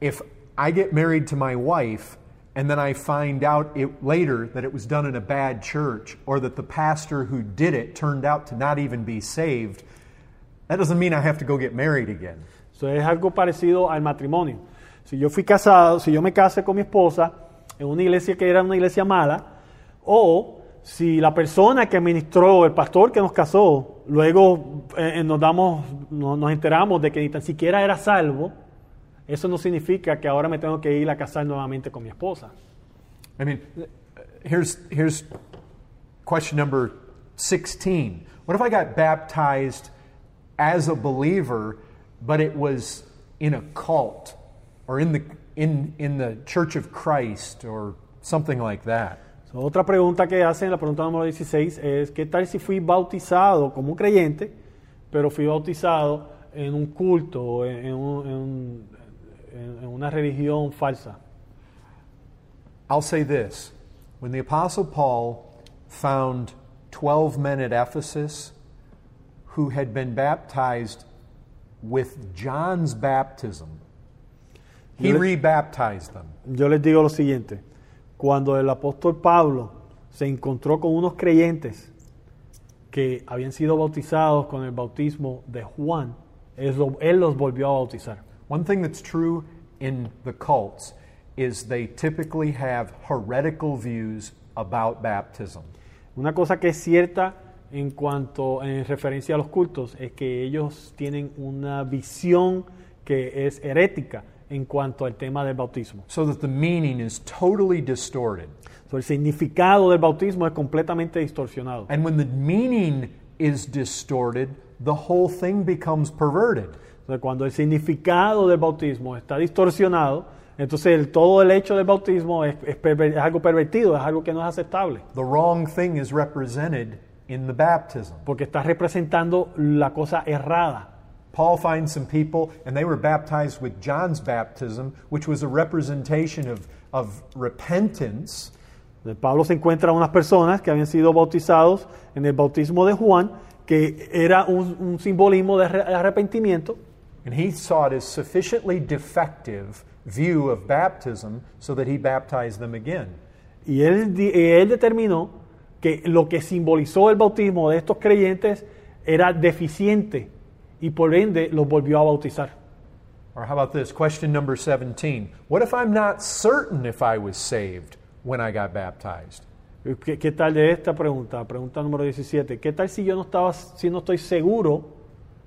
If I get married to my wife and then I find out it, later that it was done in a bad church or that the pastor who did it turned out to not even be saved, that doesn't mean I have to go get married again. Eso es algo parecido al matrimonio. Si yo fui casado, si yo me casé con mi esposa en una iglesia que era una iglesia mala, o si la persona que administró, el pastor que nos casó, luego eh, nos damos, no- nos enteramos de que ni tan siquiera era salvo, eso no significa que ahora me tengo que ir a casar nuevamente con mi esposa. I mean, here's, here's question number 16. What if I got baptized as a believer, but it was in a cult or in the, in, in the Church of Christ or something like that? So, otra pregunta que hacen, la pregunta número 16, es ¿qué tal si fui bautizado como un creyente, pero fui bautizado en un culto, en, en un- en un- en- en una religión falsa? I'll say this When the Apostle Paul found 12 men at Ephesus who had been baptized with John's baptism, he rebaptized them. Yo les digo lo siguiente, cuando el apóstol Pablo se encontró con unos creyentes que habían sido bautizados con el bautismo de Juan, él los volvió a bautizar. One thing that's true in the cults is they typically have heretical views about baptism. Una cosa que es cierta en cuanto en referencia a los cultos es que ellos tienen una visión que es herética en cuanto al tema del bautismo. so that the meaning is totally distorted. So, el significado del bautismo es completamente distorsionado. And when the meaning is distorted, the whole thing becomes perverted. Entonces, cuando el significado del bautismo está distorsionado, entonces el- todo el hecho del bautismo es, es perver- es algo pervertido, es algo que no es aceptable, The wrong thing is represented in the baptism. porque está representando la cosa errada. Paul finds some people, and they were baptized with John's baptism, which was a representation of, of repentance. Pablo se encuentra a unas personas que habían sido bautizados en el bautismo de Juan, que era un, un simbolismo de arre- arrepentimiento, And he saw it as sufficiently defective view of baptism so that he baptized them again. y él, determinó que lo que simbolizó el bautismo de estos creyentes era deficiente y por ende los volvió a bautizar. Or how about this? Question number 17. What if I'm not certain if I was saved when I got baptized? ¿Qué, qué tal de esta pregunta? Pregunta número 17. ¿Qué tal si yo no estaba, si no estoy seguro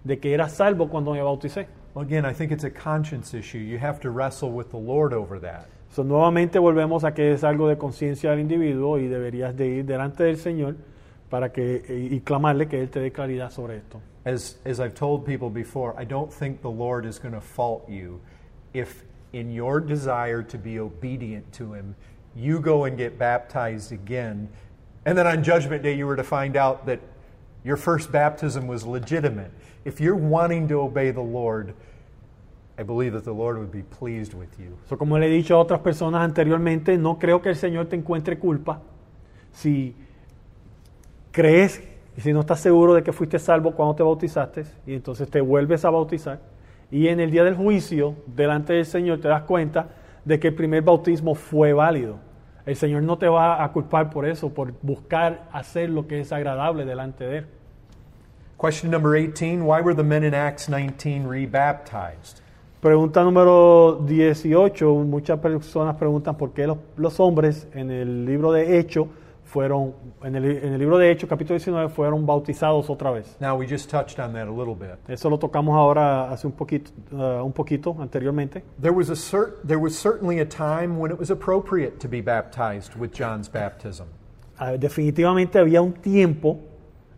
de que era salvo cuando me bauticé? Well, again, I think it's a conscience issue. You have to wrestle with the Lord over that. So, nuevamente volvemos a que es algo de conciencia del individuo y deberías de ir delante del Señor para que y, y clamarle que él te dé claridad sobre esto. As, as I've told people before, I don't think the Lord is going to fault you if, in your desire to be obedient to Him, you go and get baptized again, and then on Judgment Day you were to find out that your first baptism was legitimate. If you're wanting to obey the Lord, I believe that the Lord would be pleased with you. So, como le he dicho a otras personas anteriormente, no creo que el Señor te encuentre culpa si crees y si no estás seguro de que fuiste salvo cuando te bautizaste y entonces te vuelves a bautizar y en el día del juicio delante del Señor te das cuenta de que el primer bautismo fue válido. El Señor no te va a culpar por eso, por buscar hacer lo que es agradable delante de Él. Question number 18 Why were the men in Acts 19 rebaptized? Pregunta número 18. Muchas personas preguntan por qué los, los hombres en el libro de Hechos fueron, en el, en el libro de Hechos, capítulo 19, fueron bautizados otra vez. Now, we just touched on that a little bit. Eso lo tocamos ahora hace un poquito, uh, un poquito anteriormente. There was, a cer- there was certainly a time when it was appropriate to be baptized with John's baptism. Ah, definitivamente había un tiempo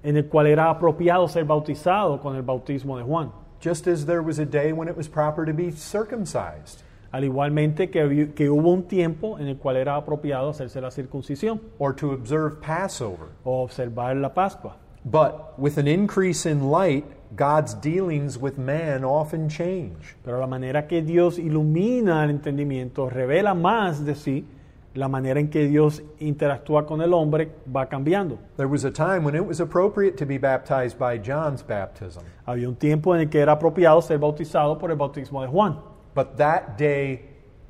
en el cual era apropiado ser bautizado con el bautismo de Juan. Just as there was a day when it was proper to be circumcised. Al igualmente que, que hubo un tiempo en el cual era apropiado hacerse la circuncisión or to observe Passover. o observar la Pascua. But with an increase in light, God's dealings with man often change. Pero la manera que Dios ilumina el entendimiento, revela más de sí, la manera en que Dios interactúa con el hombre va cambiando. There was a time when it was appropriate to be baptized by John's baptism, Había un tiempo en el que era apropiado ser bautizado por el bautismo de Juan, but that day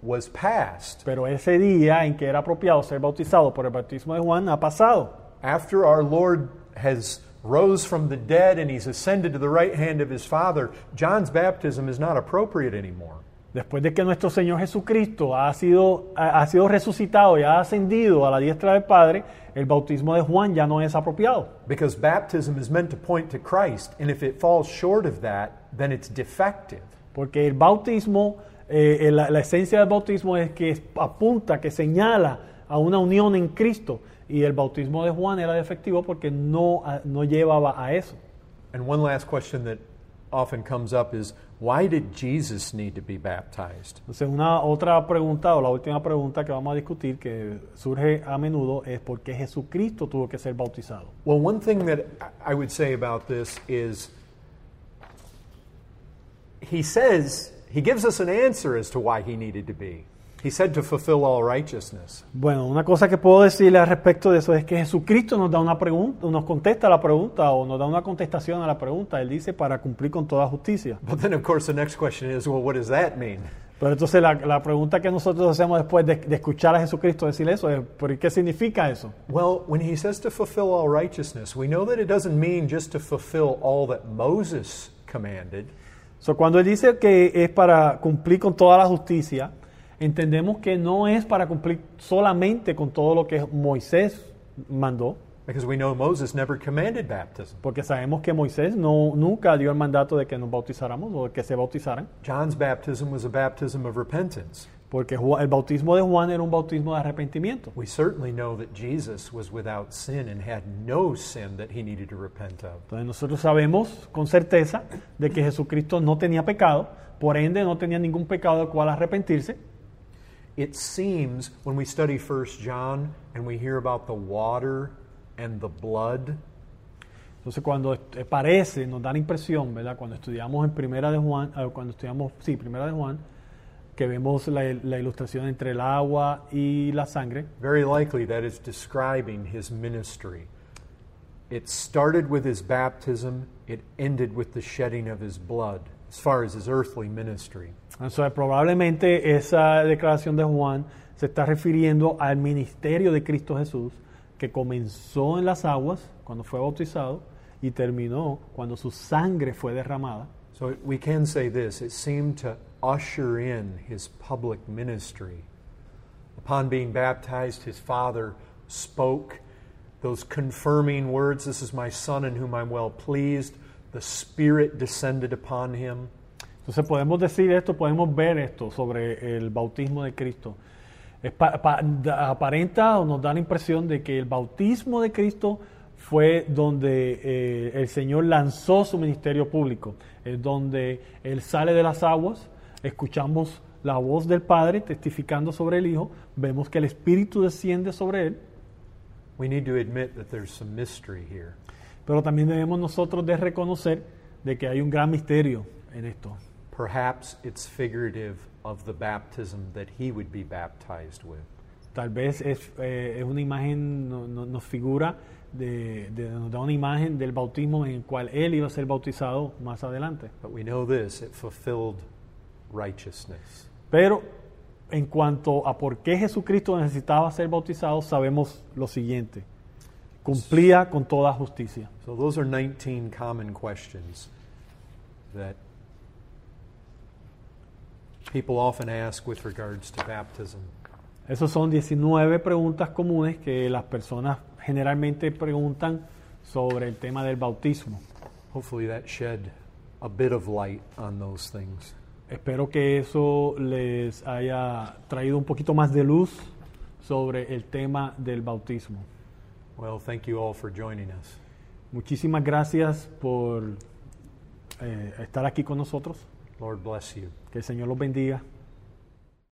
was past. pero ese día en que era apropiado ser bautizado por el bautismo de Juan ha pasado. After our Lord has rose from the dead and he's ascended to the right hand of his Father, John's baptism is not appropriate anymore. Después de que nuestro Señor Jesucristo ha sido, ha sido resucitado y ha ascendido a la diestra del Padre, el bautismo de Juan ya no es apropiado. Because baptism is meant to point to Christ, and if it falls short of that, then it's defective. Porque el bautismo, eh, la, la esencia del bautismo es que apunta, que señala a una unión en Cristo. Y el bautismo de Juan era defectivo porque no, no llevaba a eso. And one last question that often comes up is why did Jesus need to be baptized? Entonces, una otra pregunta, o la última pregunta que vamos a discutir, que surge a menudo, es por qué Jesucristo tuvo que ser bautizado. Well, one thing that I would say about this is he says, he gives us an answer as to why he needed to be. He said to fulfill all righteousness. Bueno, una cosa que puedo decirle al respecto de eso es que Jesucristo nos da una pregunta, nos contesta la pregunta o nos da una contestación a la pregunta. Él dice para cumplir con toda justicia. But then, of course, the next question is well, what does that mean? Pero entonces la, la pregunta que nosotros hacemos después de, de escuchar a Jesucristo decir eso es, ¿por qué significa eso? Well, when he says to fulfill all righteousness, we know that it doesn't mean just to fulfill all that Moses commanded. So, cuando él dice que es para cumplir con toda la justicia, entendemos que no es para cumplir solamente con todo lo que Moisés mandó, Because we know Moses never commanded baptism. porque sabemos que Moisés no, nunca dio el mandato de que nos bautizáramos o de que se bautizaran, John's baptism was a baptism of repentance. porque el bautismo de Juan era un bautismo de arrepentimiento. We certainly know that Jesus was without sin and had no sin that he needed to repent of. Entonces nosotros sabemos con certeza de que Jesucristo no tenía pecado, por ende no tenía ningún pecado del cual arrepentirse. It seems when we study 1 John and we hear about the water and the blood, Entonces cuando parece, nos da la impresión, ¿verdad? Cuando estudiamos en Primera de Juan, eh, cuando estudiamos, sí, Primera de Juan, que vemos la, la ilustración entre el agua y la sangre, very likely that is describing his ministry. It started with his baptism, it ended with the shedding of his blood, as far as his earthly ministry. Ah, Entonces, probablemente esa declaración de Juan se está refiriendo al ministerio de Cristo Jesús, que comenzó en las aguas cuando fue bautizado y terminó cuando su sangre fue derramada. So we can say this it seemed to usher in his public ministry. Upon being baptized, his father spoke those confirming words This is my son in whom I'm well pleased. The Spirit descended upon him. Entonces podemos decir esto, podemos ver esto sobre el bautismo de Cristo. Pa- pa- aparenta o nos da la impresión de que el bautismo de Cristo fue donde eh, el Señor lanzó su ministerio público, es donde Él sale de las aguas, escuchamos la voz del Padre testificando sobre el Hijo, vemos que el Espíritu desciende sobre Él, We need to admit that there's some mystery here. Pero también debemos nosotros de reconocer de que hay un gran misterio en esto. Perhaps it's figurative of the baptism that he would be baptized with. Tal vez es, eh, es una imagen, no- no- nos figura, de, de- nos da una imagen del bautismo en el cual él iba a ser bautizado más adelante. But we know this it fulfilled righteousness. Pero en cuanto a por qué Jesucristo necesitaba ser bautizado, sabemos lo siguiente. Cumplía con toda justicia. So those are 19 common questions that people often ask with regards to baptism. Esas son 19 preguntas comunes que las personas generalmente preguntan sobre el tema del bautismo. Hopefully that shed a bit of light on those things. Espero que eso les haya traído un poquito más de luz sobre el tema del bautismo. Well, thank you all for joining us. Muchísimas gracias por eh, estar aquí con nosotros. Lord bless you. Que el Señor los bendiga.